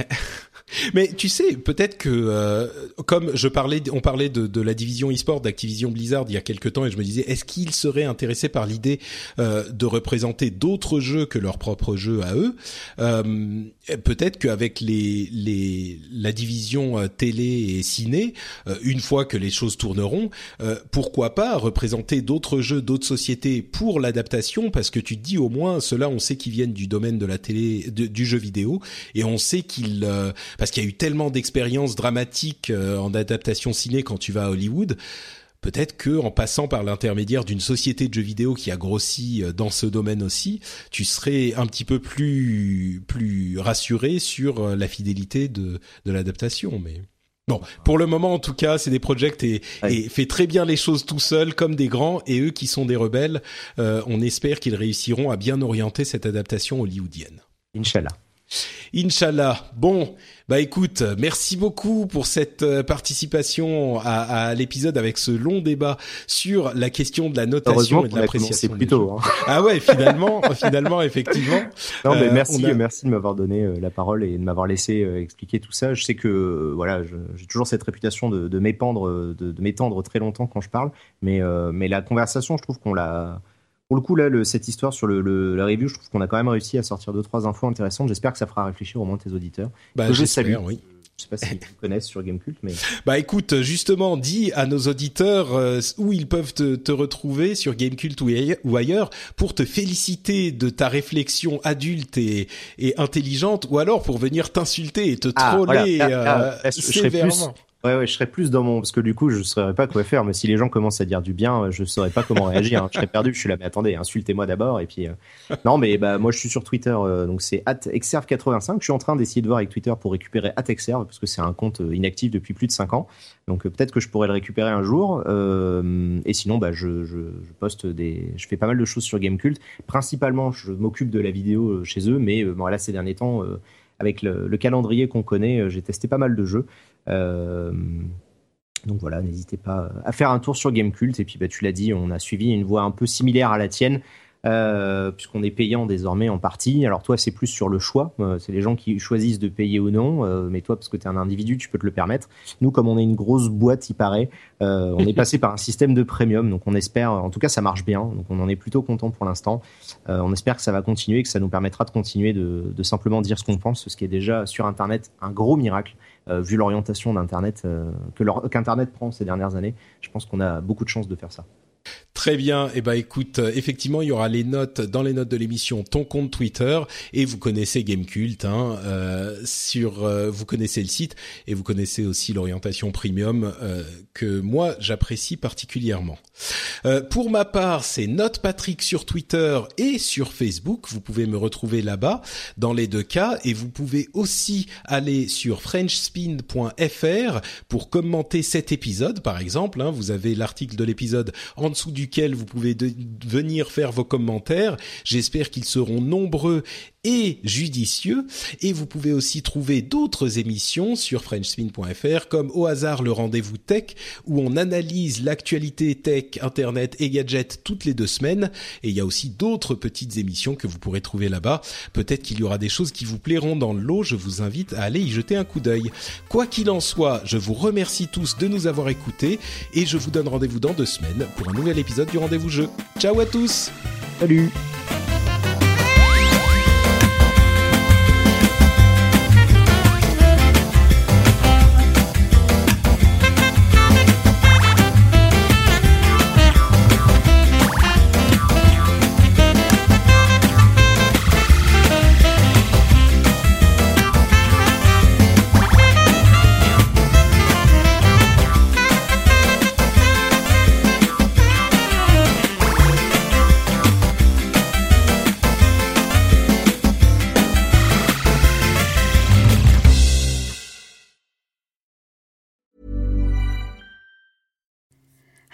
Speaker 2: Mais tu sais, peut-être que euh, comme je parlais, on parlait de, de la division e-sport d'Activision Blizzard il y a quelques temps, et je me disais, est-ce qu'ils seraient intéressés par l'idée euh, de représenter d'autres jeux que leurs propres jeux à eux? Euh, Peut-être qu'avec les, les la division euh, télé et ciné, euh, une fois que les choses tourneront, pourquoi pas représenter d'autres jeux, d'autres sociétés pour l'adaptation? Parce que tu te dis au moins, ceux-là, on sait qu'ils viennent du domaine de la télé, du jeu vidéo, et on sait qu'ils parce qu'il y a eu tellement d'expériences dramatiques euh, en adaptation ciné quand tu vas à Hollywood. Peut-être que en passant par l'intermédiaire d'une société de jeux vidéo qui a grossi euh, dans ce domaine aussi, tu serais un petit peu plus plus rassuré sur euh, la fidélité de de l'adaptation. Mais Bon, pour le moment en tout cas, c'est des projects et, fait très bien les choses tout seul, comme des grands, et eux qui sont des rebelles, on espère qu'ils réussiront à bien orienter cette adaptation hollywoodienne.
Speaker 3: Inch'Allah.
Speaker 2: Inch'Allah. Bon, bah écoute, merci beaucoup pour cette euh, participation à, à l'épisode avec ce long débat sur la question de la notation et de l'appréciation.
Speaker 3: plus tôt. Hein.
Speaker 2: Ah ouais, finalement, finalement, effectivement.
Speaker 3: Non, mais euh, merci, merci de m'avoir donné euh, la parole et de m'avoir laissé expliquer tout ça. Je sais que voilà, j'ai toujours cette réputation de, de m'épandre, de, de m'étendre très longtemps quand je parle, mais mais la conversation, je trouve qu'on l'a pour le coup, là, le, cette histoire sur le, le, la review, je trouve qu'on a quand même réussi à sortir deux, trois infos intéressantes. J'espère que ça fera réfléchir au moins tes auditeurs.
Speaker 2: Bah, je salue. Oui.
Speaker 3: Je sais pas si ils connaissent sur Gamecult, mais.
Speaker 2: Bah écoute, justement, dis à nos auditeurs euh, où ils peuvent te, te, retrouver sur Gamecult ou ailleurs pour te féliciter de ta réflexion adulte et, et intelligente, ou alors pour venir t'insulter et te ah, troller euh, sévèrement.
Speaker 3: Ouais, ouais, je serais plus dans mon parce que du coup, je saurais pas quoi faire. Mais si les gens commencent à dire du bien, je saurais pas comment réagir. Hein. Je serais perdu. Je suis là, mais attendez, insultez-moi d'abord et puis. Euh... Non, mais bah moi, je suis sur Twitter, euh, donc c'est @exerve85. Je suis en train d'essayer de voir avec Twitter pour récupérer @exerve parce que c'est un compte euh, inactif depuis plus de 5 ans. Donc euh, peut-être que je pourrais le récupérer un jour. et sinon, bah je, je, poste des, je fais pas mal de choses sur Gamecult. Principalement, je m'occupe de la vidéo chez eux, mais bon là ces derniers temps avec le, le calendrier qu'on connaît, j'ai testé pas mal de jeux. Euh, donc voilà, n'hésitez pas à faire un tour sur Gamecult. Et puis bah, tu l'as dit, on a suivi une voie un peu similaire à la tienne. Euh, puisqu'on est payant désormais en partie. Alors toi, c'est plus sur le choix. Euh, c'est les gens qui choisissent de payer ou non. Euh, mais toi, parce que tu es un individu, tu peux te le permettre. Nous, comme on est une grosse boîte, il paraît, on est passé par un système de premium. Donc on espère, en tout cas, ça marche bien. Donc on en est plutôt content pour l'instant. on espère que ça va continuer, que ça nous permettra de continuer de, de simplement dire ce qu'on pense, ce qui est déjà sur Internet un gros miracle. vu l'orientation d'Internet que qu'Internet prend ces dernières années, je pense qu'on a beaucoup de chances de faire ça.
Speaker 2: Très bien. Eh ben écoute, euh, effectivement, il y aura les notes dans les notes de l'émission, ton compte Twitter et vous connaissez Gamecult. Hein, euh, sur, euh, vous connaissez le site et vous connaissez aussi l'orientation premium euh, que moi j'apprécie particulièrement. pour ma part, c'est Note Patrick sur Twitter et sur Facebook. Vous pouvez me retrouver là-bas dans les deux cas et vous pouvez aussi aller sur FrenchSpin.fr pour commenter cet épisode, par exemple. Hein, vous avez l'article de l'épisode en dessous du vous pouvez venir faire vos commentaires. J'espère qu'ils seront nombreux et judicieux. Et vous pouvez aussi trouver d'autres émissions sur frenchspin.fr comme au hasard le rendez-vous tech où on analyse l'actualité tech, internet et gadgets toutes les deux semaines. Et il y a aussi d'autres petites émissions que vous pourrez trouver là-bas. Peut-être qu'il y aura des choses qui vous plairont dans le lot. Je vous invite à aller y jeter un coup d'œil. Quoi qu'il en soit, je vous remercie tous de nous avoir écoutés et je vous donne rendez-vous dans deux semaines pour un nouvel épisode du rendez-vous jeu. Ciao à tous.
Speaker 3: Salut.